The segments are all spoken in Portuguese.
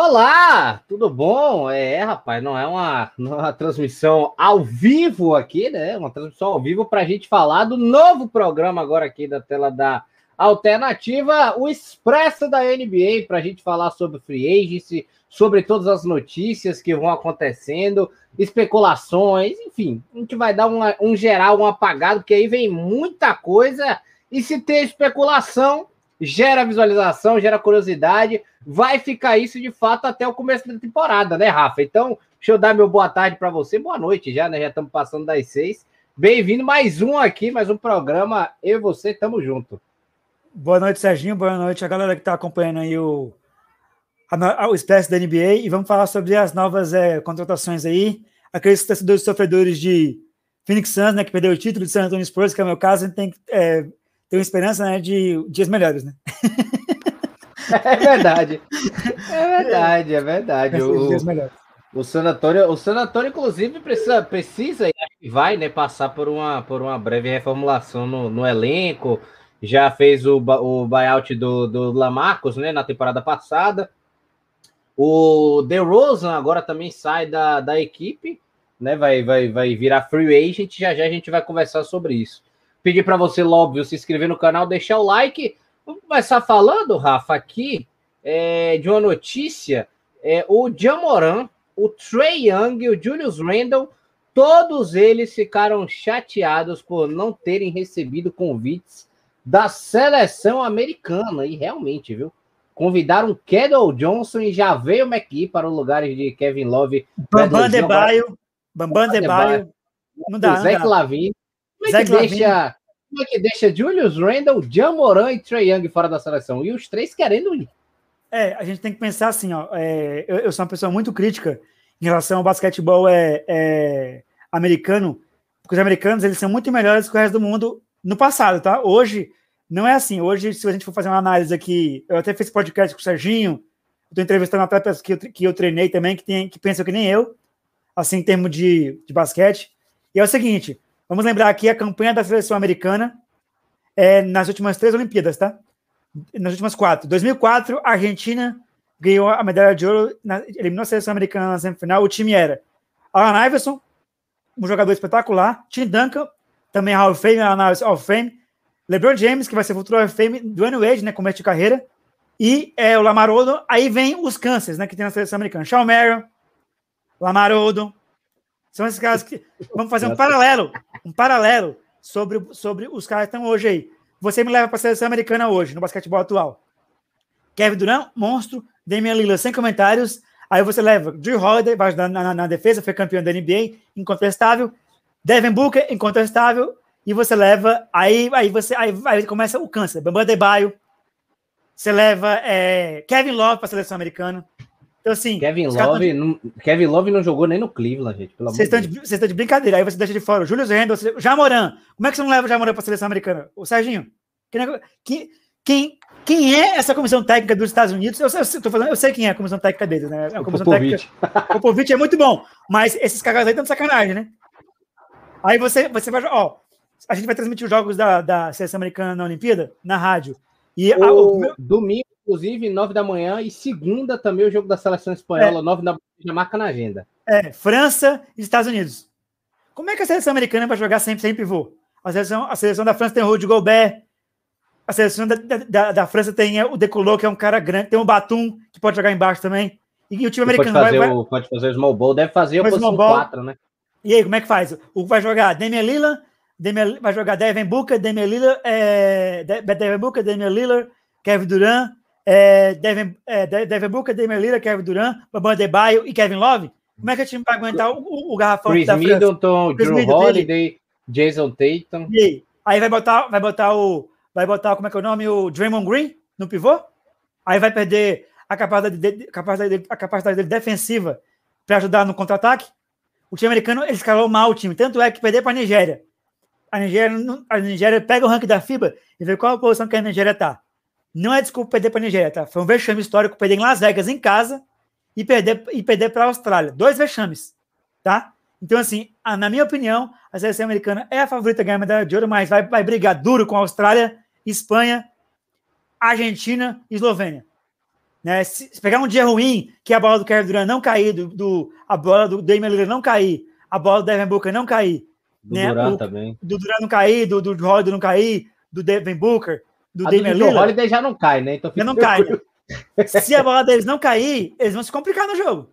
Olá, tudo bom? É, rapaz, não é uma, é uma transmissão ao vivo aqui, né? Uma transmissão ao vivo para a gente falar do novo programa agora aqui da tela da Alternativa, o Expresso da NBA, para a gente falar sobre free agency, sobre todas as notícias que vão acontecendo, especulações, enfim, a gente vai dar uma, um geral, um apagado, porque aí vem muita coisa, e se tem especulação, gera visualização, gera curiosidade, vai ficar isso de fato até o começo da temporada, né, Rafa? Então, deixa eu dar meu boa tarde para você, boa noite já, né? Já estamos passando das seis. Bem-vindo mais um aqui, mais um programa. Eu e você, tamo junto. Boa noite, Serginho. Boa noite a galera que está acompanhando aí o, o Expresso da NBA e vamos falar sobre as novas é, contratações aí. Aqueles torcedores sofredores de Phoenix Suns, né, que perdeu o título de San Antonio Spurs, que é o meu caso, a gente tem que é, uma esperança né, de dias melhores, né? É verdade. É verdade, é verdade. O, o San Antonio, o San Antonio, inclusive, precisa, precisa e vai né, passar por uma, por uma breve reformulação no, no elenco. Já fez o, o buyout do, do Lamarcos né, na temporada passada. O DeRozan agora também sai da, da equipe, né? Vai, vai, vai virar free agent. Já já a gente vai conversar sobre isso. Pedir para você, óbvio, se inscrever no canal, deixar o like. Vamos começar falando, Rafa, aqui é, de uma notícia. É, o Jamoran, o Trey Young e o Julius Randle, todos eles ficaram chateados por não terem recebido convites da seleção americana. E realmente, viu? convidaram Kedall Johnson e já veio o McKee para os lugares de Kevin Love. Bambam Debaio. Bambam Debaio. Não dá, Zé Clavin. Como é que deixa... Como é que deixa Julius Randle, Jamoran e Trey Young fora da seleção? E os três querendo ir. É, a gente tem que pensar assim, ó. É, eu, eu, sou uma pessoa muito crítica em relação ao basquetebol é, é, americano, porque os americanos eles são muito melhores que o resto do mundo no passado, tá? Hoje não é assim. Hoje, se a gente for fazer uma análise aqui, eu até fiz podcast com o Serginho, estou entrevistando atletas que eu, que eu treinei também, que, tem, que pensam que nem eu, assim, em termos de, de basquete. E é o seguinte: vamos lembrar aqui a campanha da seleção americana é, nas últimas três Olimpíadas, tá? Nas últimas quatro. 2004, a Argentina ganhou a medalha de ouro, na, eliminou a seleção americana na semifinal. O time era Alan Iverson, um jogador espetacular, Tim Duncan, também Hall of Fame, Alan Hall of Fame, LeBron James, que vai ser futuro FM do Ano Wade, né, começo de carreira, e é, o Lamarodo, aí vem os cânceres, né, que tem na seleção americana. Shawn Merrill, Lamarodo, são esses caras que... Vamos fazer um paralelo, um paralelo sobre, sobre os caras que estão hoje aí. Você me leva para a seleção americana hoje, no basquetebol atual. Kevin Durant, monstro. Damian Lillard, sem comentários. Aí você leva Drew Holiday, vai ajudar na, na, na defesa, foi campeão da NBA, incontestável. Devin Booker, incontestável e você leva, aí, aí você aí, aí começa o câncer, Bambam Debaio, você leva é, Kevin Love para a seleção americana. Então, assim. Kevin Love, não, Kevin Love não jogou nem no Cleveland, gente. Vocês estão, de, estão de brincadeira. Aí você deixa de fora o Julius Randle, Jamoran. Como é que você não leva o Jamoran para a seleção americana? O Serginho. Quem, quem, quem é essa comissão técnica dos Estados Unidos? Eu, eu, eu, falando, eu sei quem é a comissão técnica deles, né? A comissão Popovich. técnica. O Popovich é muito bom, mas esses caras aí estão de sacanagem, né? Aí você, você vai. Ó, a gente vai transmitir os jogos da, da seleção americana na Olimpíada na rádio. E o, a, o... domingo, inclusive, nove da manhã, e segunda também o jogo da seleção espanhola, é. nove da manhã, já marca na agenda. É, França e Estados Unidos. Como é que a seleção americana vai jogar sempre sem pivô? A seleção, a seleção da França tem o Rudy Gobert, a seleção da, da, da, França tem o Decolô, que é um cara grande, tem o Batum, que pode jogar embaixo também. E, o time americano pode fazer, vai, o, pode fazer o small ball, deve fazer a posição 4, né? E aí, como é que faz? O vai jogar Damian Lillard, Demian, vai jogar Devin Booker, Damian Lillard, é, Devin Booker, Damian Lillard, Kevin Durant, é, Devin, é, Devin Booker, Damian Lillard, Kevin Durant, Bambam Debaio e Kevin Love. Como é que o time vai aguentar o, o, o garrafão Chris da Middleton, Chris Drew Middleton, Holiday, Jason Tatum. E aí? aí vai botar, vai botar o, vai botar como é que é o nome, o Draymond Green no pivô. Aí vai perder a capacidade, de, capacidade, dele, a capacidade dele defensiva para ajudar no contra-ataque. O time americano ele escalou mal o time, tanto é que perder para a Nigéria a Nigéria, a Nigéria pega o ranking da FIBA e vê qual a posição que a Nigéria tá. Não é desculpa perder para a Nigéria, tá? Foi um vexame histórico perder em Las Vegas, em casa, e perder, e perder para a Austrália. Dois vexames, tá? Então, assim, a, na minha opinião, a seleção americana é a favorita a ganhar a medalha de ouro, mas vai, vai brigar duro com a Austrália, Espanha, Argentina e Eslovênia. Né? Se, se, pegar um dia ruim, que a bola do Kevin Durant não cair, do, do a bola do Damian Lillard não cair, a bola do Devin Booker não cair, do né? Também. Do não cair, do, do Holiday não cair, do Devin Booker, do a Damian Lillard. O Holiday já não cai, né? Então já não cai. se a bola deles não cair, eles vão se complicar no jogo.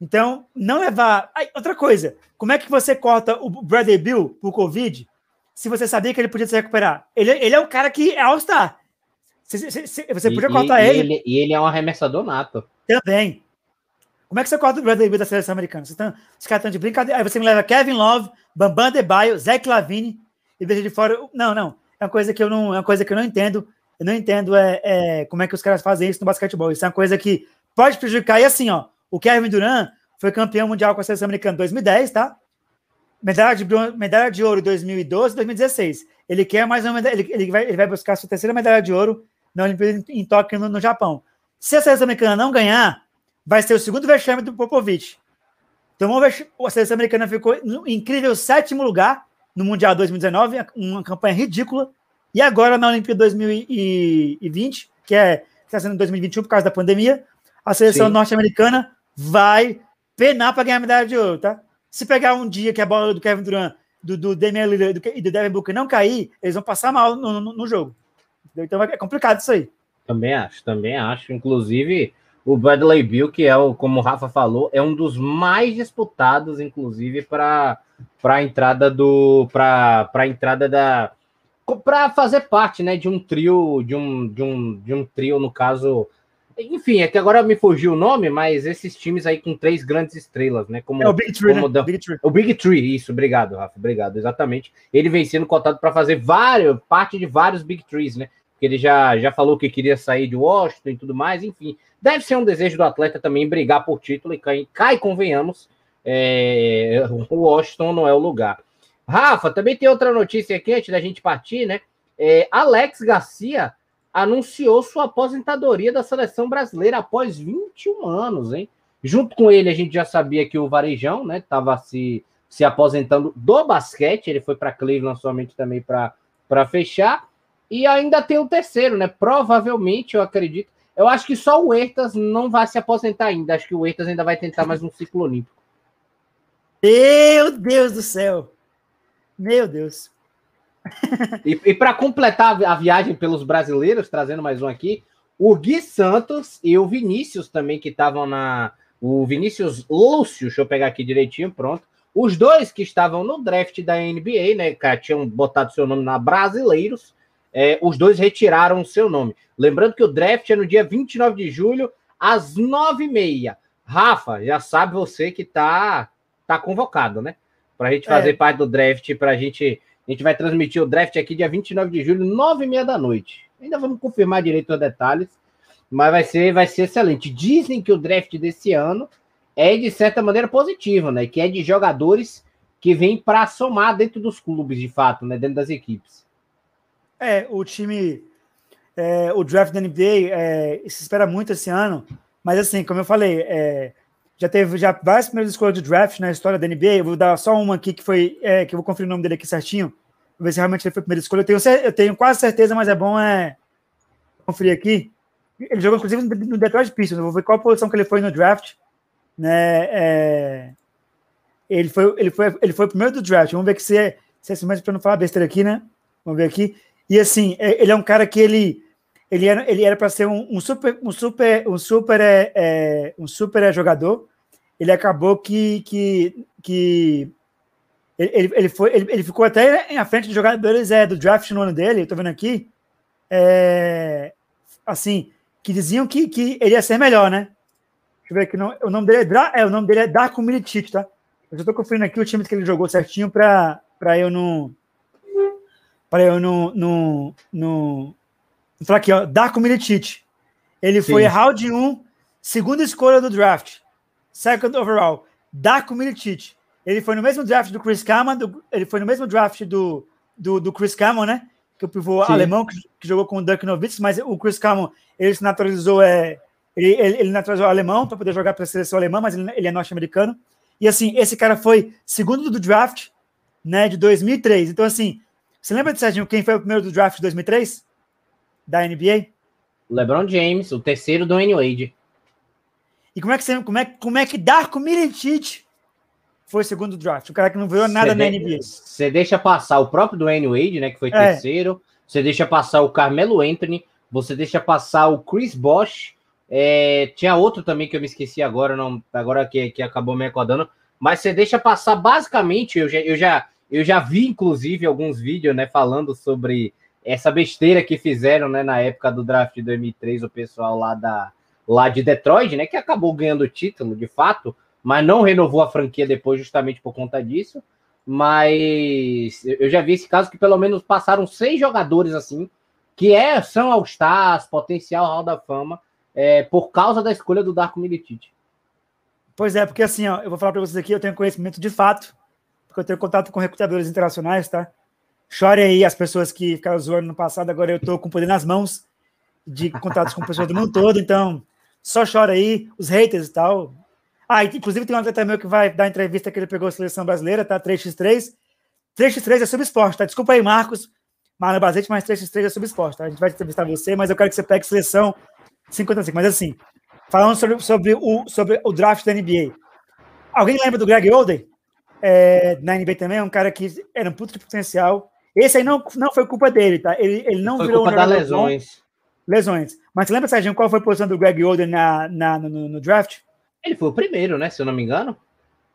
Então, não levar. Aí, outra coisa, como é que você corta o Bradley Bill por Covid se você sabia que ele podia se recuperar? Ele, ele é um cara que é All-Star. Você, você, você podia e, cortar e, ele. E ele é um arremessador nato. Também. Como é que você corta o Bradley Bill da seleção americana? Você tá, os caras estão de brincadeira. Aí você me leva Kevin Love, Bambam Debaio, Zach Lavine e deixa de fora. Não, não. É uma coisa que eu não, é uma coisa que eu não entendo. Eu não entendo é, é, como é que os caras fazem isso no basquetebol. Isso é uma coisa que pode prejudicar. E assim, ó, o Kevin Durant foi campeão mundial com a seleção americana em 2010, tá? Medalha de, medalha de ouro em 2012 2016. Ele quer mais uma medalha, ele, ele, vai, ele vai buscar sua terceira medalha de ouro na Olimpíada em Tóquio, no, no, Japão. Se a seleção americana não ganhar, vai ser o segundo vexame do Popovich. Tomou a seleção americana ficou no incrível sétimo lugar no Mundial 2019, uma campanha ridícula. E agora na Olimpíada 2020, que é está sendo 2021 por causa da pandemia, a seleção norte-americana vai penar para ganhar a medalha de ouro, tá? Se pegar um dia que a bola do Kevin Durant, do, do Damian Lillard e do Devin Booker não cair, eles vão passar mal no, no, no jogo. Então é complicado isso aí. Também acho, também acho. Inclusive, o Bradley Bill, que é o, como o Rafa falou, é um dos mais disputados, inclusive, para a entrada do. para a entrada da. para fazer parte né, de um trio, de um, de um, de um trio, no caso, enfim, é que agora me fugiu o nome, mas esses times aí com três grandes estrelas, né? Como, é o Big Tree, né? Da... Big Tree. O Big Tree, isso, obrigado, Rafa, obrigado, exatamente. Ele vem sendo cotado para fazer vários, parte de vários Big Trees, né? Porque ele já, já falou que queria sair de Washington e tudo mais, enfim. Deve ser um desejo do atleta também brigar por título e cai, cai convenhamos, é, o Washington não é o lugar. Rafa, também tem outra notícia aqui antes da gente partir, né? É, Alex Garcia anunciou sua aposentadoria da seleção brasileira após 21 anos, hein? Junto com ele, a gente já sabia que o Varejão, né, estava se, se aposentando do basquete, ele foi para Cleveland somente também para fechar. E ainda tem o terceiro, né? Provavelmente, eu acredito. Eu acho que só o Ertas não vai se aposentar ainda. Acho que o Ertas ainda vai tentar mais um ciclo olímpico. Meu Deus do céu! Meu Deus e, e para completar a viagem pelos brasileiros, trazendo mais um aqui, o Gui Santos e o Vinícius também, que estavam na. O Vinícius Lúcio, deixa eu pegar aqui direitinho, pronto. Os dois que estavam no draft da NBA, né? Que tinham botado seu nome na Brasileiros, é, os dois retiraram o seu nome. Lembrando que o draft é no dia 29 de julho, às 9h30. Rafa, já sabe você que tá, tá convocado, né? Para a gente fazer é. parte do draft, para a gente a gente vai transmitir o draft aqui dia 29 de julho, 9h30 da noite. Ainda vamos confirmar direito os detalhes, mas vai ser, vai ser excelente. Dizem que o draft desse ano é de certa maneira positivo, né? Que é de jogadores que vêm para somar dentro dos clubes, de fato, né? Dentro das equipes. É, o time, é, o draft da NBA é, se espera muito esse ano, mas assim, como eu falei, é, já teve já várias primeiras escolhas de draft na história da NBA. Eu vou dar só uma aqui que foi é, que eu vou conferir o nome dele aqui certinho. Ver se realmente ele foi a primeira escolha. Eu tenho, eu tenho quase certeza, mas é bom é, conferir aqui. Ele jogou, inclusive, no Detroit Pistons. Eu vou ver qual posição que ele foi no draft. Né, é, ele, foi, ele, foi, ele foi o primeiro do draft. Vamos ver que se é, se é assim mesmo para não falar besteira aqui, né? Vamos ver aqui. E assim, é, ele é um cara que ele ele era ele era para ser um, um, super um super um super é, é, um super jogador ele acabou que que, que ele, ele, foi, ele, ele ficou até à frente de jogadores é, do draft no ano dele, eu tô vendo aqui, é, assim, que diziam que, que ele ia ser melhor, né? Deixa eu ver aqui, não, o, nome dele é, é, o nome dele é Darko Milicic, tá? Eu já tô conferindo aqui o time que ele jogou certinho para eu não para eu não, não, não, aqui, ó, Darko Milicic. Ele Sim. foi round 1, segunda escolha do draft. Second overall. Darko Milicic. Ele foi no mesmo draft do Chris Kaman, do, ele foi no mesmo draft do, do, do Chris Kaman, né? Que é o pivô Sim. alemão que, que, jogou com o Dirk Nowitzki, mas o Chris Kaman, ele se naturalizou, é, ele, ele, ele naturalizou alemão para poder jogar para a seleção alemã, mas ele, ele é norte-americano. E assim, esse cara foi segundo do draft, né, de 2003. Então assim, você lembra de Serginho quem foi o primeiro do draft de 2003? da NBA? LeBron James, o terceiro do N Wade. E como é que você, como é, como é que Darko Milicic foi segundo draft? O cara que não viu nada cê na de, NBA. Você deixa passar o próprio Dwayne Wade, né, que foi é. terceiro. Você deixa passar o Carmelo Anthony. Você deixa passar o Chris Bosh. É, tinha outro também que eu me esqueci agora, não, agora que, que acabou me acordando. Mas você deixa passar basicamente. Eu já, eu já, eu já vi, inclusive, alguns vídeos, né, falando sobre essa besteira que fizeram, né, na época do draft de 2003, o pessoal lá da, lá de Detroit, né, que acabou ganhando o título, de fato, mas não renovou a franquia depois justamente por conta disso. Mas eu já vi esse caso que pelo menos passaram seis jogadores assim, que é, são All-Stars, potencial Hall da Fama, é, por causa da escolha do Darko Milicic. Pois é, porque assim, ó, eu vou falar para vocês aqui, eu tenho conhecimento de fato, porque eu tenho contato com recrutadores internacionais, tá? Chore aí as pessoas que ficaram zoando no passado, agora eu estou com poder nas mãos de contatos com pessoas do mundo todo, então só chora aí, os haters e tal. Ah, inclusive tem um atleta meu que vai dar entrevista que ele pegou a seleção brasileira, tá? 3x3. 3x3 é subesporte, tá? Desculpa aí, Marcos, Marlon Bazete, mas 3x3 é subesporte, tá? A gente vai entrevistar você, mas eu quero que você pegue seleção 55. Mas assim, falando sobre, sobre, o, sobre o draft da NBA. Alguém lembra do Greg Oden? É, na NBA também, um cara que era um puto de potencial. Esse aí não, não foi culpa dele, tá? Ele, ele não foi virou culpa um das lesões. Bom, lesões. Mas você lembra, Sérgio, qual foi a posição do Greg Oden na, na, no, no, draft? Ele foi o primeiro, né? Se eu não me engano.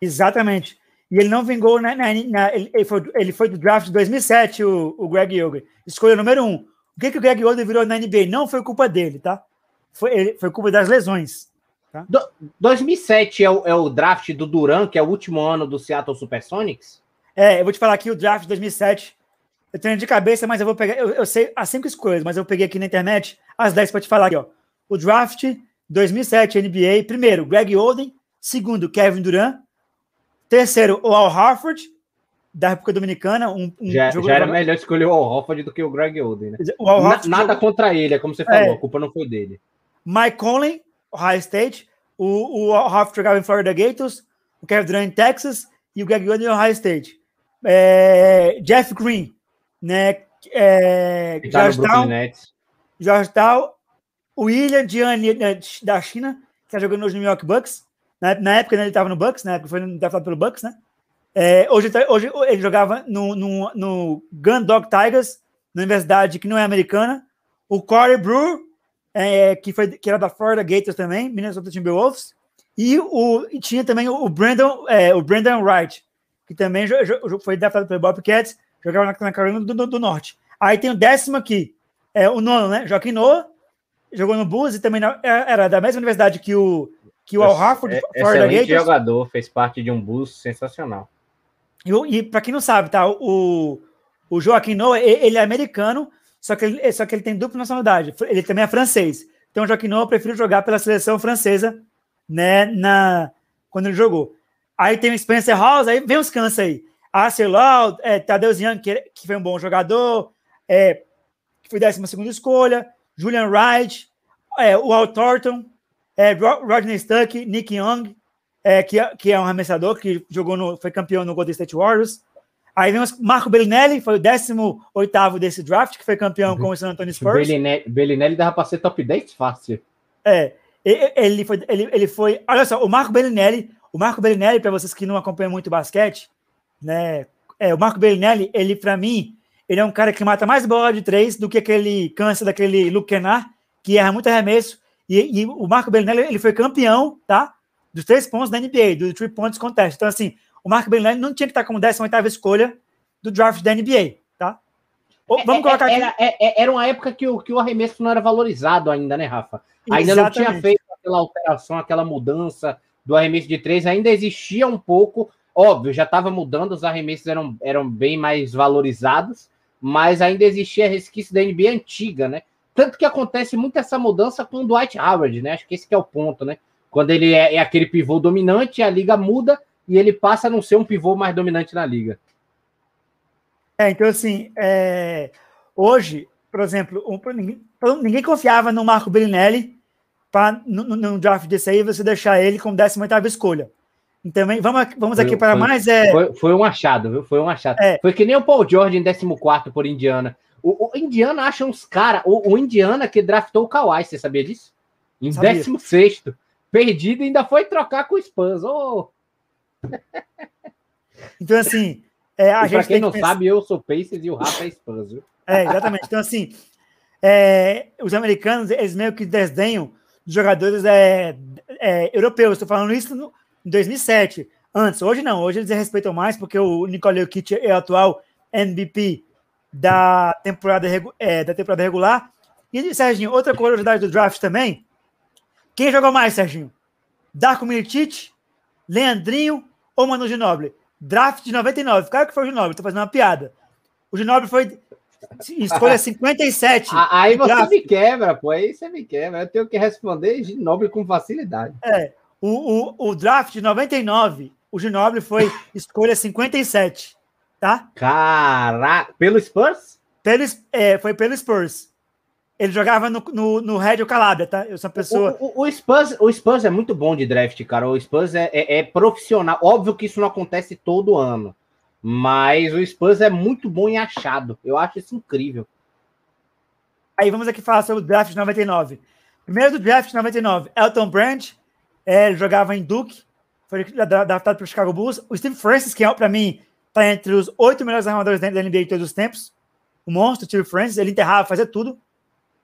Exatamente. E ele não vingou na, na, na ele, foi, ele foi do draft de 2007, o, o Greg Oden. Escolha número um. O que, que o Greg Oden virou na NBA? Não foi culpa dele, tá? Foi, ele, foi culpa das lesões. Tá? Do, 2007 é o, é o draft do Duran, que é o último ano do Seattle Supersonics? É, eu vou te falar aqui o draft de 2007 eu tenho de cabeça, mas eu vou pegar. Eu, eu sei as cinco escolhas, mas eu peguei aqui na internet as 10 para te falar aqui, ó. O draft 2007 NBA. Primeiro, Greg Oden. Segundo, Kevin Durant. Terceiro, o Al Harford, da República Dominicana. Um, um já, já era melhor escolher o Al Harford do que o Greg Oden, né? O Al Na, nada contra ele, é como você falou, é, a culpa não foi dele. Mike Conley, Ohio State. O, o Al Harford jogava em Florida Gators. O Kevin Durant em Texas. E o Greg Oden em Ohio State. É, Jeff Green, né? É, tá Georgetown, Georgetown, o William Gianni né, da China, que está jogando hoje no New York Bucks. Na, na época né, ele estava no Bucks, na época foi draftado pelo Bucks, né? É, hoje, tá, hoje ele jogava no, no, no Dog Tigers, na universidade que não é americana. O Corey Brewer, é, que, foi, que era da Florida Gators também, Minnesota Timberwolves. E, o, e tinha também o Brandon, é, o Brandon Wright, que também foi draftado pelo Bobcats, jogava na, na Carolina do, do, do, Norte. Aí tem o décimo aqui, é o nono, né? Joaquim Noah, jogou no Bulls e também na, é, era da mesma universidade que o, que o Al Harford, é, Florida Gators. jogador, fez parte de um Bulls sensacional. E, e para quem não sabe, tá? O, o Joaquim Noah, ele é americano, só que ele, só que ele tem dupla nacionalidade. Ele também é francês. Então o Joaquim Noah preferiu jogar pela seleção francesa, né? Na, quando ele jogou. Aí tem o Spencer House, aí vem os câncer aí. Arcelor, é, Tadeu Zian, que, que foi um bom jogador, é, que foi 12 escolha, Julian Wright, é, o Al Thornton, é, Rodney Stuck, Nick Young, é, que, que é um arremessador que jogou no, foi campeão no Golden State Warriors. Aí vem Marco Bellinelli, foi o 18 desse draft, que foi campeão com o San Antonio Spurs. Bellinelli, Bellinelli dava para ser top 10 fácil. É, ele foi, ele, ele foi. Olha só, o Marco Bellinelli, o Marco Bellinelli, para vocês que não acompanham muito basquete, né? É, o Marco Bellinelli, ele, para mim, ele é um cara que mata mais bola de três do que aquele câncer daquele Luke Kennard, que erra muito arremesso. E, e, o Marco Bellinelli, ele foi campeão, tá? Dos três pontos da NBA, do Three Points Contest. Então, assim, o Marco Bellinelli não tinha que estar como 18 escolha do draft da NBA, tá? É, vamos colocar aqui. Era, é, é, era, uma época que o, que o arremesso não era valorizado ainda, né, Rafa? Ainda Exatamente. não tinha feito aquela alteração, aquela mudança do arremesso de três, ainda existia um pouco Óbvio, já estava mudando, os arremessos eram, eram bem mais valorizados, mas ainda existia resquício da NBA antiga, né? Tanto que acontece muito essa mudança com o Dwight Howard, né? Acho que esse que é o ponto, né? Quando ele é, é aquele pivô dominante, a liga muda e ele passa a não ser um pivô mais dominante na liga. É, então assim, é... hoje, por exemplo, um, ninguém, ninguém, confiava no Marco Bellinelli para no, draft desse aí você deixar ele como 18 escolha. Então, vamos, vamos aqui foi, para foi, mais. É... Foi, foi, um achado, viu? Foi um achado. É. Foi que nem o Paul George em 14 por Indiana. O, o Indiana acha uns caras. O, o, Indiana que draftou o Kawhi, você sabia disso? Em 16. Perdido ainda foi trocar com o Spurs. Oh. Então, assim. É, a e gente quem não pensar... sabe, eu sou Pacers e o Rafa é Spurs, viu? É, exatamente. Então, assim, é, os americanos, eles meio que desdenham dos jogadores é, é, europeus. Estou falando isso no, em 2007. Antes, hoje não. Hoje eles respeitam mais, porque o Nikola Jokic é o atual MVP da temporada, é, da temporada regular. E, Serginho, outra curiosidade do draft também. Quem jogou mais, Serginho? Darko Milicic, Leandrinho ou Manu Ginobili? Draft de 99. Claro que foi o Ginobili, tô fazendo uma piada. O Ginobili foi escolha 57. Aí você draft. me quebra, pô. Aí você me quebra. Eu tenho que responder Ginobili com facilidade. É. O, o, o draft de 99, o Ginobili foi escolha 57 tá? Caraca, pelo Spurs? Pelo, é, foi pelo Spurs. Ele jogava no, no, no Red Calabria, tá? Eu sou uma pessoa. O, o, o, Spurs, o Spurs é muito bom de draft, cara. O Spurs é, é, é, profissional. Óbvio que isso não acontece todo ano. Mas o Spurs é muito bom em achado. Eu acho isso incrível. Aí vamos aqui falar sobre o draft de 99. Primeiro do draft de 99, Elton Brand. É, ele jogava em Duke. Foi adaptado para o Chicago Bulls. O Steve Francis, que é, para mim, Está entre os oito melhores armadores da NBA de todos os tempos. O monstro, Steve Francis, ele enterrava, fazia tudo.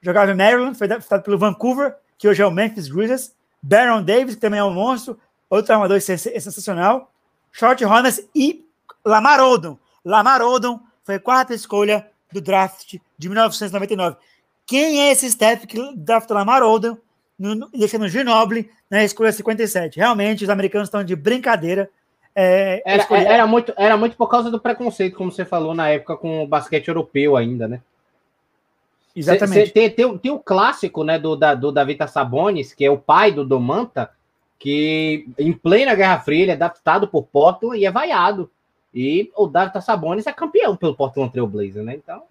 Jogava em Maryland, foi draftado pelo Vancouver, que hoje é o Memphis Grizzlies. Baron Davis, que também é um monstro, outro armador sensacional. Short Hornets e Lamar Odom. Lamar Odom foi a quarta escolha do draft de 1999. Quem é esse Steph que draftou Lamar Odom, deixando Ginobili na escolha 57? Realmente, os americanos estão de brincadeira. É, era, era, muito, era muito por causa do preconceito, como você falou na época com o basquete europeu ainda, né? Exatamente. Cê, cê tem, tem, tem, o clássico né, do, da, do David Sabonis, que é o pai do Domanta, que em plena Guerra Fria ele é adaptado por Portland e é vaiado. E o David Sabonis é campeão pelo Portland Trail Blazer, né? Então.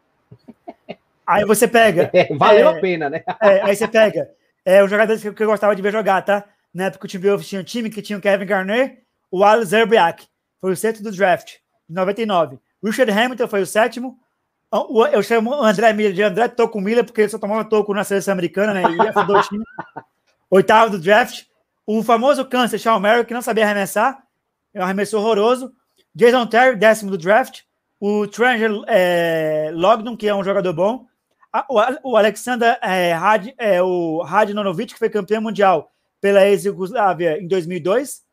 Aí você pega. É, valeu é, a pena, né? É, aí você pega. É, os jogadores que eu gostava de ver jogar, tá? Na época o time tinha um time que tinha o Kevin Garnett, o Alex Zerbiak foi o sexto do draft, de 99. Richard Hamilton foi o sétimo. Eu chamo o André Miller de André Toco Miller, porque ele só tomava toco na seleção americana, né? E afundou o time. Oitavo do draft. O famoso câncer, Sean Merrill, que não sabia arremessar. É um arremesso horroroso. Jason Terry, décimo do draft. O Tranger é, Logdon, que é um jogador bom. O, o Alexander é, Had, é, o Radinovic, que foi campeão mundial pela ex-Yugoslávia em 2002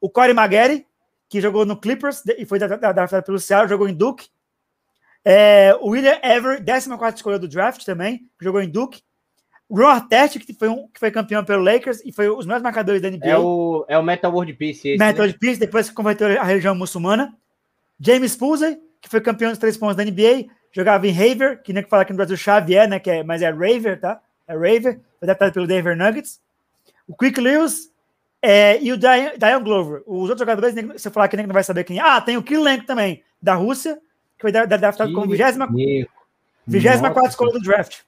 o Corey Maguire, que jogou no Clippers e foi draftado pelo Seattle, jogou em Duke. É, o William Ever, 14 escolha do draft também, jogou em Duke. Ron Artest, que foi, um, que foi campeão pelo Lakers e foi um dos melhores marcadores da NBA. É o, é o Metal World Peace. Esse, Metal né? World Peace, depois que converteu a religião muçulmana. James Pusey, que foi campeão dos três pontos da NBA, jogava em Raver, que nem que fala aqui no Brasil Xavier, né? Que é, mas é Raver, tá? É Raver, foi adaptado pelo Denver Nuggets. O Quick Lewis, é, e o Diane Glover. Os outros jogadores, se eu falar que nem não vai saber quem é. Ah, tem o Kirilenko também, da Rússia, que foi draftado como 24 escolha do draft.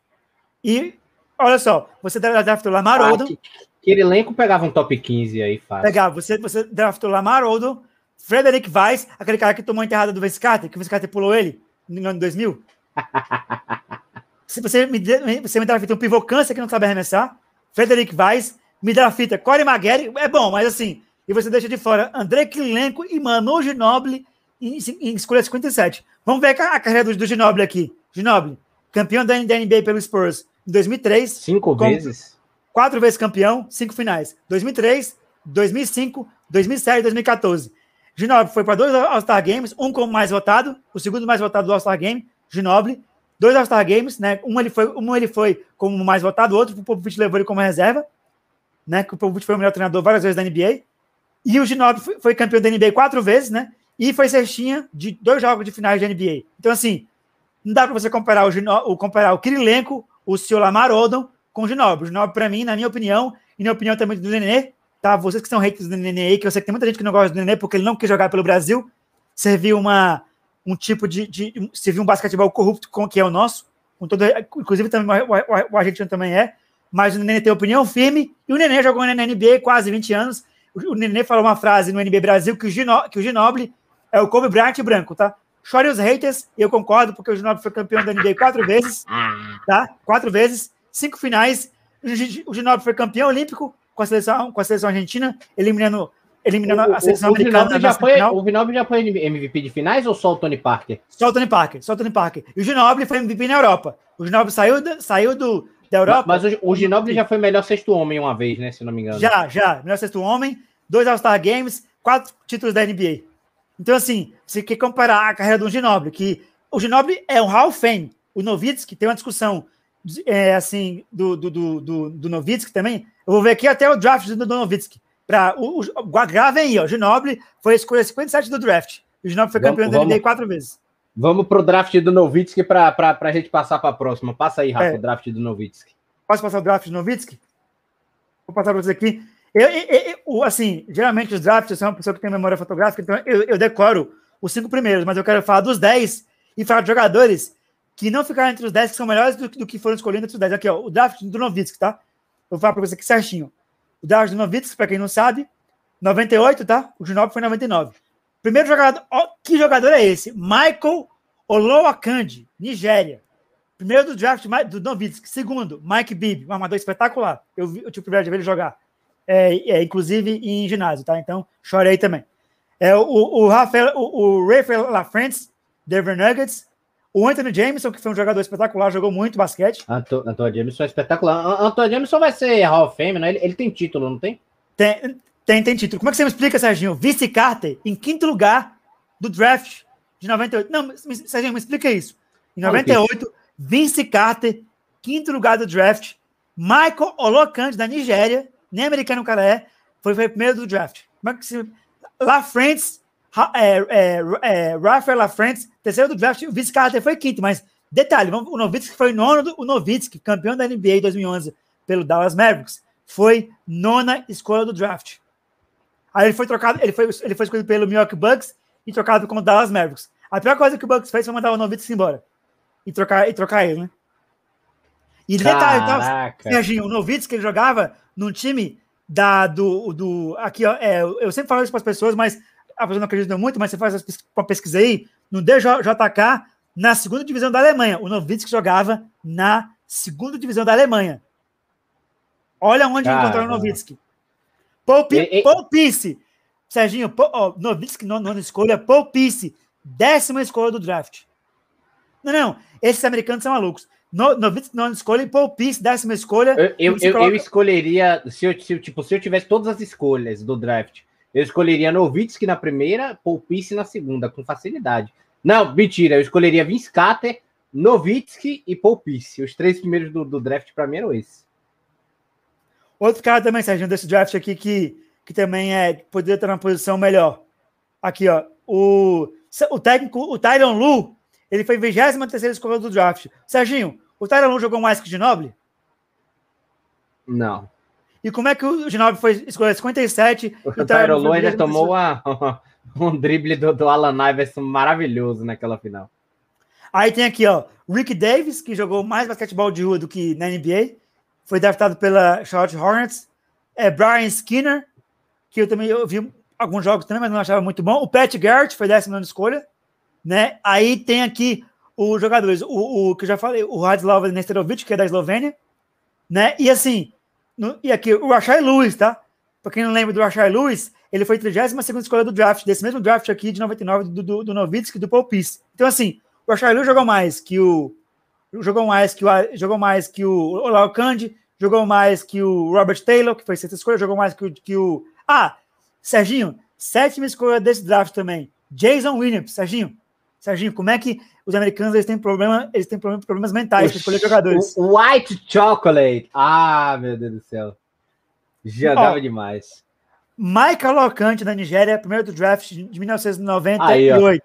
E, olha só, você draftou Lamar ah, Odom. Kirilenko pegava um top 15 aí, fácil. Pegava, você, você draftou Lamar Odom, Frederick Weiss, aquele cara que tomou a enterrada do Vince Carter, que o Vince Carter pulou ele no ano 2000. Se você me, você me draftou um pivô câncer que não sabe arremessar, Frederick Weiss, me fita. Corey Maguire é bom, mas assim, e você deixa de fora André Kilenko e Manu Ginobili em, em escolha 57. Vamos ver a, a carreira do, do Ginobili aqui. Ginobili, campeão da, da NBA pelo Spurs em 2003. Cinco vezes. Quatro vezes campeão, cinco finais. 2003, 2005, 2007 e 2014. Ginobili foi para dois All-Star Games, um como mais votado, o segundo mais votado do All-Star Game, Ginobili. Dois All-Star Games, né? Um ele, foi, um ele foi como mais votado, o outro o Popovich levou ele como reserva né? Que o Popovich foi o melhor treinador várias vezes da NBA. E o Ginobili foi, foi campeão da NBA quatro vezes, né? E foi cestinha de dois jogos de finais de NBA. Então, assim, não dá para você comparar o, o, comparar o Kirilenko, o seu Lamar Odom com o Ginobili. O Ginobili, para mim, na minha opinião, e na opinião também do Nenê, tá? Vocês que são haters do Nenê aí, que eu sei que tem muita gente que não gosta do Nenê porque ele não quer jogar pelo Brasil, serviu uma, um tipo de, de serviu um basquetebol corrupto com que é o nosso, com todo, inclusive também o, o, o argentino também é, mas o Nenê tem opinião firme, e o Nenê jogou na NBA quase 20 anos. O Nenê falou uma frase no NBA Brasil que o, Gino, que o Ginobili é o Kobe Bryant branco, tá? chore os haters, eu concordo, porque o Ginobili foi campeão da NBA quatro vezes, tá? Quatro vezes, cinco finais. O Ginobili foi campeão olímpico com a seleção, com a seleção argentina, eliminando, eliminando o, a seleção o, americana. O já, foi, o Ginobili já foi MVP de finais ou só o Tony Parker? Só o Tony Parker, só o Tony Parker. E o Ginobili foi MVP na Europa. O Ginobili saiu, saiu do, da Europa. Mas, mas o, o Ginobili já foi melhor sexto homem uma vez, né? Se não me engano. Já, já. Melhor sexto homem, dois All-Star Games, quatro títulos da NBA. Então, assim, você quer comparar a carreira do Ginobili, que o Ginobili é um Hall of Fame. O Novitsky tem uma discussão é, assim do, do, do, do, do Novitsky também. Eu vou ver aqui até o draft do, do Novitsky. Pra, o, o, gravem aí, ó. O Ginobili foi a escolha 57 do draft. O Ginobili foi campeão vamos, da NBA quatro vezes. Vamos pro draft do Novitsky para a gente passar para a próxima. Passa aí, Rafa, é. o draft do Novitsky. Posso passar o draft do Novitsky? Vou passar para você aqui. Eu, eu, eu, assim, geralmente os drafts, eu sou uma pessoa que tem memória fotográfica, então eu, eu decoro os cinco primeiros, mas eu quero falar dos dez e falar de jogadores que não ficaram entre os dez que são melhores do, do que foram escolhidos entre os dez. Aqui, ó, o draft do Novitsky, tá? Eu vou falar para você aqui certinho. O draft do Novitsky, para quem não sabe, 98, tá? O Ginobili foi 99. Primeiro jogador, ó, que jogador é esse? Michael Oloakandi, Nigéria. Primeiro do draft do Novitsky. Segundo, Mike Bibb, um armador espetacular. Eu, eu tive o privilégio de ver ele jogar. É, é, inclusive em ginásio, tá? Então, chorei também. É, o, o, Rafael, o, o Rafael LaFrance, Denver Nuggets. O Anthony Jameson, que foi um jogador espetacular, jogou muito basquete. Anto, Anthony Jameson é espetacular. Anthony Jameson vai ser Hall of Fame, né? Ele, ele tem título, não tem? Tem, tem, tem título. Como é que você me explica, Serginho? Vice Carter, em quinto lugar do draft de 98. Não, Serginho, me explica isso. Em 98, Vince Carter, quinto lugar do draft. Michael Olokante, da Nigéria, nem americano o cara é, foi, foi primeiro do draft. Como é que se... LaFrance, é, é, é, Rafael LaFrance, terceiro do draft. O Vince Carter foi quinto, mas detalhe, o Novitsky foi nono, do, o Novitsky, campeão da NBA em 2011 pelo Dallas Mavericks, foi nona escolha do draft. Aí ele foi trocado, ele foi, ele foi escolhido pelo Milwaukee Bucks e trocado com o Dallas Mavericks. A pior coisa que o Bucks fez foi mandar o Novitsky embora e trocar, e trocar ele, né? E detalhe, então, Serginho, o Novitsky ele jogava num time da, do, do. Aqui, ó, é, eu sempre falo isso para as pessoas, mas a pessoa não acredita muito, mas você faz uma pesquisa aí, no DJK, na segunda divisão da Alemanha. O Novitsky jogava na segunda divisão da Alemanha. Olha onde Caramba. encontraram o Novitsky. Poupice. Serginho, oh, Novitsky, nona escolha, Poupice. Décima escolha do draft. Não, não. Esses americanos são malucos. No, Novitsky, nona escolha, e Poupice, décima escolha. Eu, eu, coloca... eu, escolheria, se eu, se, tipo, se eu tivesse todas as escolhas do draft, eu escolheria Novitsky na primeira, Poupice na segunda, com facilidade. Não, mentira, eu escolheria Vince Carter, Novitsky e Poupice. Os três primeiros do, do draft para mim eram esses. Outro cara também, Sérgio, desse draft aqui que, que também é, poderia ter uma posição melhor. Aqui, ó. O, o técnico, o Tyron Lu, ele foi 23 escolha do draft. Serginho, o Tyron Lu jogou mais que o Ginobili? Não. E como é que o Ginobili foi escolher 57? O, o Tyron Lu ainda tomou uma, um drible do, do Alan Iverson maravilhoso naquela final. Aí tem aqui, ó, Rick Davis, que jogou mais basquetebol de rua do que na NBA foi draftado pela Charlotte Hornets. É Brian Skinner, que eu também eu vi alguns jogos também, mas não achava muito bom. O Pat Garrett foi décima escolha, né? Aí tem aqui os jogadores, o, o que eu já falei, o Radslav Nesterovic, que é da Eslovênia, né? E assim, no, e aqui o Rashai Lewis, tá? Para quem não lembra do Rashai Lewis, ele foi 32 escolha do draft, desse mesmo draft aqui de 99 do, do, do Novitsky do Paul. Então, assim, o Rashai Lewis jogou mais que o jogou mais que o jogou mais que o Olau Kandi, jogou mais que o Robert Taylor, que foi sexta escolha, jogou mais que o, que o Ah, Serginho, sétima escolha desse draft também. Jason Williams, Serginho. Serginho, como é que os americanos eles têm problema, eles têm problemas mentais para escolher jogadores? White chocolate. Ah, meu Deus do céu. Jogava Ó, demais. Michael Locante da Nigéria, primeiro do draft de 1998. Aí,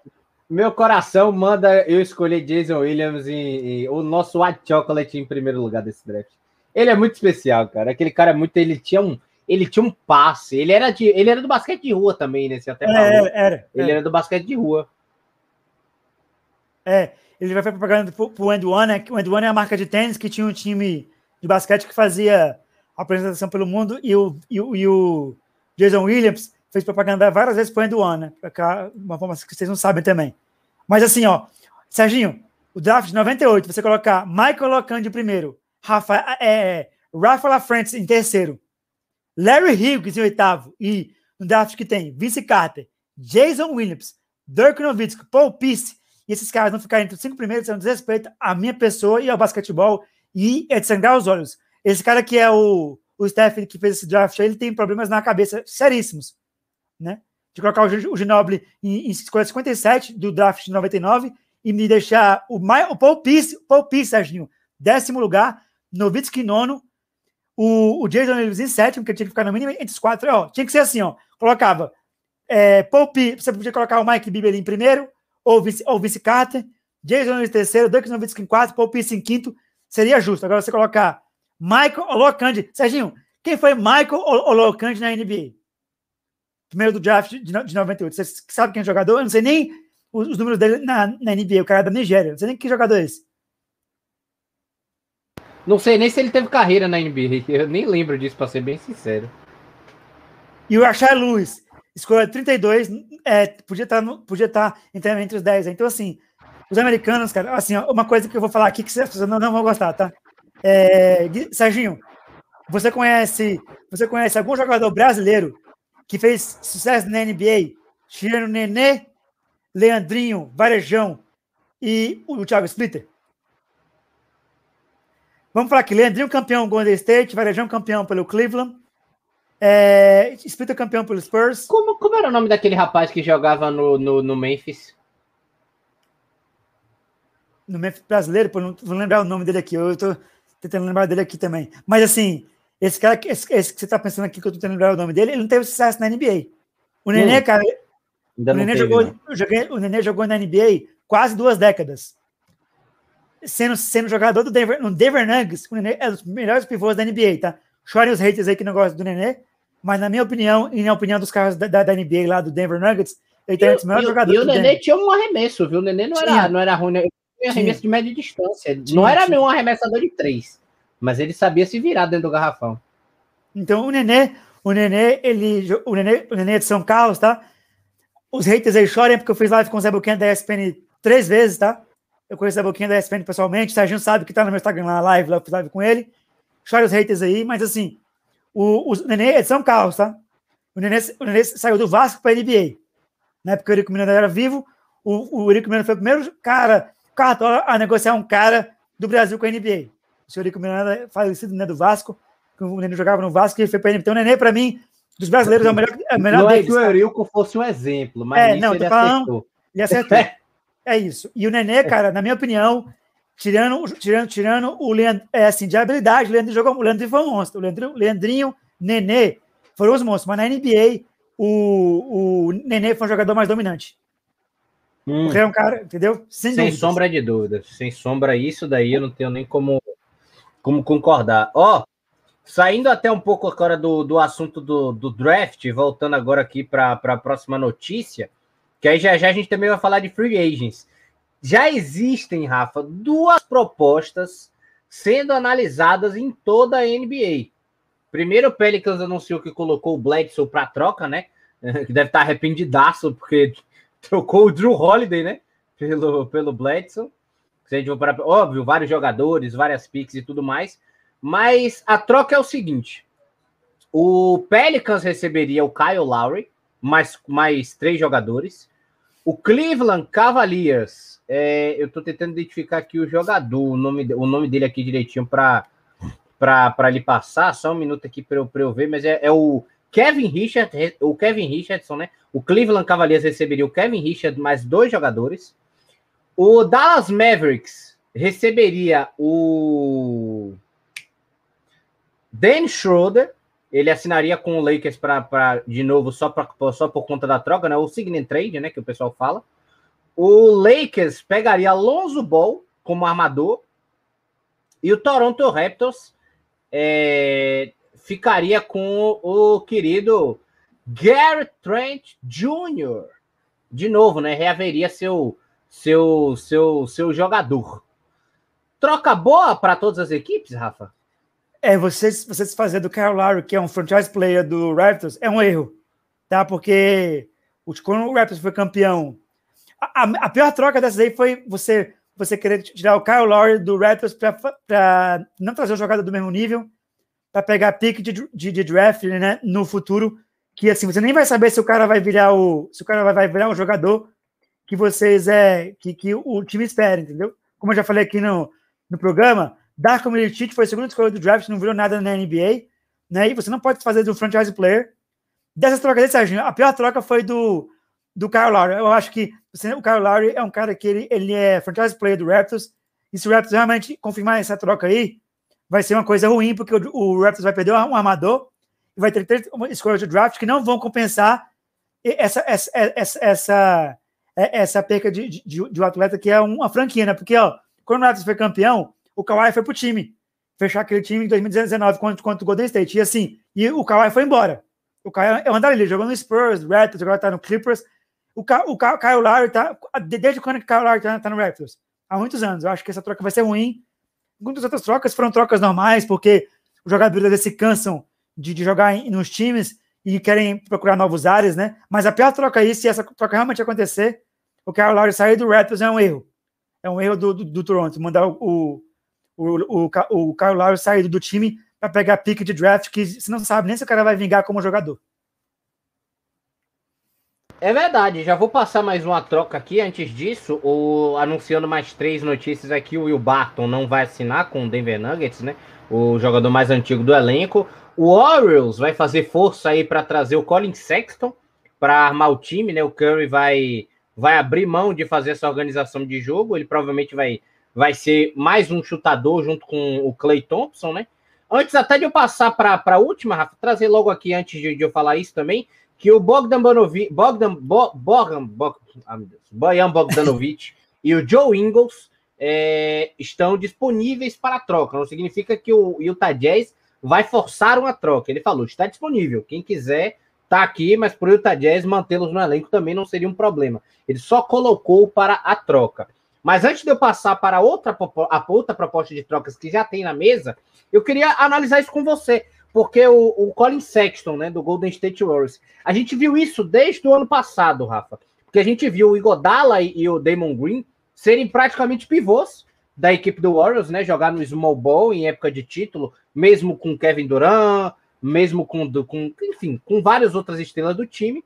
meu coração manda eu escolher Jason Williams e, o nosso White Chocolate em primeiro lugar desse draft. Ele é muito especial, cara. Aquele cara é muito. Ele tinha um, ele tinha um passe. Ele era, de, ele era do basquete de rua também, né? Você até falou. É, era, Ele era do basquete de rua. É, ele vai fazer propaganda pro, pro End One, né? O End One é a marca de tênis que tinha um time de basquete que fazia apresentação pelo mundo e o, e, o, e o Jason Williams fez propaganda várias vezes pro End One, né? Cá, uma forma que vocês não sabem também. Mas assim, ó, Serginho, o draft de 98, você colocar Michael Locandi em primeiro, Rafa, é, é, Rafa LaFrance em terceiro, Larry Hughes em oitavo, e no draft que tem Vince Carter, Jason Williams, Dirk Nowitzki, Paul Pierce, e esses caras não ficarem entre os cinco primeiros, são desrespeito à minha pessoa e ao basquetebol, e é de sangrar os olhos. Esse cara que é o, o Stephen que fez esse draft, ele tem problemas na cabeça seríssimos, né? De colocar o, o Ginobili em, em escolha 57 do draft de 99 e me deixar o, o Paul Pierce, Paul Pierce, Serginho, décimo lugar, Nowitzki nono, o, o Jason Williams em sétimo, que tinha que ficar no mínimo entre os quatro. Ó, tinha que ser assim, ó. Colocava é, Paul Pierce, você podia colocar o Mike Bieber em primeiro, ou vice, ou vice Carter, Jason em terceiro, Duncan Nowitzki em quarto, Paul Pierce em quinto, seria justo. Agora você colocar Michael Olocandi. Serginho, quem foi Michael Olocandi na NBA? Primeiro do draft de, de 98. Você sabe quem é jogador? Eu não sei nem os, os números dele na, na NBA. O cara é da Nigéria. Não sei nem que jogador é esse. Não sei nem se ele teve carreira na NBA. Eu nem lembro disso, para ser bem sincero. E o Rashad Lewis, escolha 32, é, podia estar tá podia tá entre os 10. Então, assim, os americanos, cara, assim, uma coisa que eu vou falar aqui que vocês não, não vão gostar, tá? É, Serginho, você conhece, você conhece algum jogador brasileiro que fez sucesso na NBA, tirando Nenê, Leandrinho, Varejão e o Thiago Splitter? Vamos falar aqui, Leandrinho campeão Golden State, Varejão campeão pelo Cleveland, é, Splitter campeão pelo Spurs. Como, como era o nome daquele rapaz que jogava no, no, no Memphis? No Memphis brasileiro, pô, não vou lembrar o nome dele aqui, eu tô tentando lembrar dele aqui também. Mas assim, esse cara, esse, esse que você tá pensando aqui, que eu tô tentando lembrar o nome dele, ele não teve sucesso na NBA. O Nenê, hum, cara, o Nenê, jogou, joguei, o Nenê jogou na NBA quase duas décadas. Sendo, sendo jogador do Denver, no Denver Nuggets, o Nenê é um dos melhores pivôs da NBA, tá? Chorem os haters aí que não gostam do Nenê, mas na minha opinião, e na opinião dos caras da, da NBA lá do Denver Nuggets, ele tem o melhor jogador. E o Nenê tinha um arremesso, viu? O Nenê não era, não era ruim, arremesso de média distância. Sim, não era nenhum arremessador de três, mas ele sabia se virar dentro do garrafão. Então o Nenê, o Nenê, ele, o Nenê, o Nenê é de São Carlos, tá? Os haters aí chorem porque eu fiz live com o Zé Boquinha da ESPN três vezes, tá? Eu conheço o Zé Boquinha da ESPN pessoalmente, o Serginho sabe que tá no meu Instagram lá, live, lá eu fiz live com ele. Chore os haters aí, mas assim, o, o Nenê é de São Carlos, tá? O Nenê, o Nenê saiu do Vasco para a NBA. Na época o Eurico Miranda era vivo, o, o Eurico Miranda foi o primeiro cara Cartola a negociar um cara do Brasil com a NBA. O senhor Rico Miranda, falecido né, do Vasco, o Nenê jogava no Vasco, e foi para a NBA. Então, o Nenê, para mim, dos brasileiros, é o melhor, é o melhor não deles. É que o Eurico fosse um exemplo, mas é, não, ele falando, acertou. Ele acertou. é isso. E o Nenê, cara, na minha opinião, tirando, tirando, tirando o Leandro, é assim, de habilidade, o Leandro jogou, o Leandro foi um monstro. O Leandro, Leandrinho, Nenê foram os monstros, mas na NBA, o, o Nenê foi um jogador mais dominante. Hum. Porque é um cara, entendeu? Sem, sem sombra de dúvidas. Sem sombra, isso daí eu não tenho nem como, como concordar. Ó, oh, saindo até um pouco agora do, do assunto do, do draft, voltando agora aqui para a próxima notícia, que aí já, já a gente também vai falar de free agents. Já existem, Rafa, duas propostas sendo analisadas em toda a NBA. Primeiro, o Pelicans anunciou que colocou o Bledsoe para troca, né? Que deve estar arrependidaço, porque trocou o Drew Holiday, né? Pelo, pelo Bledson. Se a gente for para, óbvio, vários jogadores, várias picks e tudo mais. Mas a troca é o seguinte: o Pelicans receberia o Kyle Lowry, mais, mais três jogadores. O Cleveland Cavaliers, é, eu estou tentando identificar aqui o jogador, o nome, o nome dele aqui direitinho para para lhe passar, só um minuto aqui para eu, eu ver, mas é, é o Kevin Richard, o Kevin Richardson, né? O Cleveland Cavaliers receberia o Kevin Richard mais dois jogadores. O Dallas Mavericks receberia o Dan Schroeder. Ele assinaria com o Lakers para de novo só, pra, só por conta da troca, né? O sign trade, né? Que o pessoal fala. O Lakers pegaria Alonso Ball como armador. E o Toronto Raptors é, ficaria com o querido Gary Trent Jr. De novo, né? Reaveria seu seu seu seu jogador. Troca boa para todas as equipes, Rafa? É, vocês, vocês fazer do Kyle Lowry, que é um franchise player do Raptors, é um erro, tá? Porque quando o Raptors foi campeão, a, a, pior troca dessa aí foi você você querer tirar o Kyle Lowry do Raptors para não trazer um jogador do mesmo nível, para pegar pick de, de, de, draft né, no futuro, que assim, você nem vai saber se o cara vai virar o se o cara vai, vai virar um jogador que vocês é que, que o time espera, entendeu? Como eu já falei aqui no, no programa, Darko Milicic foi a segunda escolha do draft, não virou nada na NBA, né? E você não pode fazer do franchise player. Dessas trocas desse, Serginho, a pior troca foi do, do Kyle Lowry. Eu acho que o Kyle Lowry é um cara que ele, ele é franchise player do Raptors, e se o Raptors realmente confirmar essa troca aí, vai ser uma coisa ruim, porque o, o Raptors vai perder um armador e vai ter três escolhas de draft que não vão compensar essa, essa, essa, essa, essa perca de, de, de um atleta que é uma franquia, né? Porque, ó, quando o Raptors foi campeão, o Kawhi foi pro time. Fechar aquele time em 2019 contra, contra o Golden State. E assim, e o Kawhi foi embora. O Kawhi é um andarilho, jogou no Spurs, Raptors, agora tá no Clippers. O, Ka, o Ka, Kyle Lowry tá. Desde quando que o Kyle Lowry tá, tá, no Raptors? Há muitos anos. Eu acho que essa troca vai ser ruim. Muitas outras trocas foram trocas normais, porque os jogadores se cansam de, de jogar em, nos times e querem procurar novos áreas, né? Mas a pior troca aí, se essa troca realmente acontecer, o Kyle Lowry sair do Raptors é um erro. É um erro do, do, do Toronto. Mandar o, o, o, o Kyle Lowry sair do time para pegar pique de draft, que você não sabe nem se o cara vai vingar como jogador. É verdade, já vou passar mais uma troca aqui. Antes disso, o, anunciando mais três notícias aqui: o Will Barton não vai assinar com o Denver Nuggets, né? O jogador mais antigo do elenco. O Orioles vai fazer força aí para trazer o Colin Sexton para armar o time, né? O Curry vai, vai abrir mão de fazer essa organização de jogo. Ele provavelmente vai vai ser mais um chutador junto com o Clay Thompson, né? Antes até de eu passar para a última, Rafa, trazer logo aqui, antes de, de, eu falar isso também, que o Bogdan Bogdan, Bo, Bogan, Bo, ah, Bojan Bogdanovic e o Joe Ingles é, estão disponíveis para troca. Não significa que o Utah Jazz vai forçar uma troca. Ele falou, está disponível. Quem quiser está aqui, mas para o Utah Jazz mantê-los no elenco também não seria um problema. Ele só colocou para a troca. Mas antes de eu passar para outra, a outra proposta de trocas que já tem na mesa, eu queria analisar isso com você. Porque o, o Colin Sexton, né, do Golden State Warriors, a gente viu isso desde o ano passado, Rafa. Porque a gente viu o Igodala e, e o Damon Green serem praticamente pivôs da equipe do Warriors, né? Jogar no small ball em época de título, mesmo com Kevin Durant, mesmo com, com enfim, com várias outras estrelas do time.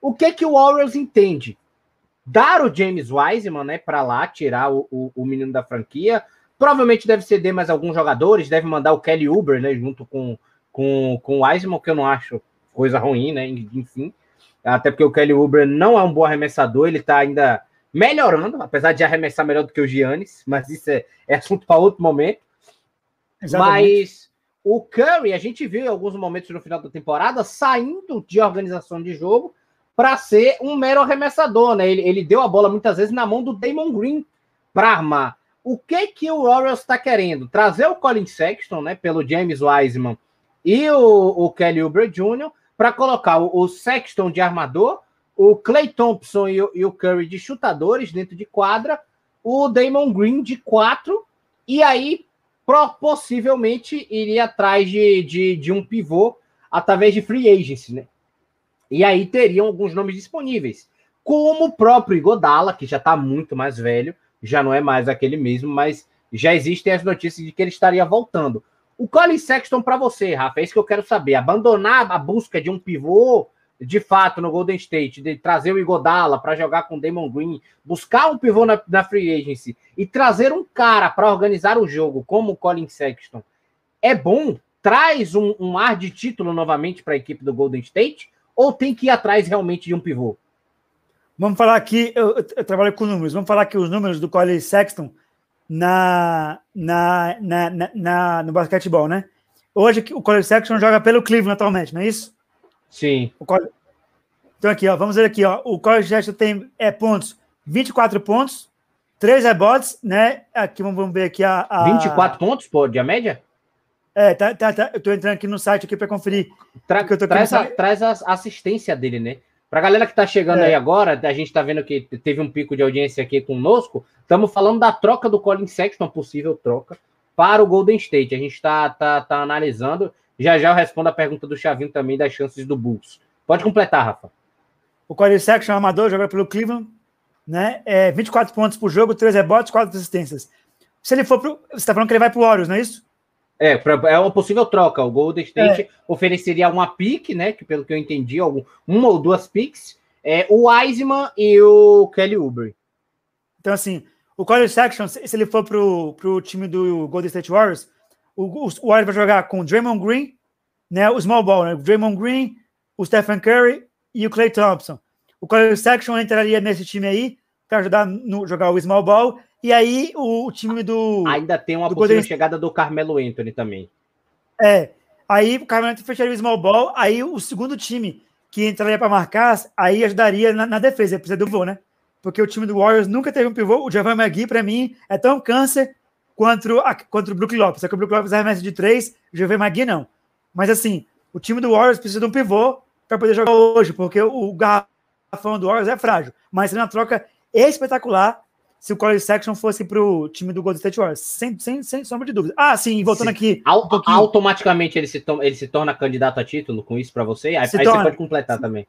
O que que o Warriors entende? dar o James Wiseman, né, para lá, tirar o, o, o, menino da franquia. Provavelmente deve ceder mais alguns jogadores, deve mandar o Kelly Uber, né, junto com, com, com o Wiseman, que eu não acho coisa ruim, né, enfim. Até porque o Kelly Uber não é um bom arremessador, ele tá ainda melhorando, apesar de arremessar melhor do que o Giannis, mas isso é, é assunto para outro momento. Exatamente. Mas o Curry, a gente viu em alguns momentos no final da temporada saindo de organização de jogo para ser um mero arremessador, né? Ele, ele deu a bola muitas vezes na mão do Damon Green para armar. O que que o Orioles está querendo? Trazer o Colin Sexton, né, pelo James Wiseman e o, o Kelly Oubre Jr. para colocar o, o, Sexton de armador, o Clay Thompson e o, e o Curry de chutadores dentro de quadra, o Damon Green de quatro, e aí possivelmente iria atrás de, de, de um pivô através de free agency, né? E aí teriam alguns nomes disponíveis, como o próprio Igodala, que já está muito mais velho, já não é mais aquele mesmo, mas já existem as notícias de que ele estaria voltando. O Colin Sexton para você, Rafa, é isso que eu quero saber. Abandonar a busca de um pivô de fato no Golden State, de trazer o Igodala para jogar com o Damon Green, buscar um pivô na, na free agency e trazer um cara para organizar o jogo como o Colin Sexton, é bom? Traz um, um ar de título novamente para a equipe do Golden State? ou tem que ir atrás realmente de um pivô? Vamos falar aqui, eu, eu trabalho com números, vamos falar aqui os números do Colin Sexton na, na, na, na, na no basquetebol, né? Hoje o Colin Sexton joga pelo Cleveland atualmente, não é isso? Sim. Cole... Então aqui, ó, vamos ver aqui, ó, o Colin Sexton tem é, pontos, 24 pontos, 3 rebotes, né? Aqui vamos, ver aqui a, a... 24 pontos, pô, de a média? É, tá, tá, tá. Eu tô entrando aqui no site aqui para conferir. Tra traz, a, traz a assistência dele, né? Pra galera que tá chegando é. aí agora, a gente tá vendo que teve um pico de audiência aqui conosco. Estamos falando da troca do Colin Sexton, possível troca, para o Golden State. A gente tá, tá, tá analisando. Já já eu respondo a pergunta do Chavinho também das chances do Bulls. Pode completar, Rafa. O Colin Sexton, amador, joga pelo Cleveland. né? É 24 pontos por jogo, 3 rebotes, 4 assistências. Se ele for pro. Você está falando que ele vai pro Warriors, não é isso? É, pra, é uma possível troca. O Golden State é. ofereceria uma pique, né? Que pelo que eu entendi, algum, uma ou duas picks. É, o Wiseman e o Kelly Oubre. Então, assim, o College Section, se ele for pro, pro time do Golden State Warriors, o, o Warriors vai jogar com o Draymond Green, né? O small ball, né? O Draymond Green, o Stephen Curry e o Clay Thompson. O College Section entraria nesse time aí para ajudar no jogar o small ball. E aí o, o time do. Ainda tem uma possível Golden... chegada do Carmelo Anthony também. É. Aí o Carmelo Anthony fecharia o small ball. Aí o segundo time que entraria para marcar, aí ajudaria na, na defesa. Precisa do voo, né? Porque o time do Warriors nunca teve um pivô. O Javan McGee, para mim, é tão câncer quanto, a, quanto o Brook Lopes. Só que o Brook Lopes arremessa de três, o Javan McGee não. Mas assim, o time do Warriors precisa de um pivô para poder jogar hoje, porque o, o garrafão do Warriors é frágil. Mas seria uma troca espetacular se o College Section fosse para o time do Golden State Warriors, sem, sem, sem sombra de dúvida. Ah, sim, voltando sim. aqui. Um automaticamente ele se, torna, ele se torna candidato a título com isso para você? Aí, aí você pode completar também.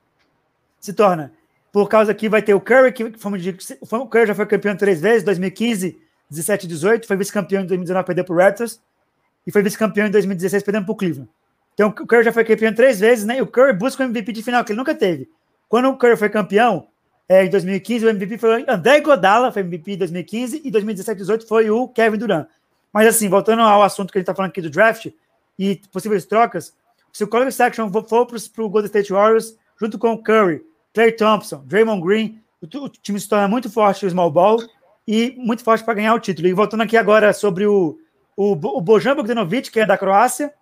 Se torna. Por causa que vai ter o Curry, que fomos de, o Curry já foi campeão três vezes, 2015, 17 e 18, foi vice-campeão em 2019, perdeu para o Raptors, e foi vice-campeão em 2016, perdendo para o Cleveland. Então, o Curry já foi campeão três vezes, né? E o Curry busca o MVP de final, que ele nunca teve. Quando o Curry foi campeão, é, em 2015, o MVP foi o André Godala, foi MVP em 2015, e 2017 2018 foi o Kevin Durant. Mas assim, voltando ao assunto que a gente está falando aqui do draft e possíveis trocas, se o College Section for para o Golden State Warriors, junto com o Curry, Clay Thompson, Draymond Green, o, o time se torna muito forte no small ball e muito forte para ganhar o título. E voltando aqui agora sobre o, o, o Bojan Bogdanovic, que é da Croácia,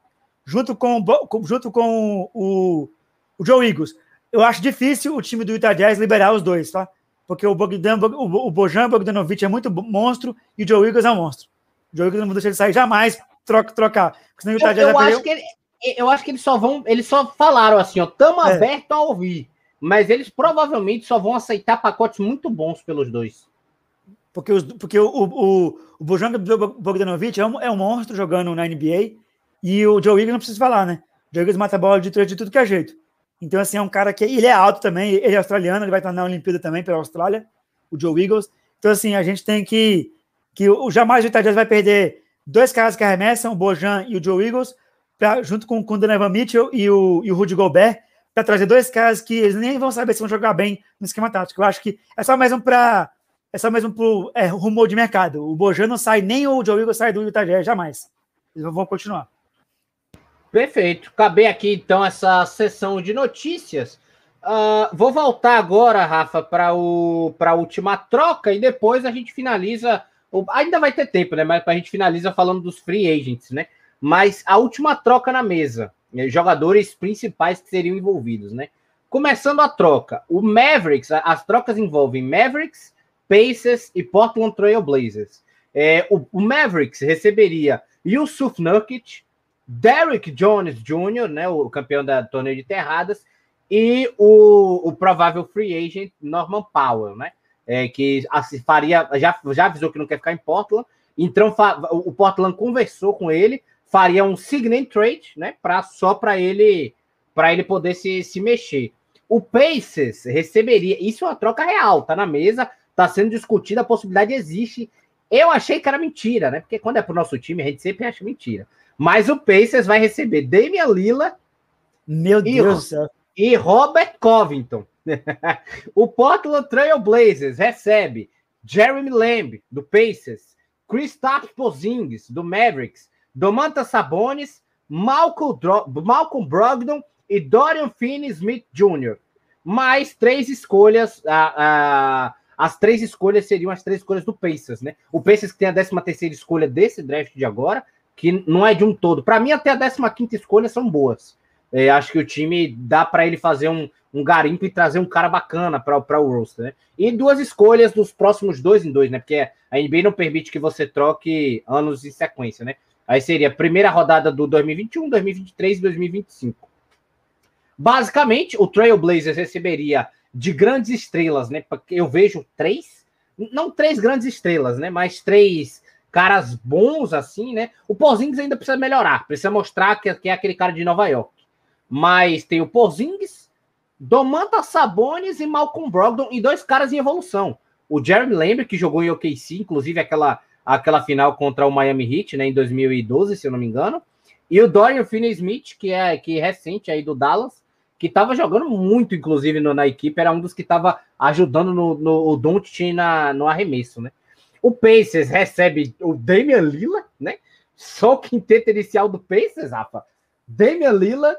junto com, junto com o, o Joe Eagles. Eu acho difícil o time do Utah Jazz liberar os dois, tá? Porque o, Bogdan, o, Bojan Bogdanovic é muito monstro e o Joe Eagles é um monstro. O Joe Eagles não vai deixar ele sair jamais, troca, trocar. Senão o Utah Jazz eu, eu acho que ele, eu acho que eles só vão, eles só falaram assim, ó, tamo é. aberto a ouvir, mas eles provavelmente só vão aceitar pacotes muito bons pelos dois. Porque, os, porque o, o, o Bojan Bogdanovic é um, é um monstro jogando na NBA e o Joe Eagles não precisa falar, né? O Joe Eagles mata a bola de três de tudo que é jeito. Então, assim, é um cara que ele é alto também, ele é australiano, ele vai estar na Olimpíada também pela Austrália, o Joe Eagles. Então, assim, a gente tem que. que o, jamais o Utah vai perder dois caras que arremessam, o Bojan e o Joe Eagles, pra, junto com, com o Donovan Mitchell e o, e o Rudy Gobert, para trazer dois caras que eles nem vão saber se vão jogar bem no esquema tático. Eu acho que é só mesmo para. É só mesmo pro é, rumor de mercado. O Bojan não sai, nem o Joe Eagles sai do Utah jamais. Eles vão continuar. Perfeito. Acabei aqui então essa sessão de notícias. Uh, vou voltar agora, Rafa, para a última troca e depois a gente finaliza. Ainda vai ter tempo, né? Mas a gente finaliza falando dos free agents, né? Mas a última troca na mesa, né? jogadores principais que seriam envolvidos, né? Começando a troca, o Mavericks, as trocas envolvem Mavericks, Pacers e Portland Trail Blazers. É, o, o Mavericks receberia Yusuf Nurkic, Derrick Jones Jr., né, o campeão da torneio de terradas, e o, o provável free agent Norman Powell, né, é, que assim, faria, já, já avisou que não quer ficar em Portland, então o Portland conversou com ele, faria um sign trade, né, pra, só para ele para ele poder se, se mexer. O Pacers receberia, isso é uma troca real, tá na mesa, tá sendo discutida, a possibilidade existe. Eu achei que era mentira, né? Porque quando é pro nosso time, a gente sempre acha mentira. Mas o Pacers vai receber Damian Lillard Meu e, Deus e Robert Covington. o Portland Trail Blazers recebe Jeremy Lamb, do Pacers, Kristaps Porzingis, do Mavericks, Domantas Sabonis, Malcolm, Dro Malcolm Brogdon e Dorian Finney-Smith Jr. Mais três escolhas, a, a, as três escolhas seriam as três escolhas do Pacers, né? O Pacers que tem a 13 terceira escolha desse draft de agora, que não é de um todo. Para mim, até a 15 escolha são boas. É, acho que o time dá para ele fazer um, um garimpo e trazer um cara bacana para o roster, né? E duas escolhas dos próximos dois em dois, né? Porque a NBA não permite que você troque anos em sequência, né? Aí seria a primeira rodada do 2021, 2023 e 2025. Basicamente, o Trailblazers receberia de grandes estrelas, né? Eu vejo três, não três grandes estrelas, né? Mas três caras bons assim, né? O Porzingis ainda precisa melhorar, precisa mostrar que, é aquele cara de Nova York. Mas tem o Porzingis, Domantas Sabonis e Malcolm Brogdon e dois caras em evolução. o Jeremy Lambert, que jogou em OKC, inclusive aquela, aquela final contra o Miami Heat, né, em 2012, se eu não me engano. E o Dorian Finney-Smith, que é, que é recente aí do Dallas, que estava jogando muito, inclusive, no, na equipe, era um dos que estava ajudando no, no o na no arremesso, né? O Pacers recebe o Damian Lillard, né? Só o quinteto inicial do Pacers, Rafa. Damian Lillard,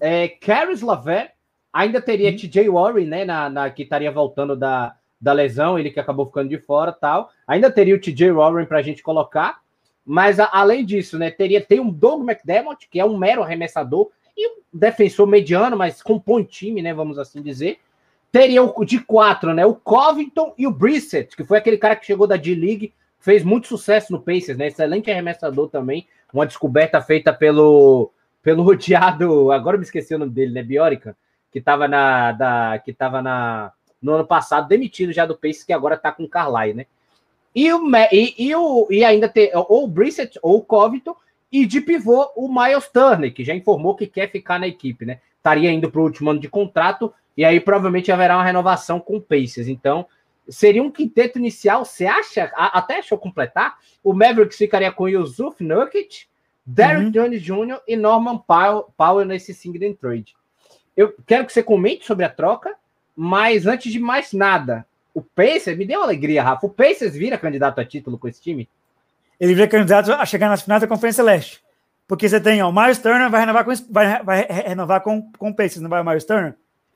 é, Caris LaVert, ainda teria uhum. TJ Warren, né? Na, na, que estaria voltando da, da lesão, ele que acabou ficando de fora tal. Ainda teria o TJ Warren para a gente colocar. Mas a, além disso, né? Teria tem um Doug McDermott, que é um mero arremessador e um defensor mediano, mas compõe time, né? Vamos assim dizer. Teria o de quatro, né? O Covington e o Brissett, que foi aquele cara que chegou da D-League, fez muito sucesso no Pacers, né? Excelente arremessador também. Uma descoberta feita pelo pelo odiado, agora me esqueci o nome dele, né? Biorica, que estava na da que tava na no ano passado demitido já do Pacers, que agora está com o Carlyle, né? E, o, e, e, o, e ainda tem ou o Brissett ou o Covington e de pivô o Miles Turner, que já informou que quer ficar na equipe, né? Estaria indo para o último ano de contrato e aí provavelmente haverá uma renovação com o Pacers. Então, seria um quinteto inicial. Você acha, até achou completar? O Mavericks ficaria com Yusuf Nurkic, Derrick uhum. Jones Jr. e Norman Powell, Powell nesse single trade. Eu quero que você comente sobre a troca, mas antes de mais nada, o Pacers, me deu alegria, Rafa. O Pacers vira candidato a título com esse time? Ele vira candidato a chegar nas finais da Conferência Leste. Porque você tem, ó, o Miles Turner vai renovar com, vai, vai renovar com, com o Pacers, não vai o Miles Turner?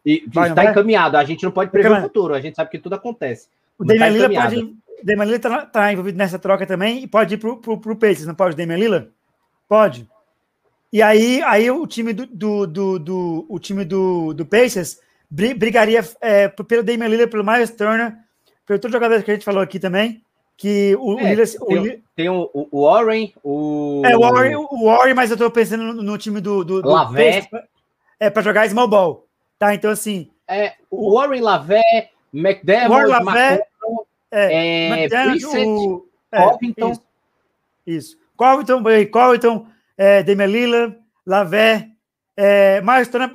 E está encaminhado. A gente não pode prever o futuro, a gente sabe que tudo acontece. O Damian tá Lillard pode. Damian Lillard tá, tá, envolvido nessa troca também e pode ir pro, pro, pro Pacers, não pode, Damian Lillard? Pode. E aí, aí o time do, do, do, do o time do, do Pacers brigaria é, pelo Damian Lillard, pelo Miles Turner, pelo todos os jogadores que a gente falou aqui também. Que o, é, o Lillard. Tem, o, tem o, o, Warren, o. É, o Warren, o Warren, mas eu tô pensando no, no time do. do, do Pacers, é, para jogar small ball. Tá, então assim. É, o Warren Lavé, McDermott, Warren Lavé, é, é o, é, Covington. Isso. isso. Covington, Covington, é, Lillard, Lavé, é, Miles Turner,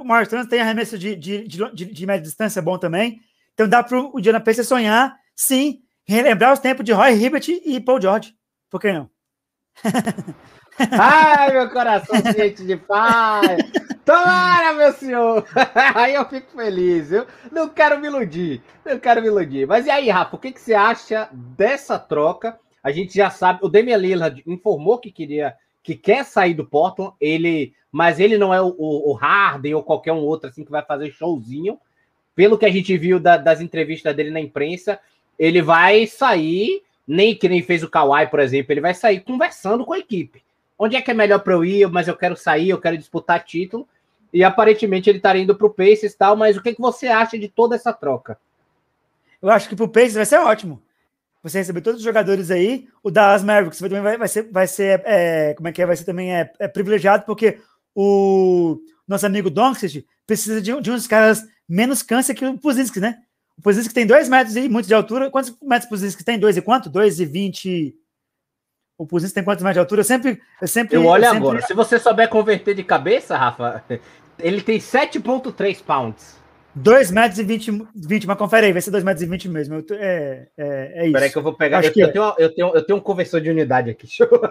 tem arremesso de, de, de, de, média distância bom também. Então dá para o Diana Pacer sonhar, sim, relembrar os tempos de Roy Hibbert e Paul George. Por que não? Ai, meu coração gente de pai! Tomara, meu senhor! aí eu fico feliz, eu não quero me iludir, não quero me iludir. Mas e aí, Rafa, o que, que você acha dessa troca? A gente já sabe, o Damian Lillard informou que queria, que quer sair do Portland, ele, mas ele não é o, o Harden ou qualquer um outro assim que vai fazer showzinho. Pelo que a gente viu da, das entrevistas dele na imprensa, ele vai sair, nem que nem fez o Kawhi, por exemplo, ele vai sair conversando com a equipe onde é que é melhor para eu ir, mas eu quero sair, eu quero disputar título. E aparentemente ele estaria indo para o Pacers e tal, mas o que, que você acha de toda essa troca? Eu acho que para o Pacers vai ser ótimo. Você receber todos os jogadores aí, o Dallas Mavericks vai, vai, vai ser, vai ser é, como é que é, vai ser também é, é privilegiado, porque o nosso amigo Doncic precisa de, de uns caras menos câncer que o Puzinski, né? O Puzinski tem dois metros e muito de altura. Quantos metros o Puzinski tem? Dois e quanto? Dois e vinte o Puzinski tem quantos metros de altura? Eu sempre. Eu, sempre, eu olho eu agora. Se você souber converter de cabeça, Rafa, ele tem 7,3 pounds. 2 metros e 20, 20, mas confere aí, vai ser 2 metros e 20 mesmo. Eu, é, é, é isso. Peraí que eu vou pegar. Eu, eu, tenho, eu, tenho, eu tenho um conversor de unidade aqui. Deixa eu,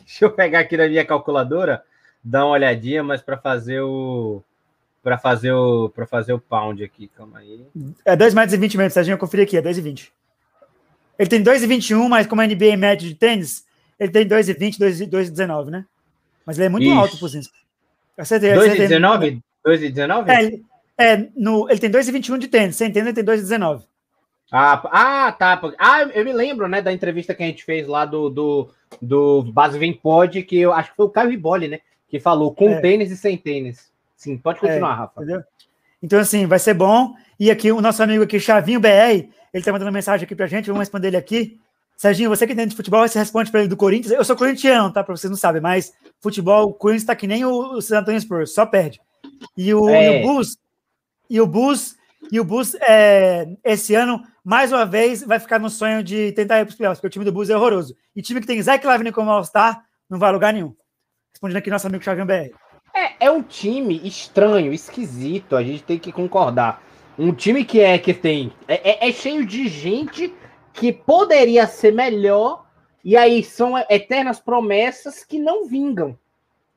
deixa eu pegar aqui na minha calculadora, dar uma olhadinha, mas para fazer o. Para fazer o para fazer o pound aqui, calma aí. É 2 metros e 20 mesmo, Serginho, eu conferi aqui, é 2 e 20. Ele tem 2,21, mas como a NBA é médio de tênis, ele tem 2,20, 2,19, né? Mas ele é muito Isso. alto, Puzinski. 2,19? 2,19? É, é no, ele tem 2,21 de tênis. Você entende? Ele tem 2,19. Ah, ah, tá. Ah, eu me lembro, né, da entrevista que a gente fez lá do, do, do Base Vem Pod, que eu acho que foi o Caio Riboli, né? Que falou com é. tênis e sem tênis. Sim, pode continuar, é, Rafa. Entendeu? Então, assim, vai ser bom. E aqui, o nosso amigo aqui, Chavinho BR, ele tá mandando mensagem aqui pra gente, vamos responder ele aqui. Serginho, você que entende de futebol, você responde para ele do Corinthians. Eu sou corintiano, tá? Para vocês não sabem, mas futebol, o Corinthians está que nem o, San Antonio Spurs, só perde. E o, é. e o Bus, e o Bus, e o Bus, é, esse ano, mais uma vez, vai ficar no sonho de tentar ir para os playoffs, porque o time do Bus é horroroso. E time que tem Zach Lavine como All-Star não vai a lugar nenhum. Respondendo aqui nosso amigo Chavinho BR. É, é um time estranho, esquisito, a gente tem que concordar. Um time que é que tem. É, é, é cheio de gente que poderia ser melhor, e aí são eternas promessas que não vingam.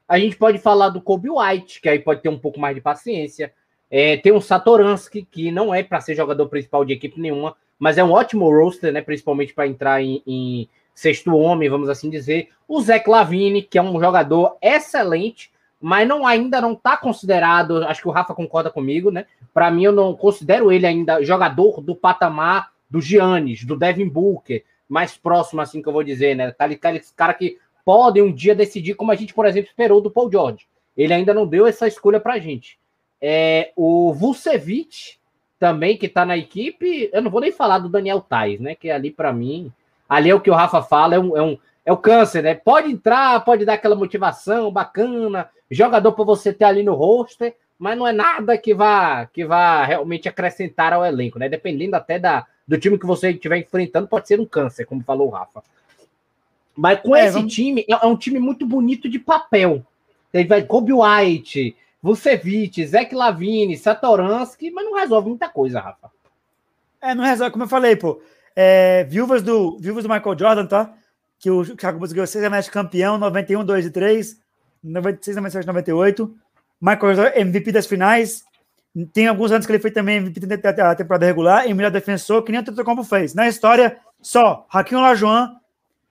A gente pode falar do Kobe White, que aí pode ter um pouco mais de paciência. É, tem o Satoransky, que não é para ser jogador principal de equipe nenhuma, mas é um ótimo roster, né? Principalmente para entrar em, em, sexto homem, vamos assim dizer. O Zé Clavini, que é um jogador excelente, mas não ainda não está considerado. Acho que o Rafa concorda comigo, né? Para mim, eu não considero ele ainda jogador do patamar do Giannis, do Devin Booker, mais próximo, assim que eu vou dizer, né? Tá aquele cara que pode um dia decidir, como a gente, por exemplo, esperou do Paul George. Ele ainda não deu essa escolha para a gente. É, o Vucevic também, que está na equipe, eu não vou nem falar do Daniel Tais, né? Que ali, para mim, ali é o que o Rafa fala, é um, é um, é o câncer, né? Pode entrar, pode dar aquela motivação bacana, jogador para você ter ali no roster, mas não é nada que vá que vá realmente acrescentar ao elenco, né? Dependendo até da, do time que você estiver enfrentando, pode ser um câncer, como falou o Rafa. Mas com é, esse vamos... time, é, é um time muito bonito de papel. Ele vai Kobe White, Vucevic, Zeke Lavine, Satoransky, mas não resolve muita coisa, Rafa. É, não resolve, como eu falei, pô. É, viúvas, do, viúvas do Michael Jordan, tá? Que o Chicago Bulls ganhou seis anéis campeão, 91, 2 e 3, 96, 97, 98. Michael Jordan, MVP das finais. Tem alguns anos que ele foi também MVP da temporada regular e melhor defensor, que nem o Tetocompo fez. Na história, só Raquel Lajoan,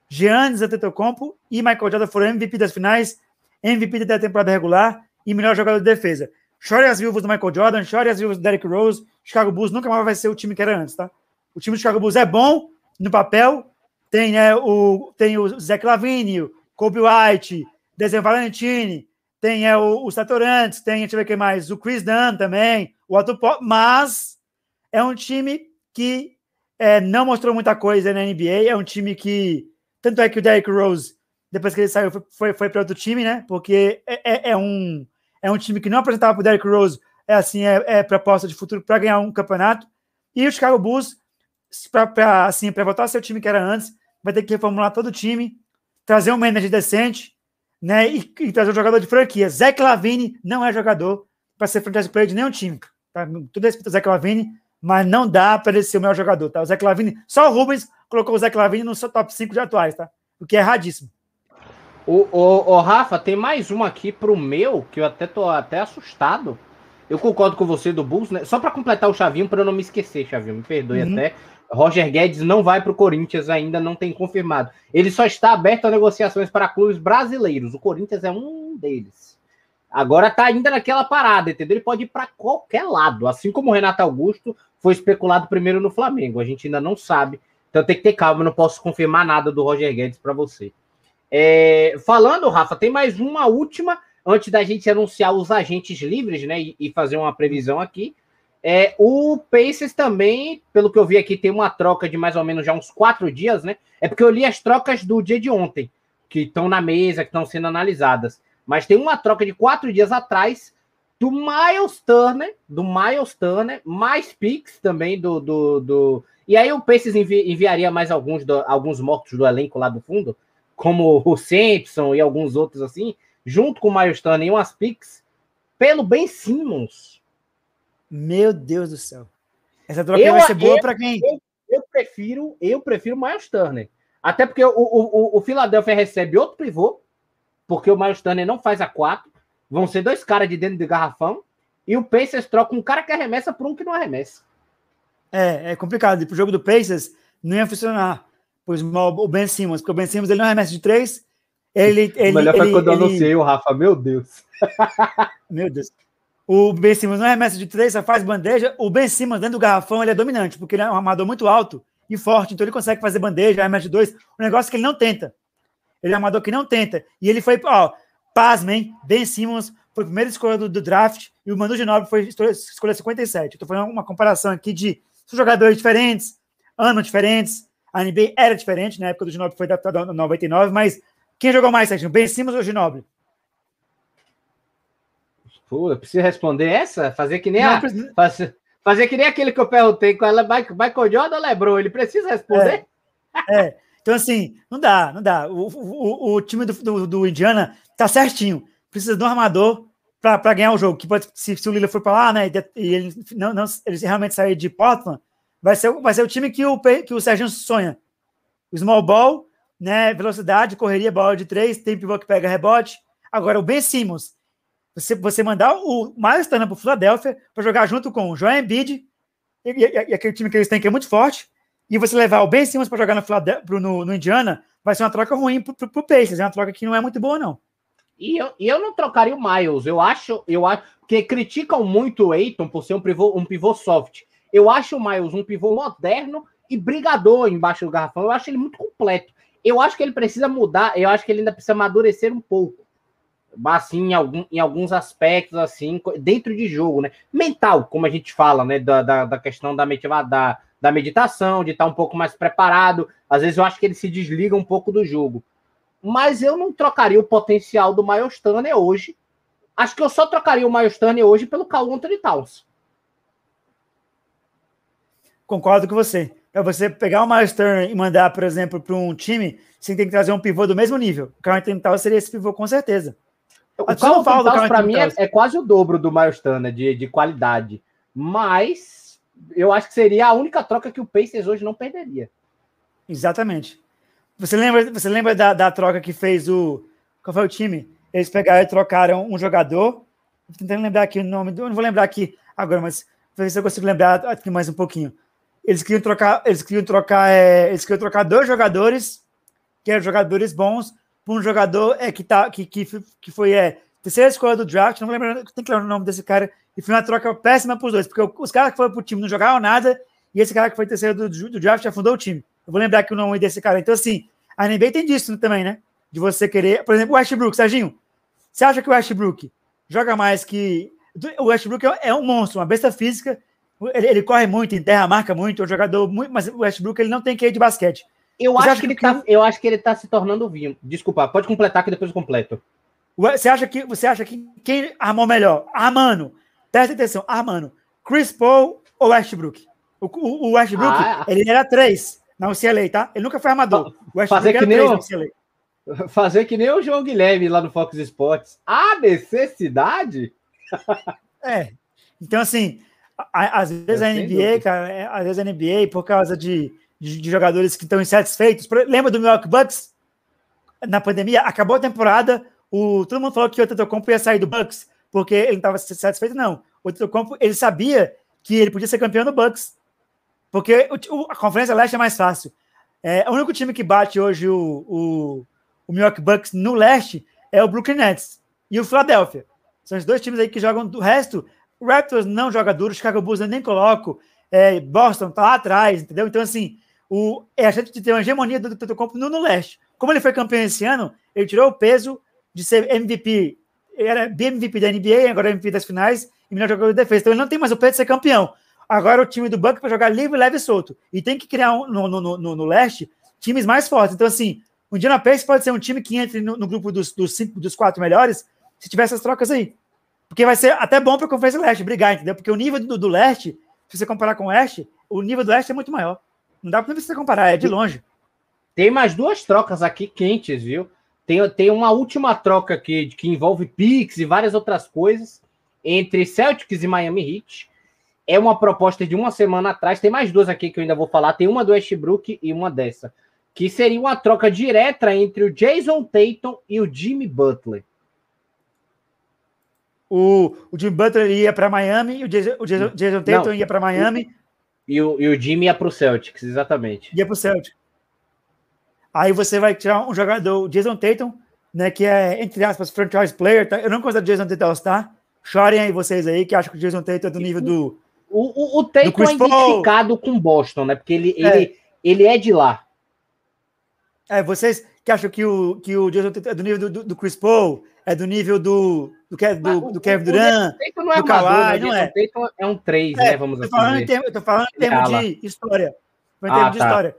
Giannis Antetokounmpo e Michael Jordan foram MVP das finais, MVP da temporada regular e melhor jogador de defesa. Chore as viúvas do Michael Jordan, chore as viúvas do Derrick Rose. Chicago Bulls nunca mais vai ser o time que era antes, tá? O time do Chicago Bulls é bom no papel. Tem, né, o, tem o Zach Lavine, o Kobe White, Dezen Valentini, tem é, o, o Satorantes, tem, eu ver quem mais, o Chris Dunn também, o Otto Pop, mas é um time que é, não mostrou muita coisa na NBA, é um time que, tanto é que o Derrick Rose, depois que ele saiu, foi, foi, foi para outro time, né, porque é, é, é, um, é um time que não apresentava para o Derrick Rose, é assim, é, é proposta de futuro para ganhar um campeonato, e o Chicago Bulls, para assim, voltar a ser o time que era antes, vai ter que reformular todo o time, trazer um manager decente, né? E, e trazer um jogador de franquia. Zé Lavine não é jogador para ser franchise player de nenhum time. Tá? Tudo respeito ao Zé Lavine, mas não dá para ele ser o melhor jogador. Tá? O Zé Lavine, só o Rubens colocou o Zé Lavine no seu top 5 de atuais, tá? O que é erradíssimo. O, o, o Rafa, tem mais uma aqui pro meu, que eu até tô até assustado. Eu concordo com você do Bulls, né? Só para completar o Chavinho, para eu não me esquecer, Chavinho, me perdoe uhum. até. Roger Guedes não vai para o Corinthians, ainda não tem confirmado. Ele só está aberto a negociações para clubes brasileiros. O Corinthians é um deles. Agora está ainda naquela parada, entendeu? Ele pode ir para qualquer lado, assim como o Renato Augusto foi especulado primeiro no Flamengo. A gente ainda não sabe, então tem que ter calma. Eu não posso confirmar nada do Roger Guedes para você. É, falando, Rafa, tem mais uma última antes da gente anunciar os agentes livres, né? E, e fazer uma previsão aqui. É, o Pacers também, pelo que eu vi aqui, tem uma troca de mais ou menos já uns quatro dias, né? É porque eu li as trocas do dia de ontem, que estão na mesa, que estão sendo analisadas. Mas tem uma troca de quatro dias atrás do Miles Turner, do Miles Turner, mais picks também do. do, do... E aí o Pacers envi enviaria mais alguns, do, alguns mortos do elenco lá do fundo, como o Simpson e alguns outros assim, junto com o Miles Turner e umas picks, pelo Ben Simmons meu Deus do céu. Essa troca eu, vai ser boa para quem? Eu, eu, prefiro, eu prefiro o Miles Turner. Até porque o, o, o, Philadelphia recebe outro pivô, porque o Miles Turner não faz a quatro. Vão ser dois caras de dentro do garrafão. E o Pacers troca um cara que arremessa por um que não arremessa. É, é complicado. E pro jogo do Pacers não ia funcionar. Pois o Ben Simmons, porque o Ben Simmons ele não arremessa de três. Ele, ele, o melhor ele, foi quando eu anunciei o Rafa, meu Deus. meu Deus. O Ben Simmons não arremessa de três, só faz bandeja. O Ben Simmons, dentro do garrafão, ele é dominante, porque ele é um armador muito alto e forte, então ele consegue fazer bandeja, arremessa de dois. O negócio é que ele não tenta. Ele é um armador que não tenta. E ele foi, ó, pasmem, Ben Simmons foi a primeira escolha do, do draft e o Manu Ginóbili foi escolha, escolha 57. Estou fazendo uma comparação aqui de jogadores diferentes, anos diferentes. A NBA era diferente, na época do Ginóbili foi adaptado em 99, mas quem jogou mais, Sérgio? Ben Simmons ou Ginóbili? Pô, eu preciso responder essa? Fazer que nem não, a. Precisa... Fazer, fazer que nem aquele que eu perguntei com ela, Michael Jordan ou Lebron? Ele precisa responder? É. é. Então, assim, não dá, não dá. O, o, o time do, do, do, Indiana tá certinho. Precisa de um armador para ganhar o jogo, que pode, se, se o Lila for para lá, né, e ele não, não ele realmente sair de Portland, vai ser, vai ser o time que o, que o Serginho sonha. O small ball, né, velocidade, correria, bola de três, tem pivô que pega rebote. Agora, o Ben Simmons, você, você mandar o Miles Turner para o Philadelphia para jogar junto com o Joel Embiid e, e, e, aquele time que eles têm que é muito forte, e você levar o Ben Simmons para jogar no, no, no, Indiana, vai ser uma troca ruim para o Pacers, é uma troca que não é muito boa, não. E eu, e eu não trocaria o Miles. Eu acho, eu acho que criticam muito o Aiton por ser um pivô, um pivô soft. Eu acho o Miles um pivô moderno e brigador embaixo do garrafão. Eu acho ele muito completo. Eu acho que ele precisa mudar, eu acho que ele ainda precisa amadurecer um pouco. Assim, em, algum, em alguns aspectos, assim, dentro de jogo, né? Mental, como a gente fala, né? Da, da, da questão da, da, da meditação, de estar um pouco mais preparado. Às vezes eu acho que ele se desliga um pouco do jogo mas eu não trocaria o potencial do Miles Turner hoje. Acho que eu só trocaria o Miles Turner hoje pelo Carl Anthony Towns. Concordo com você. Para você pegar o Miles Turner e mandar, por exemplo, para um time, você tem que trazer um pivô do mesmo nível. O Carl Anthony seria esse pivô com certeza. O Carl Anthony Towns, para mim, é, é, quase o dobro do Miles Turner de, de qualidade. Mas eu acho que seria a única troca que o Pacers hoje não perderia. Exatamente. Você lembra, você lembra da, da troca que fez o. Qual foi o time? Eles pegaram e trocaram um jogador. Tentando lembrar aqui o nome do. Não vou lembrar aqui agora, mas ver se eu consigo lembrar aqui mais um pouquinho. Eles queriam trocar, eles queriam trocar, é, eles queriam trocar dois jogadores, que eram jogadores bons, por um jogador é, que, tá, que, que, que foi é, terceira escolha do draft, não vou lembrar, tem que lembrar o nome desse cara, e foi uma troca péssima para os dois, porque os caras que foram para o time não jogavam nada, e esse cara que foi terceiro do, do draft afundou o time. Eu vou lembrar aqui o nome desse cara. Então, assim, a NBA tem disso também, né? De você querer. Por exemplo, o Westbrook, Serginho. Você acha que o Westbrook joga mais que. O Westbrook é um monstro, uma besta física. Ele, ele corre muito, enterra, marca muito, é um jogador muito. Mas o Westbrook ele não tem que de basquete. Eu acho, que ele que... Tá, eu acho que ele tá se tornando vinho. Desculpa, pode completar que depois eu completo. Você acha que, você acha que quem armou melhor? Armando. Presta atenção, Armando. Chris Paul ou Westbrook? O, o, o Westbrook, ah, ele era três na UCLA, tá? Ele nunca foi armador. O fazer que, nem o, fazer que nem o João Guilherme lá no Fox Sports. A necessidade? é. Então, assim, às vezes a NBA, cara, é, às vezes a NBA, por causa de, de, de jogadores que estão insatisfeitos. Lembra do Milwaukee Bucks? Na pandemia, acabou a temporada, o, todo mundo falou que o Tetocompo ia sair do Bucks, porque ele não estava satisfeito, não. O Tetocompo, ele sabia que ele podia ser campeão do Bucks. Porque o, a Conferência Leste é mais fácil. É, o único time que bate hoje o, o, o Milwaukee Bucks no leste é o Brooklyn Nets e o Philadelphia. São os dois times aí que jogam do resto. Raptors não joga duro, Chicago Bulls eu nem coloco. É, Boston tá lá atrás, entendeu? Então, assim, o, é a de ter uma hegemonia do Tetocompo no, no leste. Como ele foi campeão esse ano, ele tirou o peso de ser MVP. Ele era BMVP da NBA, agora é MVP das finais e melhor jogador de defesa. Então ele não tem mais o peso de ser campeão. Agora o time do Bucks para jogar livre, leve e solto. E tem que criar um, no, no, no, no, leste times mais fortes. Então, assim, o Indiana Pacers pode ser um time que entre no, no grupo dos, dos, cinco, dos quatro melhores se tiver essas trocas aí. Porque vai ser até bom para a Conferência Leste brigar, entendeu? Porque o nível do, do leste, se você comparar com o oeste, o nível do leste é muito maior. Não dá para você comparar, é de longe. Tem mais duas trocas aqui quentes, viu? Tem, tem uma última troca aqui que envolve Pix e várias outras coisas entre Celtics e Miami Heat é uma proposta de uma semana atrás. Tem mais duas aqui que eu ainda vou falar. Tem uma do Westbrook e uma dessa. Que seria uma troca direta entre o Jason Tatum e o Jimmy Butler. O, o Jimmy Butler ia para Miami e o Jason, o Jason, Jason Tatum Não, ia para Miami. E o, e o Jimmy ia para o Celtics, exatamente. Ia para o Celtics. Aí você vai tirar um jogador, o Jason Tatum, né, que é, entre aspas, franchise player. Tá? Eu não considero o Jason Tatum All-Star. Chorem aí vocês aí que acham que o Jason Tatum é do nível do, o, o, o Tatum é identificado com Boston, né? Porque ele, é. ele, ele é de lá. É, vocês que acham que o, que o Jason Tatum é do nível do, do Chris Paul, é do nível do, do, do, do Kevin Durant, não é do Kawhi, né? não é? O é um 3, é, né? Vamos assim falando dizer. eu tô falando em termos de história. Em termos ah, de tá. história.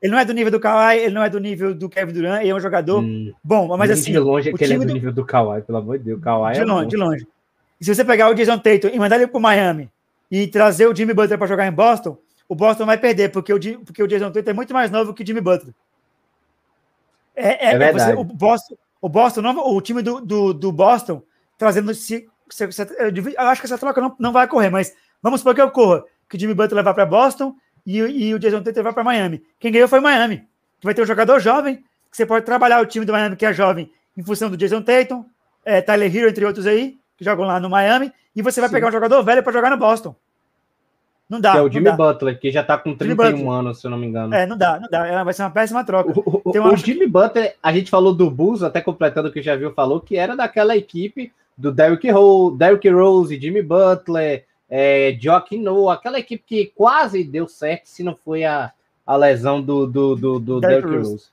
Ele não é do nível do Kawhi, ele não é do nível do Kevin Durant, ele é um jogador hum, bom, mas assim... De longe é que ele é do, do nível do Kawhi, pelo amor de Deus. Kawhi de é longe, bom. de longe. E se você pegar o Jason Tatum e mandar ele pro Miami, e trazer o Jimmy Butler para jogar em Boston, o Boston vai perder, porque o, porque o Jason Tatum é muito mais novo que o Jimmy Butler. É, é, é, é você, o Boston, o Boston, o time do, do, do Boston, trazendo se eu acho que essa troca não, não vai ocorrer, mas vamos supor que ocorra. Que o Jimmy Butler vai para Boston e, e, o Jason Tatum vai para Miami. Quem ganhou foi Miami. Vai ter um jogador jovem, que você pode trabalhar o time do Miami, que é jovem, em função do Jason Tatum, é, Tyler Hero, entre outros aí, que jogam lá no Miami, e você vai Sim. pegar um jogador velho para jogar no Boston. Não dá. Que é o Jimmy Butler, que já tá com 31 anos, se eu não me engano. É, não dá, não dá. Vai ser uma péssima troca. O, o, o Jimmy Butler, a gente falou do Bulls, até completando o que já viu, falou que era daquela equipe do Derrick, Rose, Derrick Rose, Jimmy Butler, é, Joaquim Noah, aquela equipe que quase deu certo se não foi a, a lesão do, do, do, do Derrick, Rose. Rose.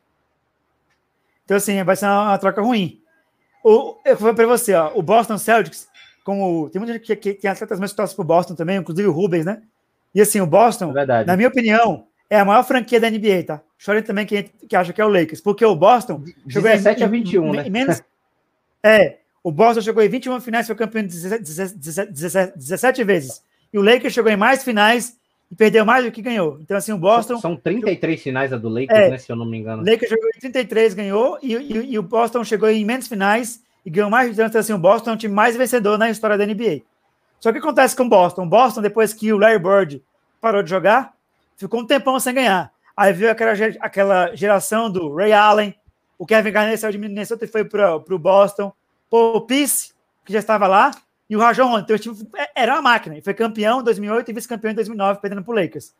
Então, assim, vai ser uma, uma troca ruim. O, eu vou para você, ó, o Boston Celtics, como tem muita gente que, que tem atletas mais torcem pro Boston também, inclusive o Rubens, né? E assim, o Boston, é na minha opinião, é a maior franquia da NBA, tá? Chorem também quem que acha que é o Lakers, porque o Boston 17 a 21, em, né? Menos, é, o Boston chegou em 21 finais, foi campeão 17, 17, 17, vezes. E o Lakers chegou em mais finais e perdeu mais do que ganhou. Então, assim, o Boston. São 33 finais a do Lakers, é, né? Se eu não me engano. O Lakers chegou em 33, ganhou, e, e, e, o Boston chegou em menos finais e ganhou mais. Então, assim, o Boston é o time mais vencedor na história da NBA. Só que o acontece com o Boston? Boston, depois que o Larry Bird parou de jogar, ficou um tempão sem ganhar. Aí viu aquela, aquela geração do Ray Allen, o Kevin Garnett saiu de Minnesota e foi para o Boston, o Peace, que já estava lá, e o Rajon Então o time é, era uma máquina. E foi campeão em 2008 e vice-campeão em 2009, perdendo para o Lakers.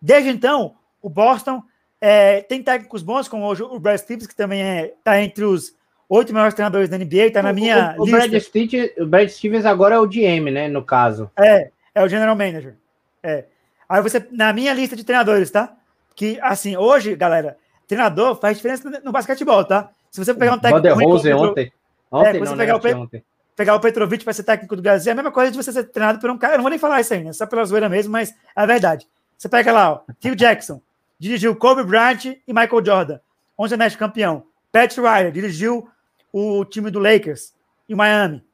Desde então, o Boston é, tem técnicos bons, como hoje o Brad Stevens, que também está é, tá entre os oito melhores treinadores da NBA, está na minha o, o. Brad Stevens, o Brad Stevens agora é o GM, né, no caso. É, é o General Manager. É. Aí você, na minha lista de treinadores, tá? Que, assim, hoje, galera, treinador faz diferença no basquetebol, tá? Se você pegar um técnico. Ruim, Rose ontem. Ontem, é, não, você pegar, né, o ontem. pegar o Petrovic para ser técnico do Brasil, é a mesma coisa de você ser treinado por um cara. Eu não vou nem falar isso aí, né? Só pela zoeira mesmo, mas é verdade. Você pega lá, ó, Phil Jackson, dirigiu Kobe Bryant e Michael Jordan, 11 anéis campeão. Pat Riley dirigiu o time do Lakers e Miami,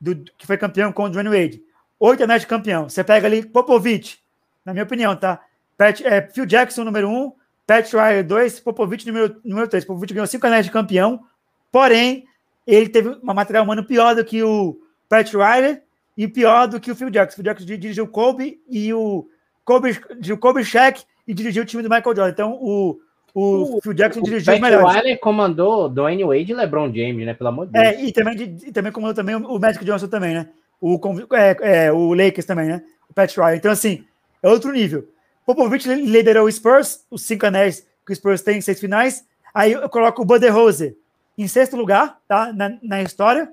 do, que foi campeão com o Dwayne Wade. Oito anéis de campeão. Você pega ali Popovich, na minha opinião, tá? Pat, é, Phil Jackson, número um, Pat Riley, dois, Popovich, número, número três. Popovich ganhou cinco anéis de campeão, porém, ele teve uma material humano pior do que o Pat Riley e pior do que o Phil Jackson. O Phil Jackson dirigiu o Kobe e o Kobe, o Kobe Shaq e dirigiu o time do Michael Jordan. Então, o, o, o Phil Jackson o dirigiu Pat os Riley comandou Dwayne Wade e LeBron James, né? Pelo amor de é, Deus. É, e também, e também comandou também o Magic Johnson também, né? O, é, é, o Lakers também, né? O Pat Riley. Então, assim, é outro nível. Popovich liderou o Spurs, os cinco anéis que o Spurs tem, seis finais. Aí eu coloco o Rose em sexto lugar, tá? Na, na história,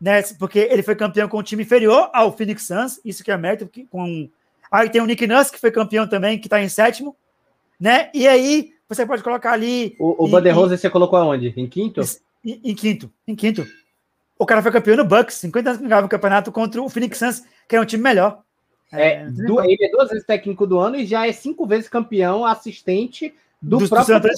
né? Porque ele foi campeão com um time inferior ao Phoenix Suns, isso que é mérito. Com... Aí tem o Nick Nurse, que foi campeão também, que está em sétimo, né? E aí você pode colocar ali. O, o Rose você colocou aonde? Em quinto? Em, em, quinto, em quinto. O cara foi campeão no Bucks, 50 anos que ganhava o campeonato contra o Phoenix Suns, que é um time melhor. É, é do, ele é duas vezes técnico do ano e já é cinco vezes campeão assistente do, do próprio do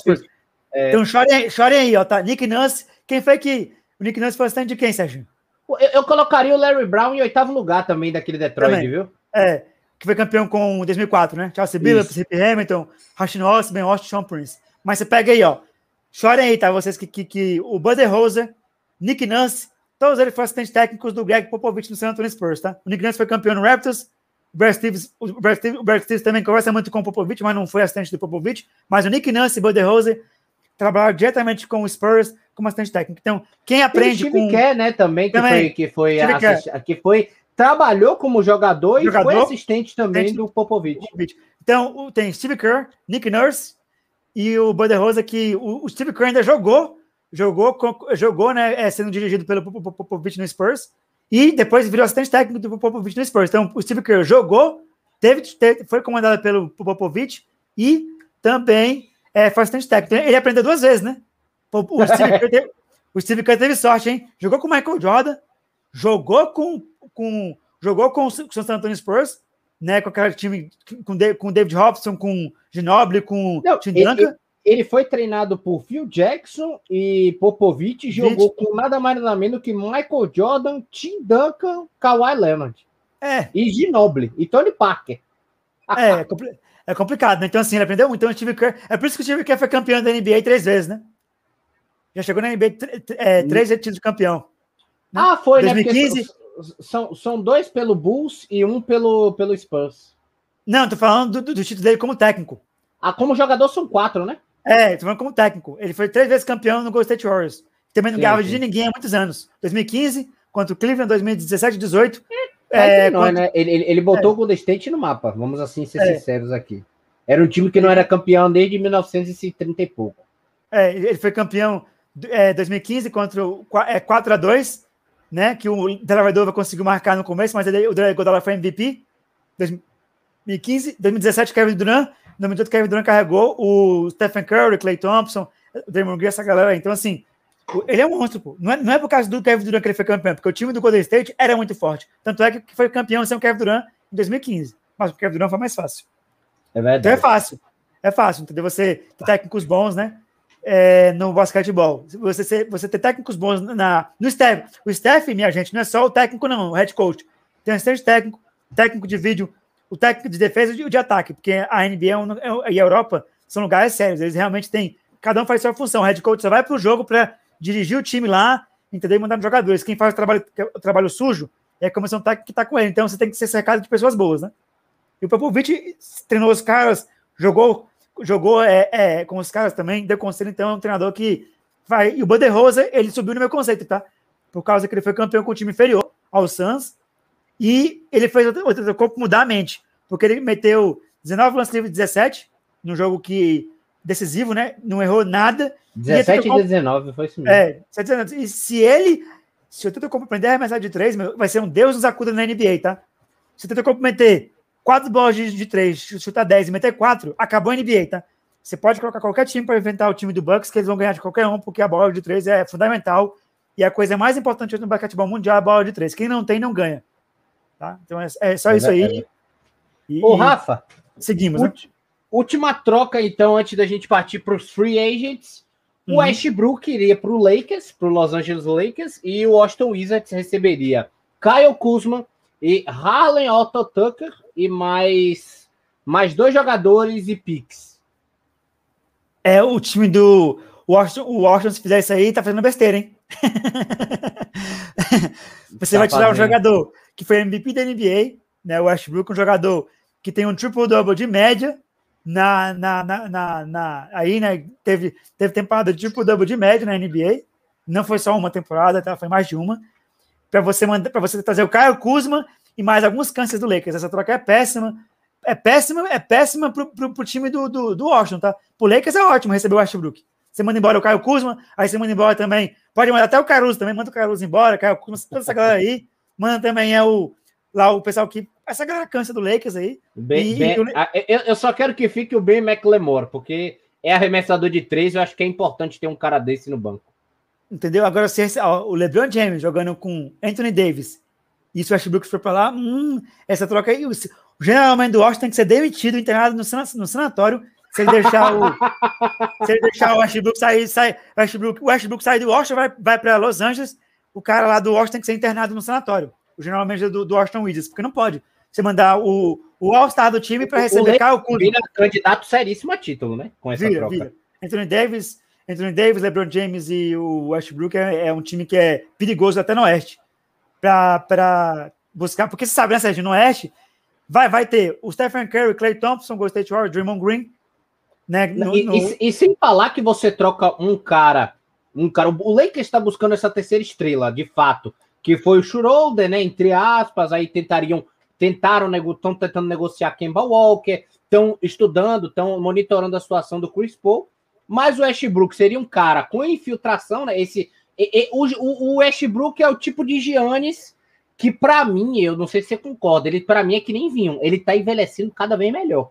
é. Então chorem, chorem aí, ó, tá? Nick Nance, quem foi que. O Nick Nance foi assistente de quem, Sérgio? Eu, eu, colocaria o Larry Brown em oitavo lugar também daquele Detroit, também. viu? É, que foi campeão com 2004, né? Chelsea Billups, Rip Hamilton, Rashid Ross, Ben Austin, Sean Prince. Mas você pega aí, ó. Chorem aí, tá? Vocês que, que, que o Buddy Rosa, Nick Nance, todos eles foram assistentes técnicos do Greg Popovich no San Antonio Spurs, tá? O Nick Nance foi campeão no Raptors, o Brad Stevens, o Brad Stevens, o Brad Stevens também conversa muito com o Popovich, mas não foi assistente do Popovich. Mas o Nick Nance e o Rose trabalharam diretamente com o Spurs como assistente técnico. Então, quem aprende com... quer, né, também, que também. foi... Que foi, assist... que foi trabalhou como jogador, jogador, e foi assistente também do Popovich. Popovich. Então, tem Steve Kerr, Nick Nurse e o Rose que o, o Steve Kerr ainda jogou, jogou, jogou, né, é, sendo dirigido pelo Popovich no Spurs. E depois virou assistente técnico do Popovich no Spurs. Então, o Steve Kerr jogou, teve, teve foi comandado pelo Popovich e também é, foi assistente técnico. Ele aprendeu duas vezes, né? O, Steve, Kerr teve, o Steve Kerr teve sorte, hein? Jogou com o Michael Jordan, jogou com, com jogou com o San Antonio Spurs, né? Com aquele time com, com David Robson, com Ginobili, com Não, Tim Duncan ele foi treinado por Phil Jackson e Popovich jogou com nada mais nada menos que Michael Jordan, Tim Duncan, Kawhi Leonard. É. E Ginobili e Tony Parker. É, é, complicado, né? Então, assim, ele aprendeu muito. Então, o Steve Kerr, é por isso que o Steve Kerr foi campeão da NBA três vezes, né? Já chegou na NBA é, três títulos de campeão. Né? Ah, foi, 2015, né? são, são dois pelo Bulls e um pelo, pelo Spurs. Não, tô falando do, do título dele como técnico. Ah, como jogador são quatro, né? É, tô falando como técnico. Ele foi três vezes campeão no Golden State Warriors. Também não sim, ganhava sim. de ninguém há muitos anos. 2015, contra o Cleveland, 2017, 18. É, é, não, contra... né? ele, ele, ele botou é. o Golden State no mapa, vamos assim ser é. sinceros aqui. Era um time que não era campeão desde 1930 e pouco. É, ele foi campeão é, 2015 contra o é, 4 a 2 né? Que o Delavadova conseguiu marcar no começo, mas ele, o Godala foi MVP. 2015, 2017, Kevin Durant. No momento Kevin Durant carregou o Stephen Curry, Clay Thompson, o Draymond Green, essa galera. Então, assim, ele é um monstro, pô. Não é, não é por causa do Kevin Durant que ele foi campeão, porque o time do Golden State era muito forte. Tanto é que foi campeão sem o Kevin Durant em 2015. Mas o Kevin Durant foi mais fácil. É verdade. Então é fácil. É fácil, entendeu? Você ter técnicos bons, né? É, no basquetebol. Você, você ter técnicos bons na, no staff. O staff, minha gente, não é só o técnico, não, o head coach. Tem assistente técnico, técnico de vídeo, o técnico de defesa e o de ataque, porque a NBA é e a Europa são lugares sérios. Eles realmente têm. Cada um faz sua função. O head coach só vai para o jogo para dirigir o time lá, entendeu? E mandar nos jogadores. Quem faz o trabalho, o trabalho sujo é a comissão técnica que está com ele. Então você tem que ser cercado de pessoas boas, né? E o Popovich treinou os caras, jogou, jogou é, é, com os caras também, deu conselho, então é um treinador que vai. E o Bader Rosa, ele subiu no meu conceito, tá? Por causa que ele foi campeão com o time inferior ao Suns. E ele fez o corpo mudar a mente, porque ele meteu 19 lances livres 17, num jogo que decisivo, né? Não errou nada. 17 e 19, foi isso mesmo. É, 19. E se ele, se o Tetocompo aprender a arremessar de 3, vai ser um Deus nos acuda na NBA, tá? Se o Tetocompo meter quatro bolas de, de três, chutar 10 e meter quatro, acabou a NBA, tá? Você pode colocar qualquer time para inventar o time do Bucks, que eles vão ganhar de qualquer um, porque a bola de três é fundamental. E a coisa mais importante no basquetebol mundial é a bola de três. Quem não tem, não ganha. Tá? Então é, é só é isso aí. E, Ô, Rafa, seguimos. Né? Última troca, então, antes da gente partir para os free agents. O uhum. Westbrook iria para o Lakers, para o Los Angeles Lakers, e o Austin Wizards receberia Kyle Kuzma e Harlan Otto Tucker e mais, mais dois jogadores e picks. É, o time do Washington, o Washington, se fizer isso aí, tá fazendo besteira, hein? Você tá vai tirar fazendo. um jogador que foi MVP da NBA, né? O Westbrook, um jogador que tem um triple-double de média, na, na, na, na, na, aí, né? Teve, teve temporada de triple-double de média na NBA. Não foi só uma temporada, tá? Foi mais de uma. Para você mandar, para você trazer o Caio Kuzma e mais alguns cânceres do Lakers. Essa troca é péssima. É péssima, é péssima pro, pro, pro time do, do, do Washington, tá? Pro Lakers é ótimo receber o Westbrook. Você manda embora o Caio Kuzma, aí você manda embora também. Pode mandar até o Caruso também, manda o Caruso embora, Caio Kuzma, toda essa galera aí. Manda também é o lá o pessoal que. Essa galera cansa do Lakers aí. Bem, e, bem, e, eu, eu, só quero que fique o Ben McLemore, porque é arremessador de três, eu acho que é importante ter um cara desse no banco. Entendeu? Agora, se esse, ó, o LeBron James jogando com Anthony Davis e se o Westbrook for para lá, hum, essa troca aí, o, o generalmente do Washington tem que ser demitido, internado no, no sanatório, se ele deixar o se ele deixar o Westbrook sair, sair Westbrook, o Westbrook sair do Washington, vai, vai para Los Angeles, o cara lá do Washington tem que ser internado no sanatório, o generalmente do, do Washington Wizards, porque não pode você mandar o, o All-Star do time para receber Kyle Kuzma. Vira candidato seríssimo a título, né? Com essa vira, troca. Vira. Anthony Davis, Anthony Davis, LeBron James e o Westbrook é, é um time que é perigoso até no Oeste. Para buscar, porque você sabe, né, Sérgio, no Oeste vai, vai ter o Stephen Curry, Clay Thompson, Golden State Warriors, Draymond Green, né? No, e, no... E, e, sem falar que você troca um cara, um cara, o Lakers está buscando essa terceira estrela, de fato, que foi o Schroeder, né? Entre aspas, aí tentariam, tentaram, estão tentando negociar Kemba Walker, estão estudando, estão monitorando a situação do Chris Paul. Mas o Westbrook seria um cara com infiltração, né? Esse, e, e, o, o Westbrook é o tipo de Giannis que, para mim, eu não sei se você concorda, ele para mim é que nem vinham. Ele tá envelhecendo cada vez melhor.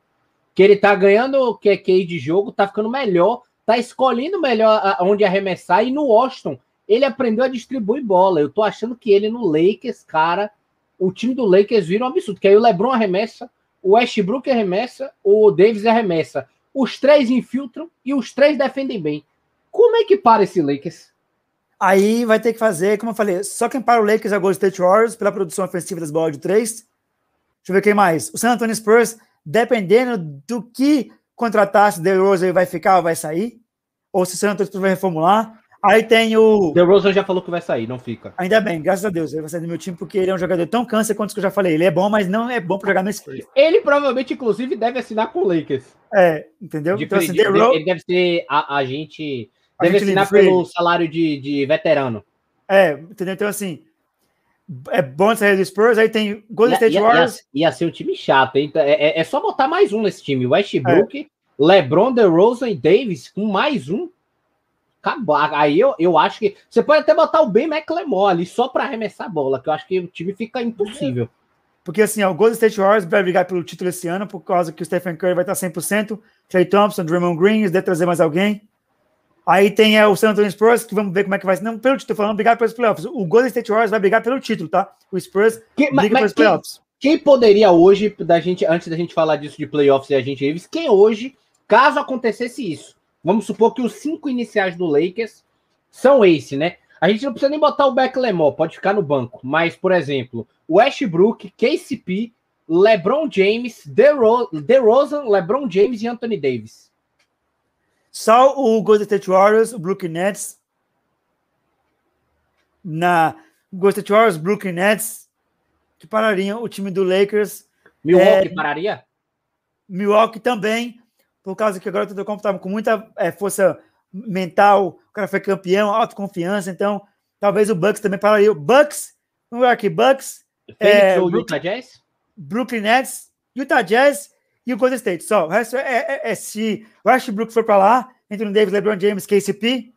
Que ele tá ganhando o QQ de jogo, tá ficando melhor, tá escolhendo melhor onde arremessar. E no Washington, ele aprendeu a distribuir bola. Eu tô achando que ele no Lakers, cara, o time do Lakers vira um absurdo. Que aí o LeBron arremessa, o Westbrook arremessa, o Davis arremessa os três infiltram e os três defendem bem. Como é que para esse Lakers? Aí vai ter que fazer, como eu falei, só quem para o Lakers é o Golden State Warriors pela produção ofensiva das bolas de três. Deixa eu ver quem mais. O San Antonio Spurs, dependendo do que contratar, se o DeRozan vai ficar ou vai sair, ou se o San Antonio Spurs vai reformular. Aí tem o. The Rosen já falou que vai sair, não fica. Ainda bem, graças a Deus. Ele vai sair do meu time porque ele é um jogador tão câncer quanto que eu já falei. Ele é bom, mas não é bom para jogar no Spurs. Ele provavelmente, inclusive, deve assinar com o Lakers. É, entendeu? De, então, assim, de, Ro... Ele deve ser a, a gente. Deve a gente assinar pelo salário de, de veterano. É, entendeu? Então, assim, é bom sair do Spurs, aí tem Golden State ia, Warriors. Ia, ia, ser um time chato, hein? É, é, é, só botar mais um nesse time. Westbrook, é. LeBron, DeRozan e Davis com mais um. Acabou. Aí eu, eu acho que. Você pode até botar o Ben McLemore ali só para arremessar a bola, que eu acho que o time fica impossível. Porque assim, ó, o Golden State Warriors vai brigar pelo título esse ano, por causa que o Stephen Curry vai estar 100%, Clay Thompson, Draymond Green, deve trazer mais alguém. Aí tem é, o San Antonio Spurs, que vamos ver como é que vai ser. Não pelo título, falando brigar pelos playoffs. O Golden State Warriors vai brigar pelo título, tá? O Spurs que, briga mas, pelos quem, playoffs. Quem poderia hoje, da gente, antes da gente falar disso de playoffs e a gente Davis, quem hoje, caso acontecesse isso, vamos supor que os cinco iniciais do Lakers são esse, né? A gente não precisa nem botar o Beck Lemore, pode ficar no banco. Mas, por exemplo, Westbrook, KCP, LeBron James, DeRozan, LeBron James e Anthony Davis. Só o Golden State Warriors, o Brooklyn Nets. Na Golden State Warriors, Brooklyn Nets, que parariam o time do Lakers. Milwaukee é, pararia? Milwaukee também, por causa que agora o Tetocompo estava com muita é, força mental, o cara foi campeão, autoconfiança, então talvez o Bucks também pararia. O Bucks, New York Bucks, é, ou Utah Jazz? Brooklyn Nets, Utah Jazz e o Golden State. Só, o resto é, é, é se o Westbrook for para lá, entre o Davis, LeBron James, KCP,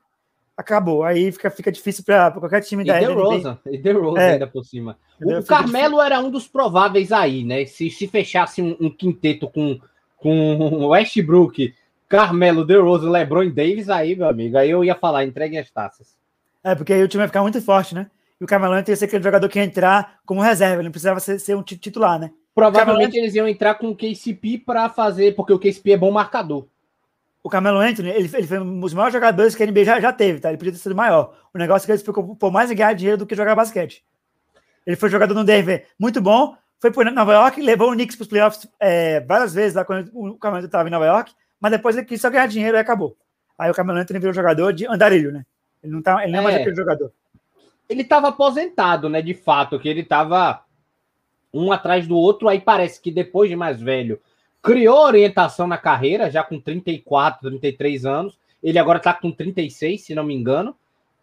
acabou. Aí fica, fica difícil para qualquer time e da NBA. Rosa, e The Rosa é. ainda por cima. O Carmelo era um dos prováveis aí, né? Se, se fechasse um, um quinteto com, com Westbrook, Carmelo, Rose, LeBron e Davis, aí, meu amigo, aí eu ia falar, entregue as taças. É, porque aí o time vai ficar muito forte, né? E o Carmelo ia ser aquele jogador que ia entrar como reserva, ele não precisava ser, ser um titular, né? Provavelmente eles iam entrar com o KCP para fazer, porque o KCP é bom marcador. O Carmelo Anthony, ele, ele foi um dos maiores jogadores que a NBA já, já teve, tá? Ele podia ter sido maior. O negócio é que ele ficou por mais ganhar dinheiro do que jogar basquete. Ele foi jogador no Denver muito bom, foi para Nova York, levou o Knicks para os playoffs é, várias vezes lá quando o Carmelo estava em Nova York, mas depois ele quis só ganhar dinheiro e acabou. Aí o Carmelo Anthony virou jogador de andarilho, né? Ele não, tá, ele não é, é mais aquele jogador. Ele estava aposentado, né? De fato, que ele estava um atrás do outro, aí parece que depois de mais velho, criou orientação na carreira, já com 34, 33 anos, ele agora está com 36, se não me engano,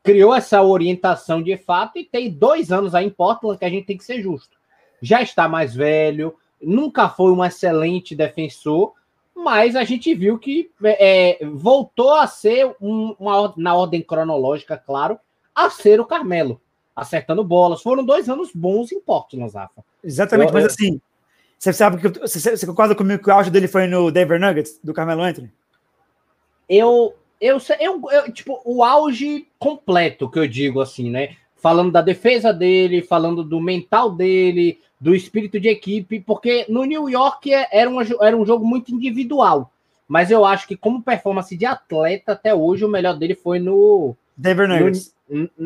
criou essa orientação de fato e tem dois anos aí em Portland que a gente tem que ser justo. Já está mais velho, nunca foi um excelente defensor, mas a gente viu que é, voltou a ser um, uma, na ordem cronológica, claro, a ser o Carmelo acertando bolas. Foram dois anos bons em Portland, Zafa. Exatamente, eu, mas assim, você sabe que você, você concorda comigo que o auge dele foi no Denver Nuggets, do Carmelo Anthony? Eu, eu, eu, eu, tipo, o auge completo que eu digo, assim, né? Falando da defesa dele, falando do mental dele, do espírito de equipe, porque no New York é, era, uma, era um jogo muito individual. Mas eu acho que, como performance de atleta, até hoje, o melhor dele foi no. Denver Nuggets.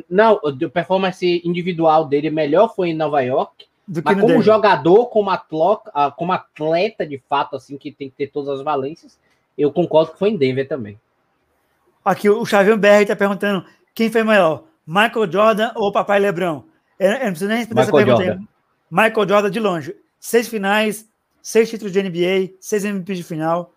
Não, a performance individual dele melhor foi em Nova York. mas como jogador, como atleta, ah, como atleta de fato, assim, que tem que ter todas as valências, eu concordo que foi em Denver também. Aqui o Xavier BR está perguntando quem foi maior, Michael Jordan ou Papai Lebrão? Eu, eu não preciso nem responder Michael essa pergunta. Jordan. Michael Jordan de longe. Seis finais, seis títulos de NBA, seis MVP de final.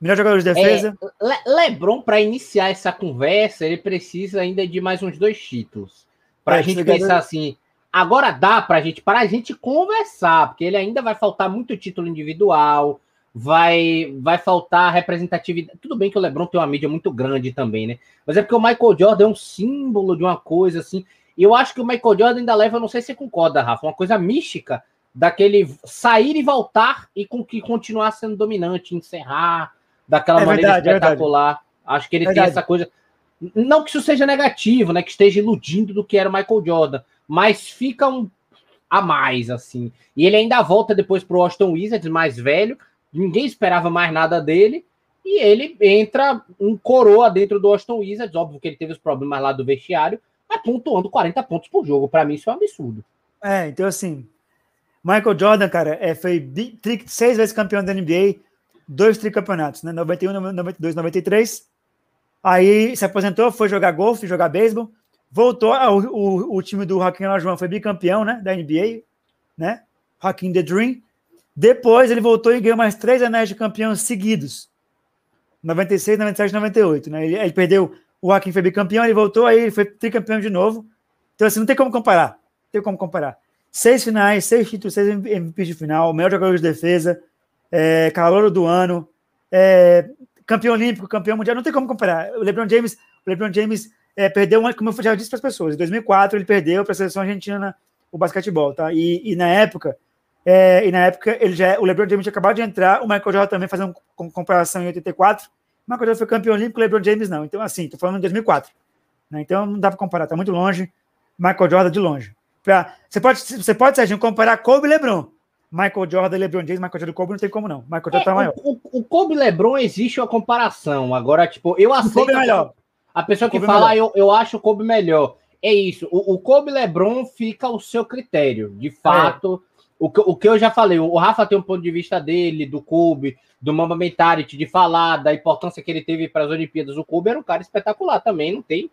Melhor jogador de defesa. É, Le Lebron, para iniciar essa conversa, ele precisa ainda de mais uns dois títulos. Para a é, gente pensar assim. Agora dá para a gente, para a gente conversar, porque ele ainda vai faltar muito título individual, vai vai faltar representatividade. Tudo bem que o LeBron tem uma mídia muito grande também, né? Mas é porque o Michael Jordan é um símbolo de uma coisa assim. E eu acho que o Michael Jordan ainda leva, não sei se você concorda, Rafa, uma coisa mística daquele sair e voltar e com que continuar sendo dominante, encerrar, daquela é maneira verdade, é espetacular. É Acho que ele verdade. tem essa coisa. Não que isso seja negativo, né? Que esteja iludindo do que era o Michael Jordan, mas fica um a mais, assim. E ele ainda volta depois para o Austin Wizards, mais velho. Ninguém esperava mais nada dele. E ele entra um coroa dentro do Austin Wizards. Óbvio que ele teve os problemas lá do vestiário, mas pontuando 40 pontos por jogo. Para mim, isso é um absurdo. É, então assim. Michael Jordan, cara, é, foi seis vezes campeão da NBA, dois tricampeonatos, né? 91, 92, 93. Aí se aposentou, foi jogar golfe, jogar beisebol. Voltou, o, o, o time do Joaquim Olajuwon foi bicampeão, né? Da NBA, né? Joaquim The Dream. Depois ele voltou e ganhou mais três anéis de campeão seguidos. 96, 97 98, né? Ele, ele perdeu, o Joaquim foi bicampeão, ele voltou, aí ele foi tricampeão de novo. Então, assim, não tem como comparar. Não tem como comparar. Seis finais, seis títulos, seis MVP de final, melhor jogador de defesa, é, calor do ano, é, campeão olímpico, campeão mundial, não tem como comparar. O LeBron James, o LeBron James é, perdeu, uma, como eu já disse para as pessoas, em 2004 ele perdeu para a seleção argentina o basquetebol, tá? E, e na época, é, e na época ele já, o LeBron James tinha acabado de entrar, o Michael Jordan também fazendo uma comparação em 84. Michael Jordan foi campeão olímpico, LeBron James não. Então, assim, tô falando em 2004. Né? Então não dá para comparar, tá muito longe. Michael Jordan de longe. Pra, você pode, você pode, Serginho, comparar Kobe e LeBron. Michael Jordan, LeBron James, Michael Jordan Kobe não tem como não. Michael Jordan é, tá maior. O, o, o Kobe e LeBron existe uma comparação. Agora, tipo, eu aceito. O Kobe é melhor. A pessoa que fala, ah, eu, eu acho o Kobe melhor. É isso. O, o Kobe LeBron fica ao seu critério. De fato, é. O, que, o que eu já falei, o Rafa tem um ponto de vista dele, do Kobe, do Mamba Mentality, de falar da importância que ele teve para as Olimpíadas. O Kobe era um cara espetacular também, não tem,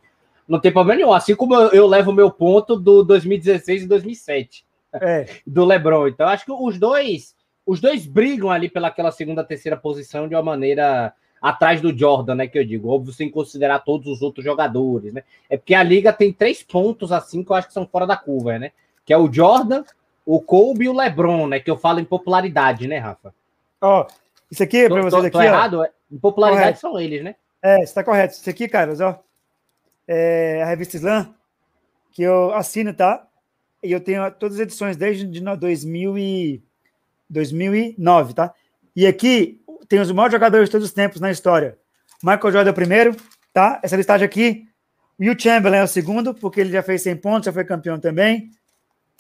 não tem problema nenhum. Assim como eu, eu levo o meu ponto do 2016 e 2007 é. do LeBron. Então, acho que os dois, os dois brigam ali pelaquela segunda, terceira posição de uma maneira atrás do Jordan, né? Que eu digo, óbvio, sem considerar todos os outros jogadores, né? É porque a liga tem três pontos assim que eu acho que são fora da curva, né? Que é o Jordan, o Kobe e o LeBron, né? Que eu falo em popularidade, né, Rafa? Ó, oh, isso aqui para vocês tô, aqui. Tô errado? Em popularidade correto. são eles, né? É, está correto. Isso aqui, caras, ó. É a revista Slam, que eu assino, tá? E eu tenho todas as edições desde de 2000 e 2009, tá? E aqui tem os maiores jogadores de todos os tempos na história. Michael Jordan é o primeiro, tá? Essa listagem aqui. Will Chamberlain é o segundo, porque ele já fez 100 pontos, já foi campeão também.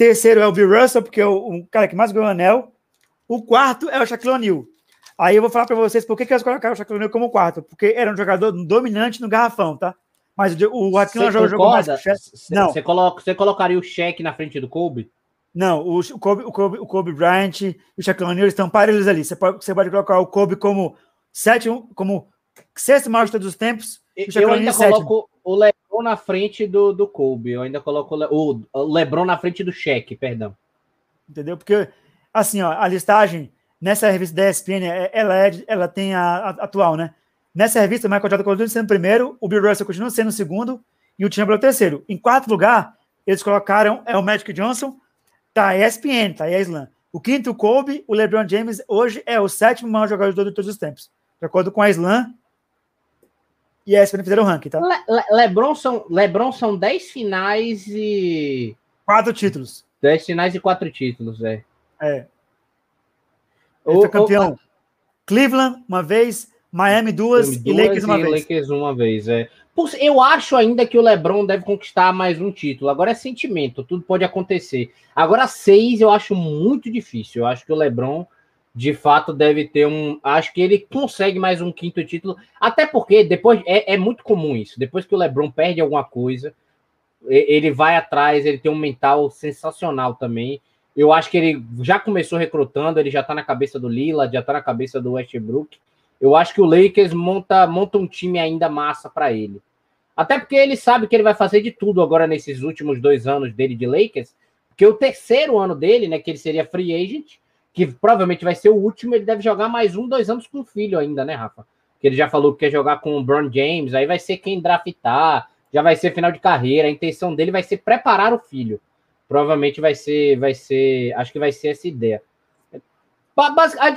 Terceiro é o Bill Russell, porque é o, cara que mais ganhou o anel. O quarto é o Shaquille O'Neal. Aí eu vou falar para vocês por que, que eles colocaram o Shaquille O'Neal como quarto. Porque era um jogador dominante no garrafão, tá? Mas o Shaquille O'Neal jogou mais Não. Você, coloca, você colocaria o Shaq na frente do Kobe? Não, o, Kobe, o, Kobe, o Kobe Bryant e o Shaquille O'Neal estão parelhos ali. Você pode, você pode colocar o Kobe como sétimo, como sexto maior de todos os tempos. Eu ainda coloco o LeBron na frente do, do Kobe. Eu ainda coloco o, o LeBron na frente do Shaq, perdão. Entendeu? Porque, assim, ó, a listagem nessa revista da ESPN, é, ela, é, ela tem a, a atual, né? Nessa revista, o Michael Jordan continua sendo primeiro, o Bill Russell continua sendo segundo e o Chamberlain é terceiro. Em quarto lugar, eles colocaram é o Magic Johnson, Tá, a ESPN, tá a Slam. O quinto, o Kobe, o LeBron James, hoje é o sétimo maior jogador de todos os tempos. De acordo com a Slam e ESPN fizeram o ranking, tá? Le Le Lebron, são, Lebron são 10 finais e. Quatro títulos. 10 finais e quatro títulos, é. É. Ele o, foi campeão. O... Cleveland, uma vez, Miami duas, duas e Lakers uma e vez. Lakers uma vez, é. Eu acho ainda que o LeBron deve conquistar mais um título. Agora é sentimento, tudo pode acontecer. Agora, seis eu acho muito difícil. Eu acho que o LeBron, de fato, deve ter um. Acho que ele consegue mais um quinto título. Até porque depois é, é muito comum isso. Depois que o LeBron perde alguma coisa, ele vai atrás, ele tem um mental sensacional também. Eu acho que ele já começou recrutando, ele já tá na cabeça do Lila, já tá na cabeça do Westbrook. Eu acho que o Lakers monta, monta um time ainda massa para ele. Até porque ele sabe que ele vai fazer de tudo agora nesses últimos dois anos dele de Lakers, porque o terceiro ano dele, né, que ele seria free agent, que provavelmente vai ser o último, ele deve jogar mais um, dois anos com o filho ainda, né, Rafa? Que ele já falou que quer jogar com o Brown James, aí vai ser quem draftar, já vai ser final de carreira. A intenção dele vai ser preparar o filho. Provavelmente vai ser, vai ser, acho que vai ser essa ideia.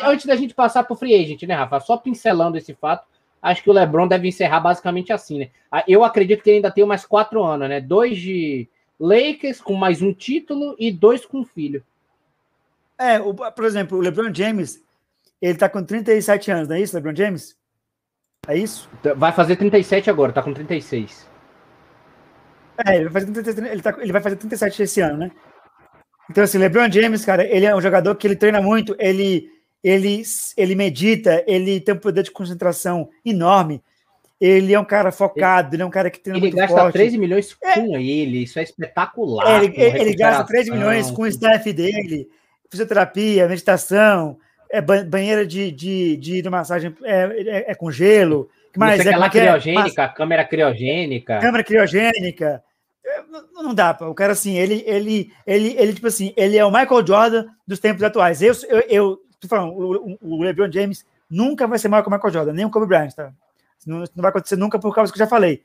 Antes da gente passar para o free agent, né, Rafa? Só pincelando esse fato, acho que o LeBron deve encerrar basicamente assim, né? Ah, eu acredito que ele ainda tem mais quatro anos, né? Dois de Lakers com mais um título e dois com filho. É, o, por exemplo, o LeBron James, ele tá com 37 anos, não é isso, LeBron James? É isso? Vai fazer 37 agora, tá com 36. É, ele vai fazer, 37, ele, tá, ele vai fazer 37 esse ano, né? Então, assim, LeBron James, cara, ele é um jogador que ele treina muito, ele, ele, ele medita, ele tem um poder de concentração enorme. Ele é um cara focado, ele, ele é um cara que treina ele muito gasta 13 milhões com é. ele, isso é espetacular. É, ele, ele gasta 13 milhões com o staff dele, fisioterapia, meditação, é banheira de, de, de, de massagem é, é, é, com gelo. Mas é aquela é? criogênica, é? câmera criogênica. Câmera criogênica. Não dá, pô. o cara assim, ele, ele, ele, ele, tipo assim, ele é o Michael Jordan dos tempos atuais. Eu, eu, eu tô falando, o, o LeBron James nunca vai ser maior que o Michael Jordan, nem o Kobe Bryant, tá? Não, não vai acontecer nunca por causa que eu já falei.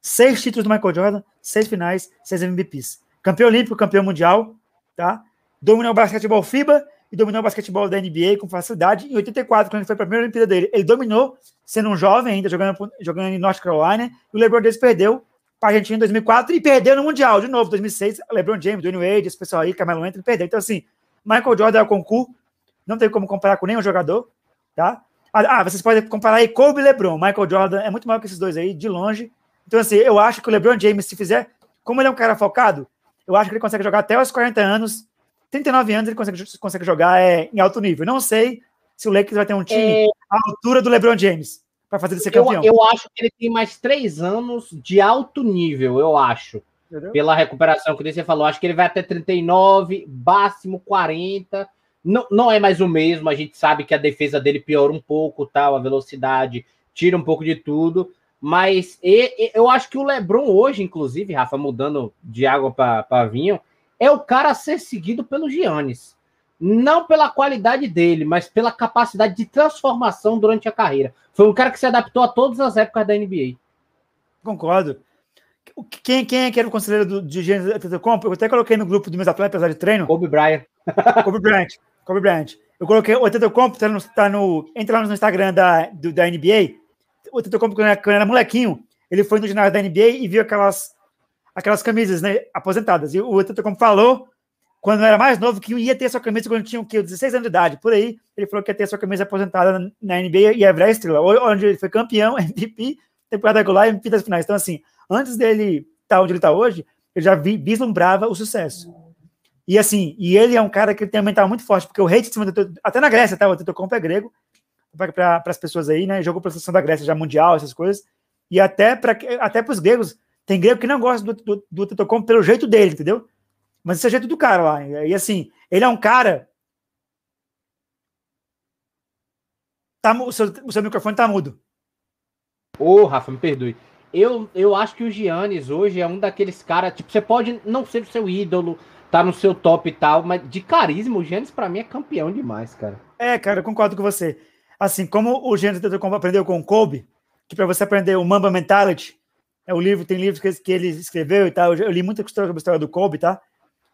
Seis títulos do Michael Jordan, seis finais, seis MVPs. Campeão olímpico, campeão mundial, tá? Dominou o basquetebol FIBA e dominou o basquetebol da NBA com facilidade. Em 84, quando ele foi para a primeira Olimpíada dele, ele dominou, sendo um jovem ainda, jogando, jogando em North Carolina. E o LeBron James perdeu para a Argentina em 2004 e perdeu no Mundial de novo, 2006. LeBron James, Dwayne Wade, esse pessoal aí, Carmelo Anthony, perdeu. Então, assim, Michael Jordan é o concurso, não tem como comparar com nenhum jogador, tá? Ah, ah, vocês podem comparar aí Kobe e LeBron. Michael Jordan é muito maior que esses dois aí, de longe. Então, assim, eu acho que o LeBron James, se fizer, como ele é um cara focado, eu acho que ele consegue jogar até os 40 anos. 39 anos ele consegue, consegue jogar é, em alto nível. Não sei se o Lakers vai ter um time é... à altura do LeBron James para fazer ele ser campeão. Eu, eu, acho que ele tem mais três anos de alto nível, eu acho. Entendeu? Pela recuperação que você falou. Acho que ele vai até 39, máximo 40. Não, não é mais o mesmo. A gente sabe que a defesa dele piora um pouco, tal, a velocidade tira um pouco de tudo. Mas e, e, eu acho que o Lebron hoje, inclusive, Rafa, mudando de água para vinho, é o cara a ser seguido pelo Giannis não pela qualidade dele, mas pela capacidade de transformação durante a carreira. Foi um cara que se adaptou a todas as épocas da NBA. Concordo. Quem, quem é que era o conselheiro do, de Gênesis Antetokounmpo? Eu até coloquei no grupo dos meus atletas de treino. Kobe Bryant. Kobe Bryant. Kobe Bryant. Eu coloquei o Antetokounmpo, tá no, tá no, entra lá no Instagram da, do, da NBA. O Antetokounmpo, quando era, quando era molequinho, ele foi no ginásio da NBA e viu aquelas, aquelas camisas né, aposentadas. E o Antetokounmpo falou quando era mais novo, que ia ter sua camisa quando tinha o quê? 16 anos de idade. Por aí, ele falou que ia ter sua camisa aposentada na NBA e é virar estrela. Onde ele foi campeão, MVP, temporada regular e MVP das finais. Então, assim, antes dele estar tá onde ele está hoje, ele já vi, vislumbrava o sucesso. E assim, e ele é um cara que tem um mental muito forte, porque o hate, até na Grécia, tá? O Tetocompo é grego, para as pessoas aí, né? Jogou para a seleção da Grécia já mundial, essas coisas. E até para até os gregos, tem grego que não gosta do, do, do Tetocompo pelo jeito dele, entendeu? Mas esse é o jeito do cara lá. E assim, ele é um cara. Tá, o, seu, o seu microfone tá mudo. Ô, oh, Rafa, me perdoe. Eu, eu acho que o Giannis hoje é um daqueles caras. Tipo, você pode não ser o seu ídolo, tá no seu top e tal, mas de carisma, o Giannis pra mim é campeão demais, cara. É, cara, eu concordo com você. Assim, como o Giannis aprendeu com o Kobe, que pra você aprender o Mamba Mentality, é o livro, tem livros que, que ele escreveu e tal. Eu, eu li muita história sobre a história do Kobe, tá?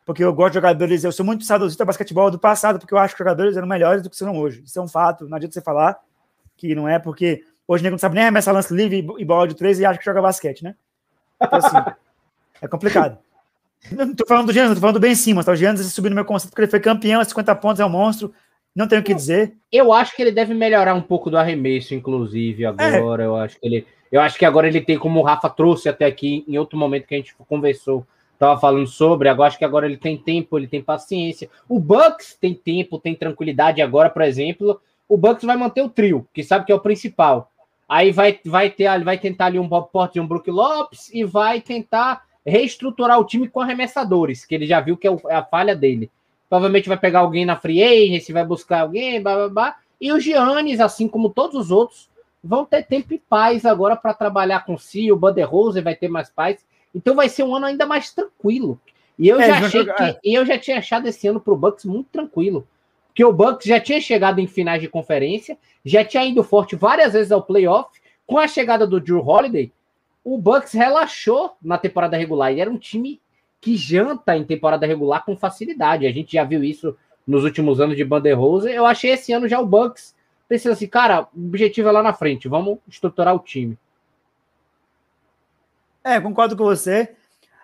porque eu gosto de jogadores, eu sou muito saudosista basquetebol do passado, porque eu acho que os jogadores eram melhores do que são hoje. Isso é um fato, não adianta você falar que não é, porque hoje ninguém não sabe nem arremessar lance livre e bola de três e acha que joga basquete, né? Então, assim, é complicado. Não tô falando do Giannis, tô falando do Ben Simmons, tá? O Giannis subiu no meu conceito porque ele foi campeão, 50 pontos, é um monstro, não tenho o que dizer. Eu acho que ele deve melhorar um pouco do arremesso, inclusive, agora. É. Eu acho que ele. Eu acho que agora ele tem, como o Rafa trouxe até aqui em outro momento que a gente conversou estava falando sobre, agora acho que agora ele tem tempo, ele tem paciência. O Bucks tem tempo, tem tranquilidade. Agora, por exemplo, o Bucks vai manter o trio, que sabe que é o principal. Aí vai, vai ter, vai tentar ali um Bob Porter e um Brook Lopes e vai tentar reestruturar o time com arremessadores, que ele já viu que é, é a falha dele. Provavelmente vai pegar alguém na free agency, vai buscar alguém, blá, blá, blá. E o Giannis, assim como todos os outros, vão ter tempo e paz agora para trabalhar com si. O Buster Rose vai ter mais paz. Então vai ser um ano ainda mais tranquilo. E eu é, já achei jogar... que eu já tinha achado esse ano para o Bucks muito tranquilo. Porque o Bucks já tinha chegado em finais de conferência, já tinha ido forte várias vezes ao playoff. Com a chegada do Drew Holiday, o Bucks relaxou na temporada regular. E era um time que janta em temporada regular com facilidade. A gente já viu isso nos últimos anos de Bander Rose. Eu achei esse ano já o Bucks pensando assim, cara, o objetivo é lá na frente, vamos estruturar o time. É, concordo com você.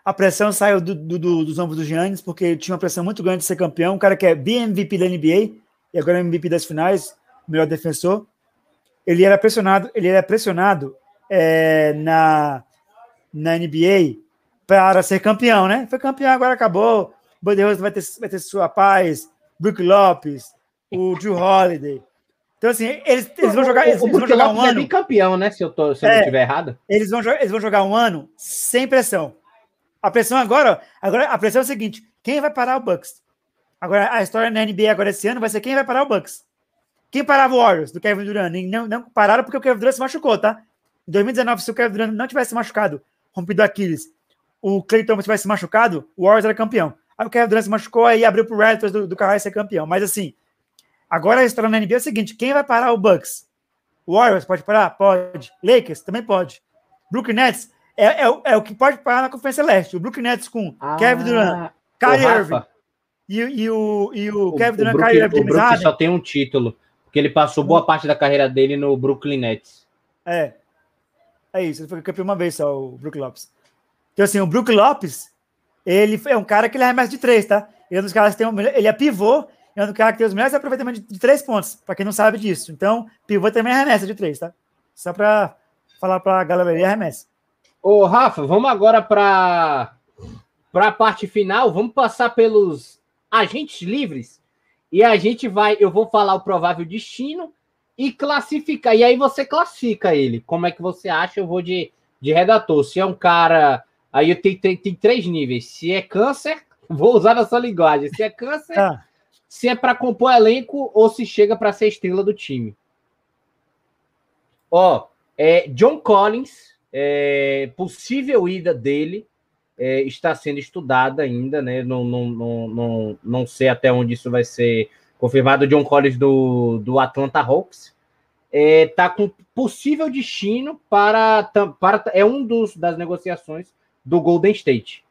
A pressão saiu do, do, do, dos ombros do Giannis, porque tinha uma pressão muito grande de ser campeão. Um cara que é BMVP da NBA e agora é MVP das finais, melhor defensor. Ele era pressionado, ele era pressionado é, na, na NBA para ser campeão, né? Foi campeão, agora acabou. Bandeira vai ter, vai ter sua paz, Brook Lopes, o Drew Holiday. Então, assim, eles, eles vão jogar, eles, o, vão jogar um é ano. É campeão, né? Se eu, tô, se eu é, não estiver errado. Eles vão, eles vão jogar um ano sem pressão. A pressão agora, agora, a pressão é o seguinte: quem vai parar o Bucks? Agora, a história na NBA agora esse ano vai ser quem vai parar o Bucks. Quem parava o Warriors, do Kevin Durant? Não, não pararam porque o Kevin Durant se machucou, tá? Em 2019, se o Kevin Durant não tivesse machucado, rompido Aquiles, o Clay Thompson tivesse machucado, o Warriors era campeão. Aí o Kevin Durant se machucou, aí abriu pro Raptors do, do Kawhi ser campeão. Mas assim, agora a história na NBA é o seguinte, quem vai parar o Bucks? Warriors pode parar? Pode. Lakers também pode. Brooklyn Nets é, é, é, o que pode parar na Conferência Leste. O Brooklyn Nets com ah, Kevin Durant, Kyrie Irving e, e, o, e o, o Kevin Durant, Kyrie Irving. O Brooklyn só tem um título, porque ele passou boa parte da carreira dele no Brooklyn Nets. É. É isso, ele foi campeão uma vez só, o Brook Lopes. Então, assim, o Brook Lopes, ele é um cara que ele arremessa de três, tá? Ele é um dos caras que tem um, ele é pivô, é um dos caras que tem os melhores aproveitamentos de, de três pontos, para quem não sabe disso. Então, pivô também arremessa de três, tá? Só para falar para a galera aí, arremessa. Ô, Rafa, vamos agora para a parte final, vamos passar pelos agentes livres e a gente vai, eu vou falar o provável destino e classificar. E aí você classifica ele. Como é que você acha? Eu vou de, de redator. Se é um cara. Aí eu tenho, tenho três níveis. Se é câncer, vou usar na sua linguagem. Se é câncer, ah. Se é para compor elenco ou se chega para ser estrela do time. Ó, é, John Collins, é, possível ida dele é, está sendo estudada ainda, né? Não, não, não, não, não sei até onde isso vai ser confirmado. John Collins do, do Atlanta Hawks está é, com possível destino para, para é um dos das negociações do Golden State.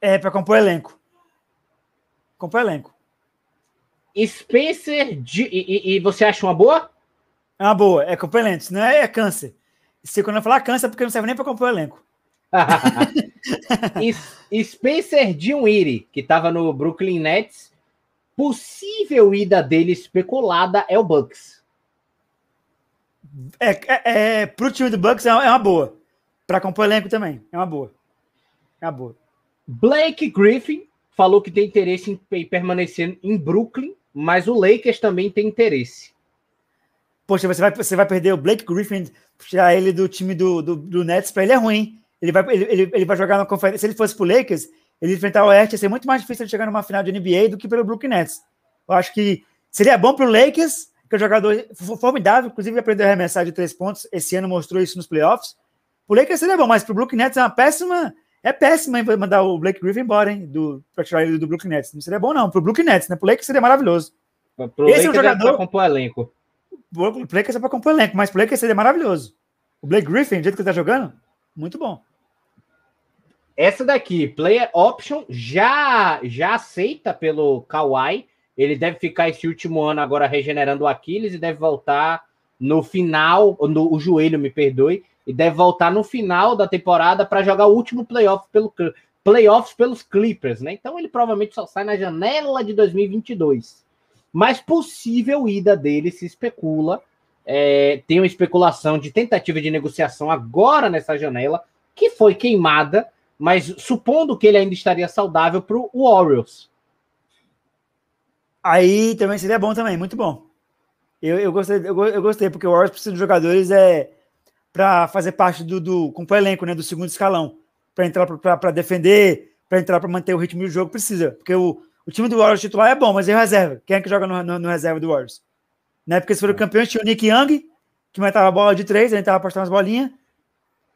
É para compor elenco. Compor elenco. Spencer de, e, e, você acha uma boa? É uma boa, é compor elenco, não é, é câncer. Se quando eu falar câncer, é porque não serve nem para compor elenco. Spencer Dinwiddie, que estava no Brooklyn Nets, possível ida dele especulada é o Bucks. É, é, é pro time do Bucks é uma, é uma boa. Para compor elenco também, é uma boa. É uma boa. Blake Griffin falou que tem interesse em permanecer em Brooklyn, mas o Lakers também tem interesse. Poxa, você vai, você vai perder o Blake Griffin, tirar ele do time do, do, do Nets, para ele é ruim. Ele vai, ele, ele, ele, vai jogar na conferência. Se ele fosse pro Lakers, ele enfrentar o Oeste ia ser muito mais difícil de chegar numa final de NBA do que pelo Brooklyn Nets. Eu acho que seria bom pro Lakers, que é um jogador formidável, inclusive aprendeu a arremessar de três pontos. Esse ano mostrou isso nos playoffs. O Lakers seria bom, mas pro Brooklyn Nets é uma péssima. É péssima mandar o Blake Griffin embora, hein? Do, pra tirar ele do Brooklyn Nets. Não seria bom, não. Pro Brooklyn Nets, né? Pro Lakers seria maravilhoso. Pro Esse Lakers é um jogador. É compor elenco. O Lakers é pra compor elenco, mas pro Lakers seria maravilhoso. O Blake Griffin, do jeito que ele tá jogando, muito bom. Essa daqui, Player Option, já, já aceita pelo Kawhi. Ele deve ficar esse último ano agora regenerando o Aquiles e deve voltar no final, no, o joelho, me perdoe, e deve voltar no final da temporada para jogar o último playoff pelo playoffs pelos Clippers, né? Então ele provavelmente só sai na janela de 2022. Mas possível ida dele se especula. É, tem uma especulação de tentativa de negociação agora nessa janela, que foi queimada, mas supondo que ele ainda estaria saudável para o Orioles. Aí também seria bom também, muito bom. Eu, eu, gostei, eu, eu gostei, porque o Warriors precisa de jogadores é, para fazer parte do, do com o elenco, né, do segundo escalão. Para entrar para defender, para entrar para manter o ritmo do jogo, precisa. Porque o, o time do Warriors titular é bom, mas é reserva. Quem é que joga no, no, no reserva do Warriors? Né? Porque se for o campeão, tinha o Nick Young, que matava a bola de três, ele tava apostando as bolinhas.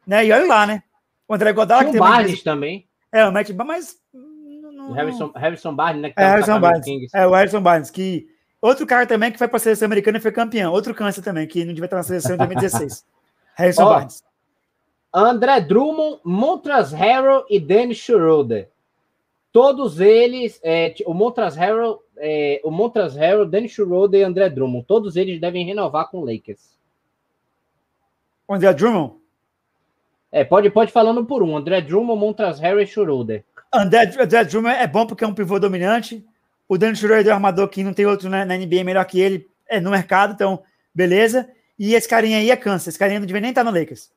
Né? E olha lá, né? O André Godala, que tem Barnes também. É, o Matt, mas. Não... Harrison, Harrison Barnes, né? É, Harrison Barnes. É, o Harrison Barnes, que. Outro cara também que foi para a seleção americana e foi campeão. Outro câncer também, que não devia estar na seleção em 2016. Harrison oh, Barnes. André Drummond, Montras Harrell e Dennis Schroeder. Todos eles, é, o Montras Harrell, é, o Montras Harrell, Dennis Schroeder e André Drummond, todos eles devem renovar com o Lakers. André Drummond? É, pode, pode falando por um. André Drummond, Montras Harry e Schroeder. André, André Drummond é bom porque é um pivô dominante. O Daniel Schroeder é um armador que não tem outro na, na, NBA melhor que ele é, no mercado, então beleza. E esse carinha aí é câncer. Esse carinha não devia nem estar no Lakers.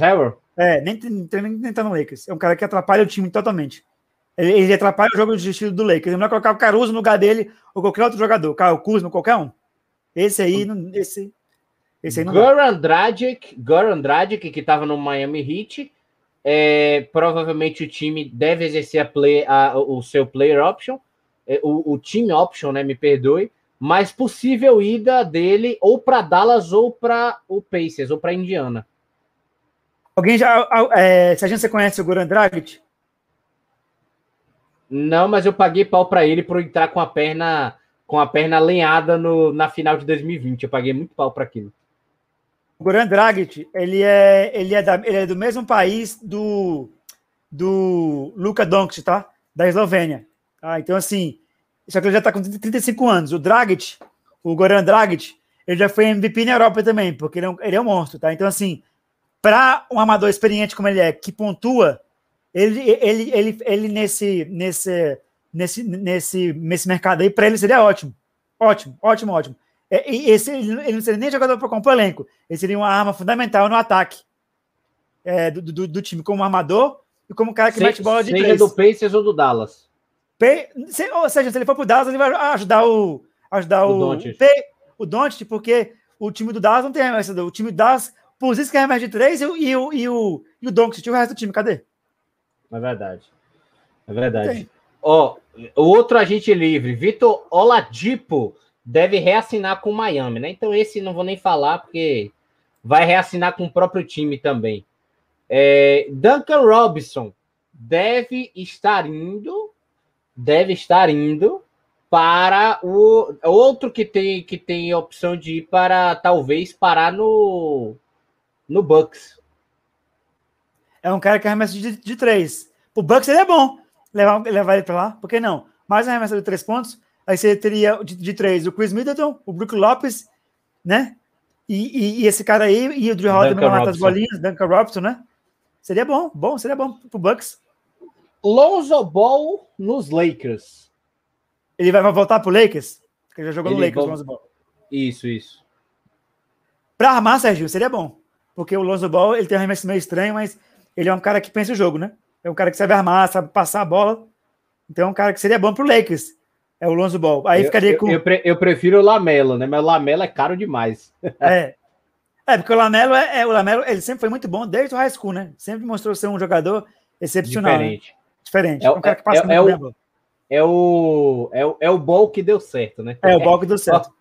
Harry? É, nem, nem, nem estar no Lakers. É um cara que atrapalha o time totalmente. Ele, ele atrapalha o jogo de estilo do Lakers. Ele não vai colocar o Caruso no lugar dele ou qualquer outro jogador. Kyle Kuzma, qualquer um. Esse aí, esse esse aí não Goran Dragic, Goran Dragic, que estava no Miami Heat, é, provavelmente o time deve exercer a play, a, o seu player option, é, o, o team option, né? Me perdoe, mas possível ida dele ou para Dallas ou para o Pacers ou para Indiana. Alguém já. É, se a gente você conhece o Goran Dragic? Não, mas eu paguei pau para ele por entrar com a perna com a perna alinhada no, na final de 2020. Eu paguei muito pau para aquilo. O Goran Dragic, ele é, ele, é da, ele é do mesmo país do, do Luka Doncic, tá? Da Eslovênia. Tá? Então, assim, só que ele já tá com 35 anos. O Dragic, o Goran Dragic, ele já foi MVP na Europa também, porque ele é um, ele é um monstro, tá? Então, assim, para um amador experiente como ele é, que pontua, ele, ele, ele, ele nesse, nesse, nesse, nesse, nesse mercado aí, para ele seria ótimo. Ótimo, ótimo, ótimo. É, e esse, ele não seria nem jogador para compor elenco, ele seria uma arma fundamental no ataque é, do, do, do, time, como armador e como cara que Se, mete bola de seja três. do Pacers ou do Dallas. Se, ou seja, se ele for pro Dallas, ele vai ajudar o ajudar o, o, o Doncic, porque o time do Dallas não tem arremessador. O time do Dallas, por isso que arremessa de três e, e, o, e, o, e o Doncic, o resto do time, cadê? É verdade. É verdade. Ó, o outro agente livre, Vitor Oladipo, deve reassinar com o Miami, né? Então esse não vou nem falar, porque vai reassinar com o próprio time também. É, Duncan Robinson deve estar indo, deve estar indo para o outro que tem que tem a opção de ir para talvez parar no no Bucks. É um cara que arremessa de, de três. O Bucks ele é bom levar, levar ele para lá, por que não? Mais arremessa de três pontos, aí você teria de, de três o Chris Middleton, o Brook Lopes, né? E, e, e, esse cara aí, e o Drew Holiday matar as bolinhas, Duncan Robinson, né? Seria bom, bom, seria bom pro Bucks. Lonzo Ball nos Lakers. Ele vai voltar pro Lakers? Porque ele já jogou ele no Lakers, Lonzo Ball. Isso, isso. Para armar, Sérgio, seria bom. Porque o Lonzo Ball, ele tem um arremesso meio estranho, mas ele é um cara que pensa o jogo, né? É um cara que sabe armar, sabe passar a bola. Então é um cara que seria bom pro Lakers. É o Lonzo Ball. Aí eu, ficaria com. Eu, eu, prefiro o Lamelo, né? Mas o Lamelo é caro demais. É. É, porque o Lamelo é, é, o Lamelo, ele sempre foi muito bom desde o high school, né? Sempre mostrou ser um jogador excepcional. Diferente. Né? Diferente. É, um cara que passa é, é, o, é o é o é o ball que deu certo, né? É o ball que deu certo.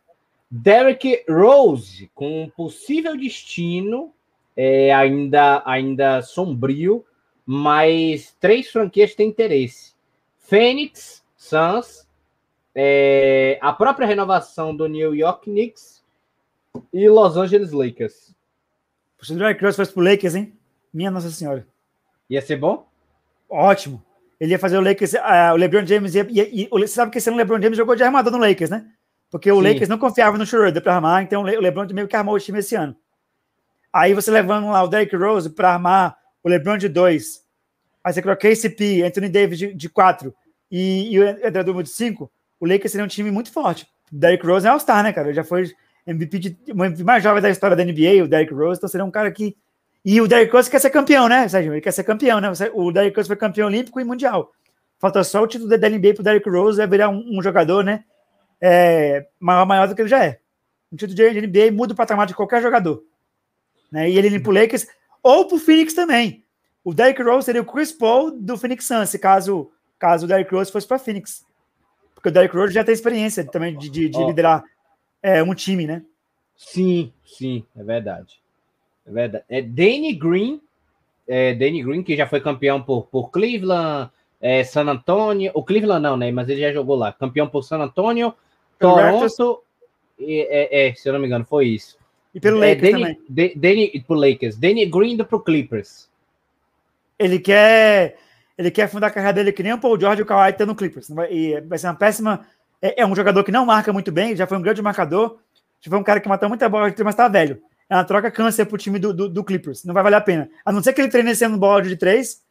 Derek Rose com um possível destino é, ainda ainda sombrio, mas três franquias têm interesse: Phoenix Suns, é, a própria renovação do New York Knicks e Los Angeles Lakers. Se o Derrick Rose fosse pro Lakers, hein? Minha Nossa Senhora. Ia ser bom? Ótimo. Ele ia fazer o Lakers. Uh, o LeBron James ia, ia, ia, Você sabe que esse ano o LeBron James jogou de armador no Lakers, né? Porque o Sim. Lakers não confiava no Schroeder para armar, então o LeBron meio que armou o time esse ano. Aí você levando lá o Derrick Rose para armar o LeBron de 2. Aí você coloca KCP, Anthony Davis de 4 e, e o André de 5. O Lakers seria um time muito forte. O Derrick Rose é All-Star, né, cara? Ele já foi MVP, de, MVP mais jovem da história da NBA, o Derrick Rose, então seria um cara que. E o Derrick Rose quer ser campeão, né, Sérgio? Ele quer ser campeão, né? O Derrick Rose foi campeão olímpico e mundial. Falta só o título da NBA pro Derrick Rose é virar um, um jogador, né? É, maior, maior do que ele já é. Um título de NBA muda o patamar de qualquer jogador. Né? E ele indo pro Lakers ou pro Phoenix também. O Derrick Rose seria o Chris Paul do Phoenix Suns, caso, caso o Derrick Rose fosse para Phoenix. Porque o Derrick Rose já tem experiência também de, de, de liderar é, um time, né? Sim, sim, é verdade. É verdade. É Danny Green, é, Danny Green, que já foi campeão por, por Cleveland, é, San Antonio. O Cleveland não, né? Mas ele já jogou lá. Campeão por San Antonio, Toronto. E, é, é, se eu não me engano, foi isso. E pelo é, Lakers Danny, também. Danny, pro Lakers. Danny Green do pro Clippers. Ele quer, ele quer fundar a carreira dele que nem o Paul George e o Kawhi tá no Clippers. E vai ser uma péssima é, é, um jogador que não marca muito bem, já foi um grande marcador, já foi um cara que matou muita bola, mas tá velho. É uma troca câncer pro time do, do, do, Clippers. Não vai valer a pena. A não ser que ele treine esse ano bola de três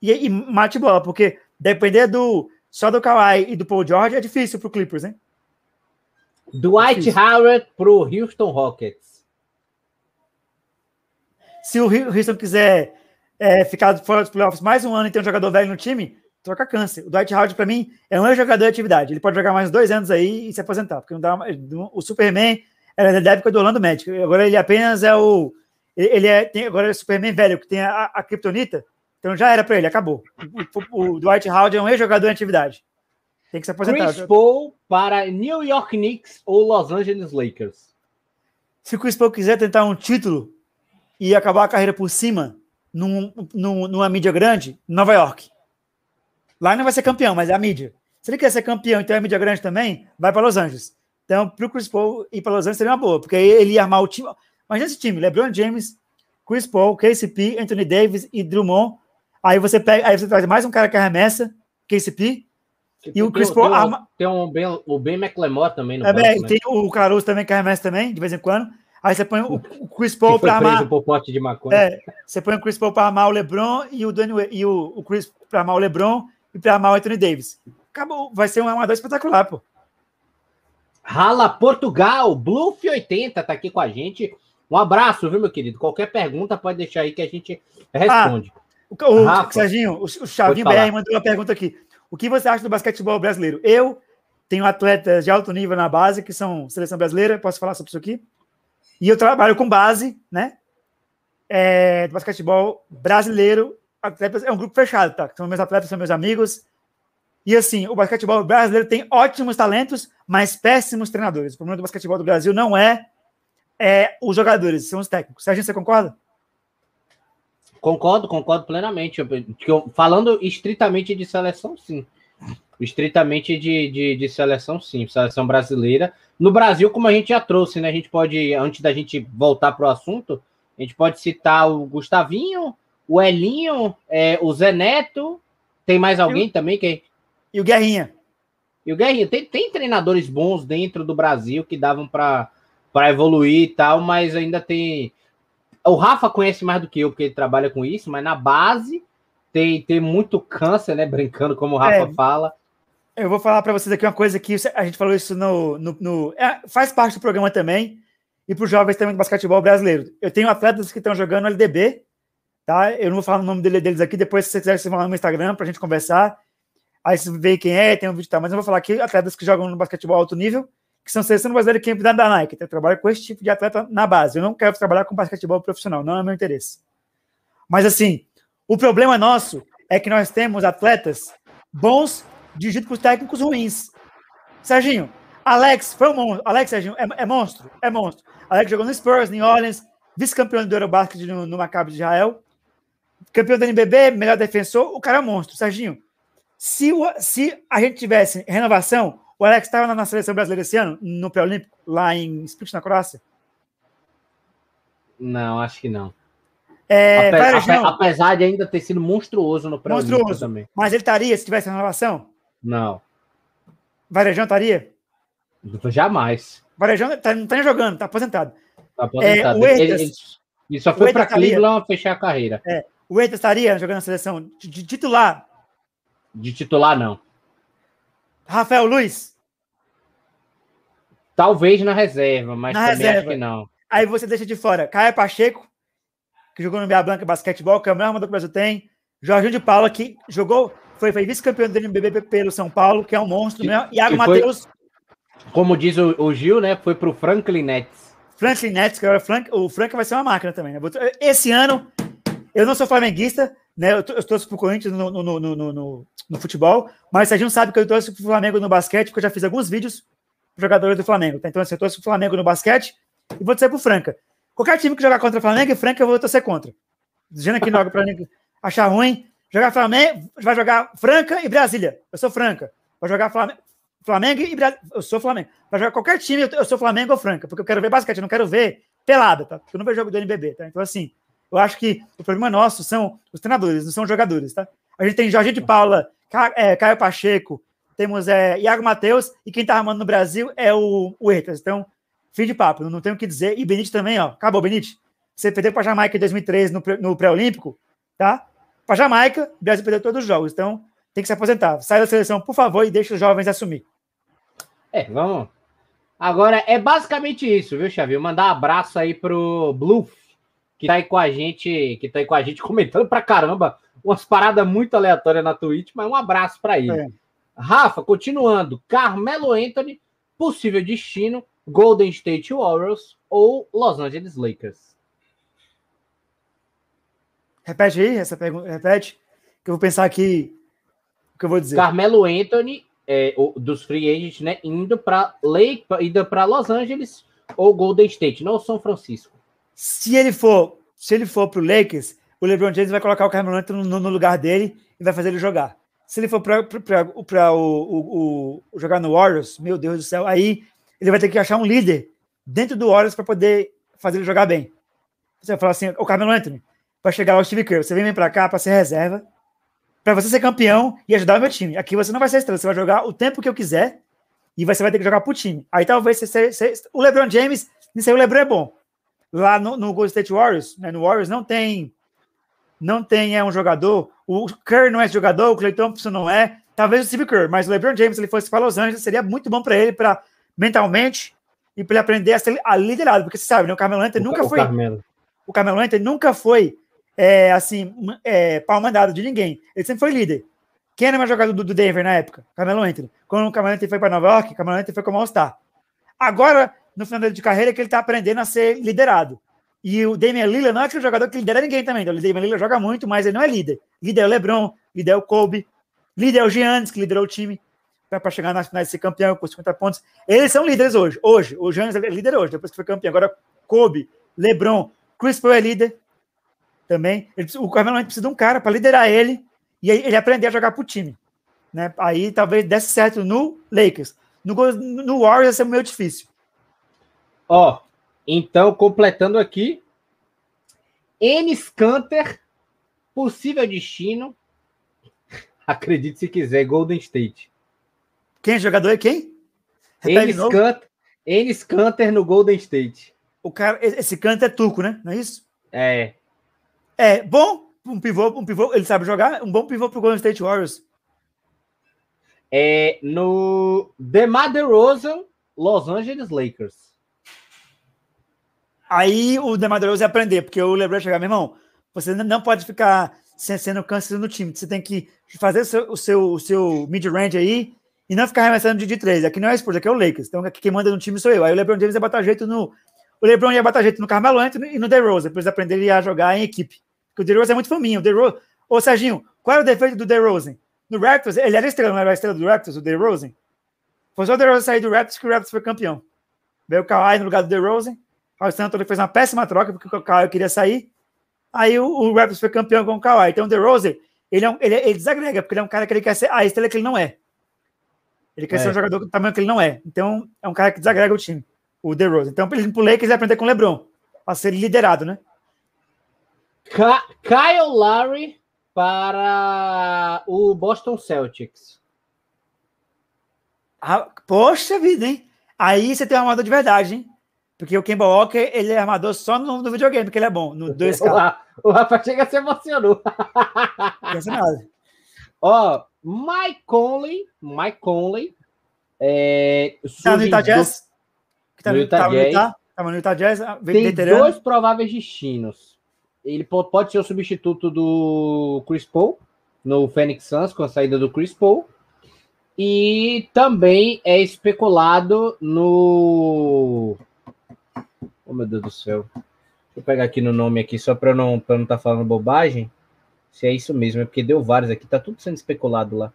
e, e mate bola, porque depender do só do Kawhi e do Paul George é difícil pro Clippers, hein? Dwight é Howard pro Houston Rockets. Se o Houston quiser é, ficar fora dos playoffs mais um ano e ter um jogador velho no time, troca câncer. O Dwight Howard, para mim, é um jogador de atividade. Ele pode jogar mais dois anos aí e se aposentar, porque não dá o Superman era da época do Orlando Magic. Agora ele apenas é o. Ele é, tem, agora é o Superman velho, que tem a, a Kryptonita. Então já era para ele, acabou. O, o, Dwight Howard é um ex-jogador de atividade. Tem que se aposentar. Chris Paul para New York Knicks ou Los Angeles Lakers? Se o Chris Paul quiser tentar um título e acabar a carreira por cima, num, num, numa mídia grande, Nova York. Lá não vai ser campeão, mas é a mídia. Se ele quer ser campeão e ter a mídia grande também, vai para Los Angeles. Então, para o Chris Paul ir para Los Angeles seria uma boa, porque aí ele ia armar o time. Imagina esse time: LeBron James, Chris Paul, KCP, Anthony Davis e Drummond. Aí você pega, aí você traz mais um cara que arremessa, KCP, e o Chris Paul. Tem, arma... tem um ben, o Ben McLemore também no é, banco, né? Tem o Caruso também que arremessa também, de vez em quando. Aí você põe o, o Chris Paul para armar. Por pote de maconha. É, você põe o Chris Paul para armar o LeBron e o, Danny, e o, o Chris para armar o LeBron e para amar o Anthony Davis. Acabou, vai ser um amador espetacular, pô. Rala Portugal, Bluff 80 tá aqui com a gente. Um abraço, viu, meu querido? Qualquer pergunta pode deixar aí que a gente responde. Ah, o, o Rafa, Serginho, o, o Chavinho BR mandou uma pergunta aqui. O que você acha do basquetebol brasileiro? Eu tenho atletas de alto nível na base, que são seleção brasileira, posso falar sobre isso aqui. E eu trabalho com base, né? É, do basquetebol brasileiro atletas, é um grupo fechado, tá? São meus atletas, são meus amigos. E assim, o basquetebol brasileiro tem ótimos talentos, mas péssimos treinadores. O problema do basquetebol do Brasil não é, é os jogadores, são os técnicos. Sérgio, você concorda? Concordo, concordo plenamente. Eu, falando estritamente de seleção, sim. Estritamente de, de, de, seleção, sim. Seleção brasileira. No Brasil, como a gente já trouxe, né? A gente pode, antes da gente voltar para o assunto, a gente pode citar o Gustavinho, o Elinho, é, o Zé Neto, tem mais alguém também? Que... E o Guerrinha. E o Guerrinha. Tem, tem treinadores bons dentro do Brasil que davam para evoluir e tal, mas ainda tem. O Rafa conhece mais do que eu, porque ele trabalha com isso, mas na base tem, tem muito câncer, né? Brincando, como o Rafa é, fala. Eu vou falar para vocês aqui uma coisa que a gente falou isso no. no, no é, faz parte do programa também, e para os jovens também do basquetebol brasileiro. Eu tenho atletas que estão jogando LDB, tá? Eu não vou falar o nome deles aqui, depois, se você quiser, você vai lá no Instagram para a gente conversar. Aí você vê quem é, tem um vídeo e tal. Mas eu vou falar aqui atletas que jogam no basquetebol alto nível, que são seleção brasileira camp da Nike. Eu trabalho com esse tipo de atleta na base. Eu não quero trabalhar com basquetebol profissional, não é meu interesse. Mas assim, o problema nosso é que nós temos atletas bons dirigidos por técnicos ruins. Serginho, Alex foi um monstro. Alex, Serginho, é, é monstro? É monstro. Alex jogou no Spurs, New Orleans, vice-campeão do Eurobasket no, no Maccabi de Israel campeão da NBB, melhor defensor, o cara é um monstro. Serginho, se, o, se a gente tivesse renovação, o Alex estava na, seleção brasileira esse ano, no pré-olímpico, lá em Split, na Croácia? Não, acho que não. É, ape, ape, apesar de ainda ter sido monstruoso no pré-olímpico também. Mas ele estaria se tivesse renovação? Não. Varejão estaria? Jamais. Varejão tá, não está jogando, está aposentado. Tá aposentado. É, ele, ele, ele, só foi para Cleveland fechar a carreira. É, o Eita estaria jogando na seleção de, de titular? De titular, não. Rafael Luiz? Talvez na reserva, mas na também reserva. acho que não. Aí você deixa de fora Caio Pacheco, que jogou no Meia Blanca Basquetebol, que é o melhor armador que o Brasil tem. Jorginho de Paula, que jogou, foi, foi vice-campeão do NBB pelo São Paulo, que é um monstro, né? Iago Matheus. Como diz o, o, Gil, né? Foi pro Franklin Nets. Franklin Nets, que o Frank, o Frank vai ser uma máquina também, né? Esse ano eu não sou flamenguista, né? Eu, eu torço pro Corinthians no, no, no, no, futebol, mas o Serginho sabe que eu torço pro Flamengo no basquete, porque eu já fiz alguns vídeos para jogadores do Flamengo. Tá? Então, assim, eu torço pro Flamengo no basquete e vou torcer pro Franca. Qualquer time que jogar contra o Flamengo e Franca, eu vou torcer contra. Dizendo aqui logo para achar ruim. Jogar Flamengo, vai jogar Franca e Brasília. Eu sou Franca. Vai jogar Flamengo, Flamengo e Brasília. Eu sou Flamengo. Vai jogar qualquer time, eu sou Flamengo ou Franca, porque eu quero ver basquete, eu não quero ver pelada, tá? Porque eu não vejo jogo do NBB, tá? Então, assim, eu acho que o problema nosso são os treinadores, não são os jogadores, tá? A gente tem Jorge de Paula, é, Caio Pacheco, temos é, Iago Matheus, e quem tá armando no Brasil é o, o Eitas. Então, fim de papo, não tenho o que dizer. E Benite também, ó. Acabou, Benite. Você perdeu para Jamaica em 2013 no, pré-olímpico, tá? Para Jamaica, o Brasil perdeu todos os jogos. Então, tem que se aposentar. Sai da seleção, por favor, e deixa os jovens assumir. É, vamos. Agora, é basicamente isso, viu, Xavier? Mandar um abraço aí pro Blue que tá aí com a gente, que tá aí com a gente comentando pra caramba umas paradas muito aleatórias na Twitch, mas um abraço para ele. É. Rafa, continuando, Carmelo Anthony, possível destino, Golden State Warriors ou Los Angeles Lakers? Repete aí essa pergunta, repete, que eu vou pensar aqui o que eu vou dizer. Carmelo Anthony, é, o, dos free agents, né, indo para Lake, indo para Los Angeles ou Golden State, não São Francisco. Se ele for, se ele for pro Lakers, o LeBron James vai colocar o Carmelo Anthony no, no lugar dele e vai fazer ele jogar. Se ele for para o, o, o, jogar no Warriors, meu Deus do céu, aí ele vai ter que achar um líder dentro do Warriors para poder fazer ele jogar bem. Você vai falar assim, o Carmelo Anthony, para chegar ao Steve Kerr, você vem para cá para ser reserva, para você ser campeão e ajudar o meu time. Aqui você não vai ser estrela, você vai jogar o tempo que eu quiser e você vai ter que jogar pro time. Aí talvez você, você, o LeBron James, isso aí o LeBron é bom. Lá no, no Golden State Warriors, né, no Warriors não tem não tem é um jogador, o Kerr não é jogador, o Clay Thompson não é, talvez o Steve Kerr, mas o LeBron James, se ele fosse para Los Angeles, seria muito bom para ele, para mentalmente e para ele aprender a ser a liderado, porque você sabe, né, o Carmelo Anthony nunca o foi. Carmelo. O Carmelo Anthony nunca foi é, assim, é, pau mandado de ninguém. Ele sempre foi líder. Quem era mais jogador do, do Denver na época? Carmelo Anthony. Quando o Carmelo Anthony foi para Nova York, o Carmelo Anthony foi como All-Star. Agora, no final de carreira, é que ele está aprendendo a ser liderado. E o Damian Lillard não é aquele jogador que lidera ninguém também. Então, o Damian Lillard joga muito, mas ele não é líder. Líder é o LeBron, líder é o Kobe, líder é o Giannis, que liderou o time para chegar nas finais e ser campeão com 50 pontos. Eles são líderes hoje. Hoje, o Giannis é líder hoje, depois que foi campeão. Agora, Kobe, LeBron, Chris Paul é líder também. Ele, o Carmelo precisa de um cara para liderar ele e ele aprender a jogar para o time. Né? Aí talvez desse certo no Lakers. No, no Warriors ia ser meio difícil. Ó, então, completando aqui, Enes Canter, possível destino. Acredite se quiser, Golden State. Quem é jogador é quem? Enes Canter, Enes Canter no Golden State. O cara, esse Canter é turco, né? Não é isso? É. É bom, um pivô, um pivô, ele sabe jogar, um bom pivô pro Golden State Warriors. É no DeMar DeRozan, Los Angeles Lakers. Aí o DeMar DeRozan ia aprender, porque o LeBron chegar, meu irmão, você não pode ficar sendo câncer no time. Você tem que fazer o seu, o seu, o seu mid-range aí e não ficar arremessando de 3. Aqui não é esporte, aqui é o Lakers. Então quem manda no time sou eu. Aí o LeBron James ia botar jeito no. O LeBron ia botar jeito no Carmelo Anthony e no DeRozan, depois aprender a jogar em equipe. Porque o DeRozan é muito faminho. O DeRozan... Ô, Serginho, qual era o defeito do DeRozan? No Raptors, ele era estrela, não era a estrela do Raptors, o DeRozan? Foi só o DeRozan sair do Raptors que o Raptors foi campeão. Veio o Kawhi no lugar do DeRozan o San Antonio fez uma péssima troca porque o Kawhi queria sair. Aí o, o Raptors foi campeão com o Kawhi. Então o DeRozan, ele, é um, ele, ele desagrega, porque ele é um cara que ele quer ser a estrela que ele não é. Ele quer é. ser um jogador do tamanho que ele não é. Então é um cara que desagrega o time, o DeRozan. Então ele pro Lakers ele aprender com o LeBron, a ser liderado, né? Kyle Lowry para o Boston Celtics. Ah, poxa vida, hein? Aí você tem uma moda de verdade, hein? Porque o Kemba Walker, ele é armador só no, no videogame, porque ele é bom, no 2K. o Rafa chega se emocionou. Nada. Ó, Mike Conley, Mike Conley, é, tá no Utah Jazz? Que tá no, Utah tava Jazz. No Utah Jazz, Tem veterano. dois prováveis destinos. Ele pode ser o substituto do Chris Paul no Phoenix Suns com a saída do Chris Paul. E também é especulado no Oh, meu Deus do céu. Deixa eu pegar aqui no nome aqui, só para não estar não tá falando bobagem. Se é isso mesmo, é porque deu vários aqui, tá tudo sendo especulado lá.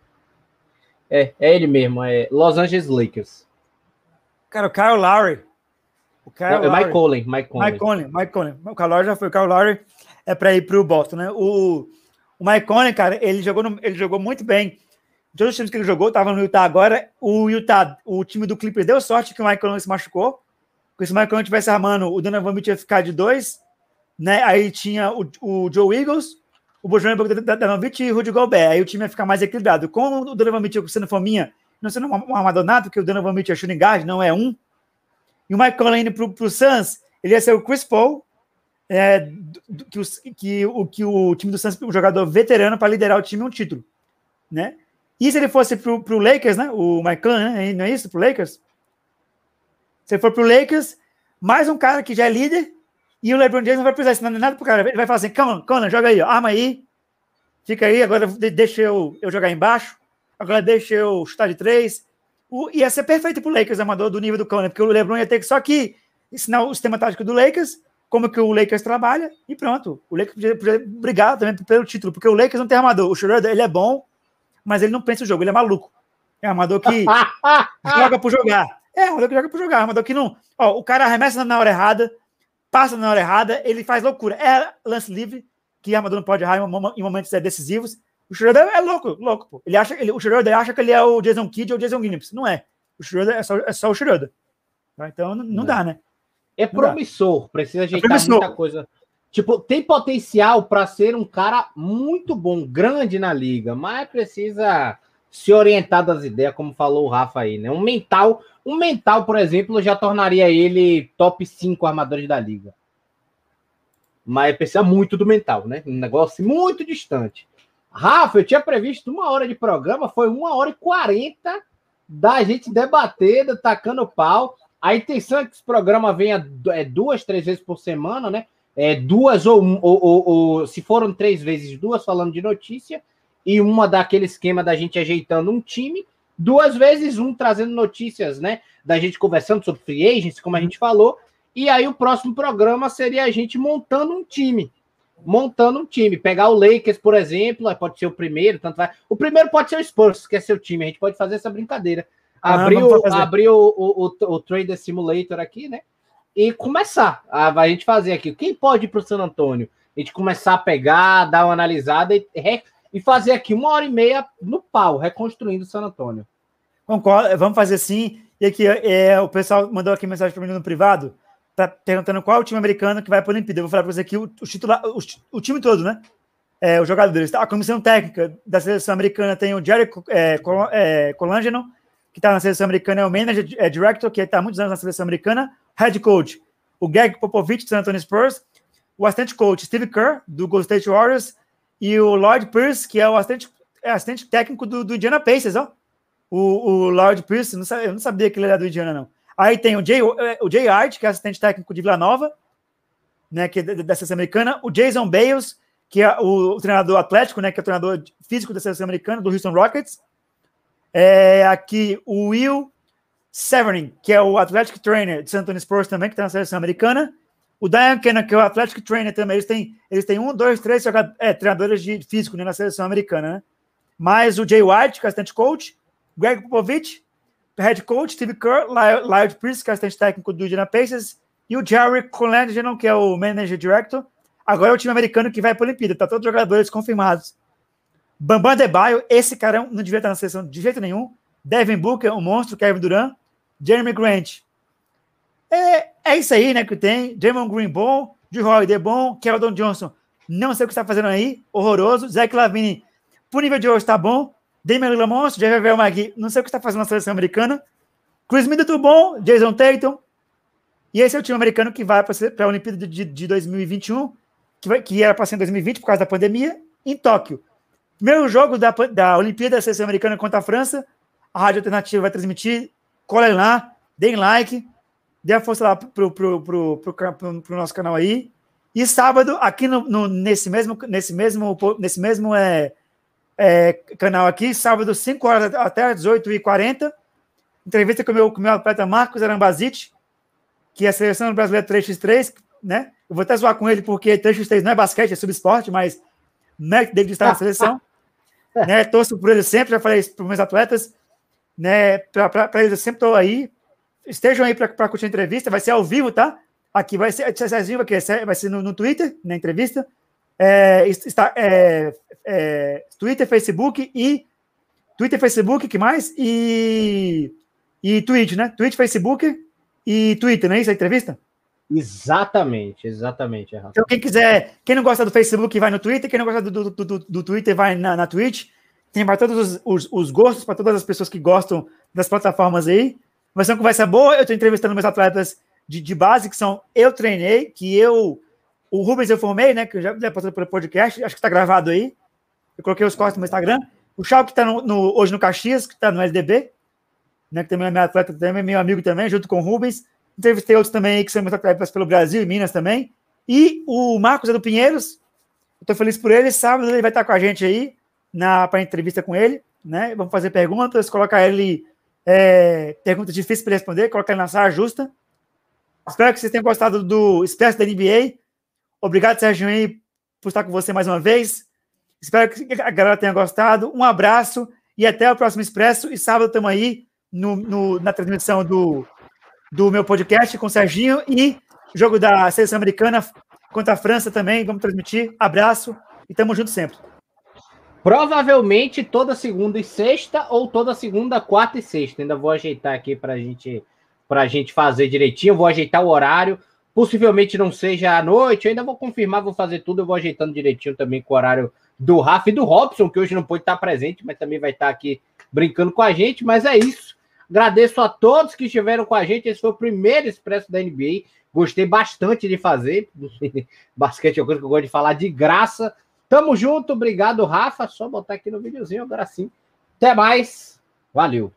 É, é ele mesmo, é Los Angeles Lakers. Cara, o Kyle Lowry. O Kyle é, Lowry. Mike Conley, Mike Conley. Mike Conley, Mike Conley. O Kyle Lowry já foi, o Kyle Lowry é para ir para o Boston, né? O, o Mike Conley, cara, ele jogou, no, ele jogou muito bem. Todos os times que ele jogou, tava no Utah agora. O Utah, o time do Clippers deu sorte que o Mike Conley se machucou. Porque se o Michael tivesse armando, o Donovan Mitchell ia ficar de dois, né? Aí tinha o, o Joe Eagles, o Bojan Bogdanovic e o Rudy Gobert. Aí o time ia ficar mais equilibrado. Com o Donovan Mitchell sendo fominha, não sendo um armador nato, porque o Donovan Mitchell é shooting guard, não é um. E o Michael indo pro, pro Suns, ele ia ser o Chris Paul, é, que, o, que, o, que o time do Suns, um jogador veterano para liderar o time um título, né? E se ele fosse pro, pro Lakers, né? O Michael, né? Não é isso? Pro Lakers? Se for pro Lakers, mais um cara que já é líder, e o LeBron James não vai precisar ensinar nada pro cara. Ele vai falar assim: Conan, Conan, joga aí, ó, arma aí, fica aí, agora deixa eu, eu jogar embaixo, agora deixa eu chutar de três. O, ia ser perfeito pro Lakers, amador do nível do Conan, porque o LeBron ia ter que só que ensinar o sistema tático do Lakers, como que o Lakers trabalha, e pronto. O Lakers podia, podia brigar também pelo título, porque o Lakers não tem armador. O Schroeder, ele é bom, mas ele não pensa o jogo, ele é maluco. É um armador que joga por jogar. É, armador que joga por jogar, armador que não. Ó, o cara arremessa na hora errada, passa na hora errada, ele faz loucura. É lance livre, que armador não pode errar em, momentos é, decisivos. O Schroeder é louco, louco, pô. Ele acha, ele, o Schroeder acha que ele é o Jason Kidd ou o Jason Gibbs. Não é. O Schroeder é só, é só o Schroeder. Tá? Então não, não dá, né? É promissor, precisa ajeitar é muita coisa. Tipo, tem potencial para ser um cara muito bom, grande na liga, mas precisa se orientar das ideias, como falou o Rafa aí, né? Um mental, um mental, por exemplo, já tornaria ele top 5 armadores da liga. Mas precisa muito do mental, né? Um negócio muito distante. Rafa, eu tinha previsto uma hora de programa, foi uma hora e quarenta da gente debatendo, tacando pau. A intenção é que esse programa venha é, duas, três vezes por semana, né? É, duas ou, ou, ou, ou, se foram três vezes, duas falando de notícia, e uma daquele esquema da gente ajeitando um time, duas vezes um trazendo notícias, né? Da gente conversando sobre free agents, como a gente falou, e aí o próximo programa seria a gente montando um time. Montando um time. Pegar o Lakers, por exemplo, pode ser o primeiro, tanto vai. O primeiro pode ser o Spurs, que é seu time. A gente pode fazer essa brincadeira. Abrir, ah, abrir o, o, o, o Trader Simulator aqui, né? E começar a, a gente fazer aqui. Quem pode ir para o San Antônio? A gente começar a pegar, dar uma analisada e, e fazer aqui uma hora e meia no pau, reconstruindo San Antônio. Vamos fazer assim. E aqui é, o pessoal mandou aqui mensagem para mim no privado, tá perguntando qual é o time americano que vai para a Olimpíada. Eu vou falar para você aqui o, o, titular, o, o, time todo, né? É, os jogadores. A comissão técnica da seleção americana tem o Jerry é, é, Colangelo, que está na seleção americana, é o manager é, director, que está há muitos anos na seleção americana, head coach, o Greg Popovich, do San Antonio Spurs, o assistente coach, Steve Kerr, do Golden State Warriors, e o Lloyd Pierce, que é o assistente, é assistente técnico do, do Indiana Pacers, ó. O, o Lloyd Pierce, não sabia, eu não sabia que ele era do Indiana, não. Aí tem o Jay, é, o Jay Art, que é assistente técnico de Vila Nova, né, que é da seleção americana, o Jason Bales, que é o, o, treinador atlético, né, que é o treinador físico da seleção americana, do Houston Rockets, é, aqui o Will Severin, que é o Athletic Trainer de San Antonio Spurs também, que está na seleção americana. O Diane Kennan, que é o Athletic Trainer também. Eles têm, eles têm um, dois, três é, treinadores de físico né, na seleção americana, né? Mais o Jay White, que é assistente coach. Greg Popovich, head coach. Steve Kerr, Lyle Priest, que é assistente técnico do Indiana Pacers. E o Jerry Colangelo, que é o manager director. Agora é o time americano que vai para a Olimpíada. Tá todos os jogadores confirmados. Bambam Debaio, esse cara não devia estar na seleção de jeito nenhum. Devin Booker, um monstro, Kevin Durant, Jeremy Grant. É, é isso aí, né, que tem. Draymond Green bom, Drew Holiday bom, Keldon Johnson, não sei o que está fazendo aí, horroroso. Zach Lavine, por nível de hoje, está bom. Damian Lillard monstro, Jeff Magui, não sei o que está fazendo na seleção americana. Chris Middleton bom, Jason Tatum. E esse é o time americano que vai para a Olimpíada de, de 2021, que, vai, que era para ser em 2020 por causa da pandemia, em Tóquio. Primeiro jogo da, da Olimpíada da Seleção Americana contra a França. A Rádio Alternativa vai transmitir. Colhem lá, deem like, dê a força lá pro, pro, pro, pro, nosso canal aí. E sábado, aqui no, nesse mesmo, nesse mesmo, nesse mesmo é, é, canal aqui, sábado, 5 horas até as 18h40, entrevista com o meu, com meu atleta Marcos Arambazite, que é a seleção brasileira 3x3, né? Eu vou até zoar com ele, porque 3x3 não é basquete, é subesporte, mas mérito dele de estar na seleção né? Torço por eles sempre, já falei isso para meus atletas, né? Para eles eu sempre estou aí. Estejam aí para curtir a entrevista, vai ser ao vivo, tá? Aqui vai ser, Cezinho, vai ser no, no Twitter, na entrevista. É, está, é, é, Twitter, Facebook e Twitter, Facebook, que mais? E, e Twitch, né? Twitch, Facebook e Twitter, não é isso a entrevista? Exatamente, exatamente. Rafa. Então, quem quiser, quem não gosta do Facebook, vai no Twitter, quem não gosta do, do, do, do Twitter, vai na, na Twitch. Tem para todos os, os, os gostos, para todas as pessoas que gostam das plataformas aí. Vai ser uma conversa boa. Eu estou entrevistando meus atletas de, de base, que são eu treinei, que eu. O Rubens eu formei, né? Que eu já passou pelo podcast, acho que está gravado aí. Eu coloquei os cortes no meu Instagram. O Chau, que está hoje no Caxias, que está no SDB, né? Que também é meu atleta, também é meu amigo também, junto com o Rubens. Entrevistei outros também que são muito atletas pelo Brasil e Minas também. E o Marcos é do Pinheiros. Estou feliz por ele. Sábado ele vai estar com a gente aí para entrevista com ele. Né? Vamos fazer perguntas, colocar ele é, perguntas difíceis para responder, colocar ele na saia justa. Espero que vocês tenham gostado do Expresso da NBA. Obrigado, Sérgio, por estar com você mais uma vez. Espero que a galera tenha gostado. Um abraço e até o próximo Expresso. E sábado estamos aí no, no, na transmissão do do meu podcast com o Serginho e jogo da seleção americana contra a França também, vamos transmitir. Abraço e tamo junto sempre. Provavelmente toda segunda e sexta, ou toda segunda, quarta e sexta. Ainda vou ajeitar aqui para gente, a gente fazer direitinho. Vou ajeitar o horário. Possivelmente não seja à noite. Eu ainda vou confirmar, vou fazer tudo. Eu vou ajeitando direitinho também com o horário do Rafa e do Robson, que hoje não pode estar presente, mas também vai estar aqui brincando com a gente. Mas é isso. Agradeço a todos que estiveram com a gente. Esse foi o primeiro Expresso da NBA. Gostei bastante de fazer. Basquete é uma coisa que eu gosto de falar de graça. Tamo junto. Obrigado, Rafa. Só botar aqui no videozinho agora sim. Até mais. Valeu.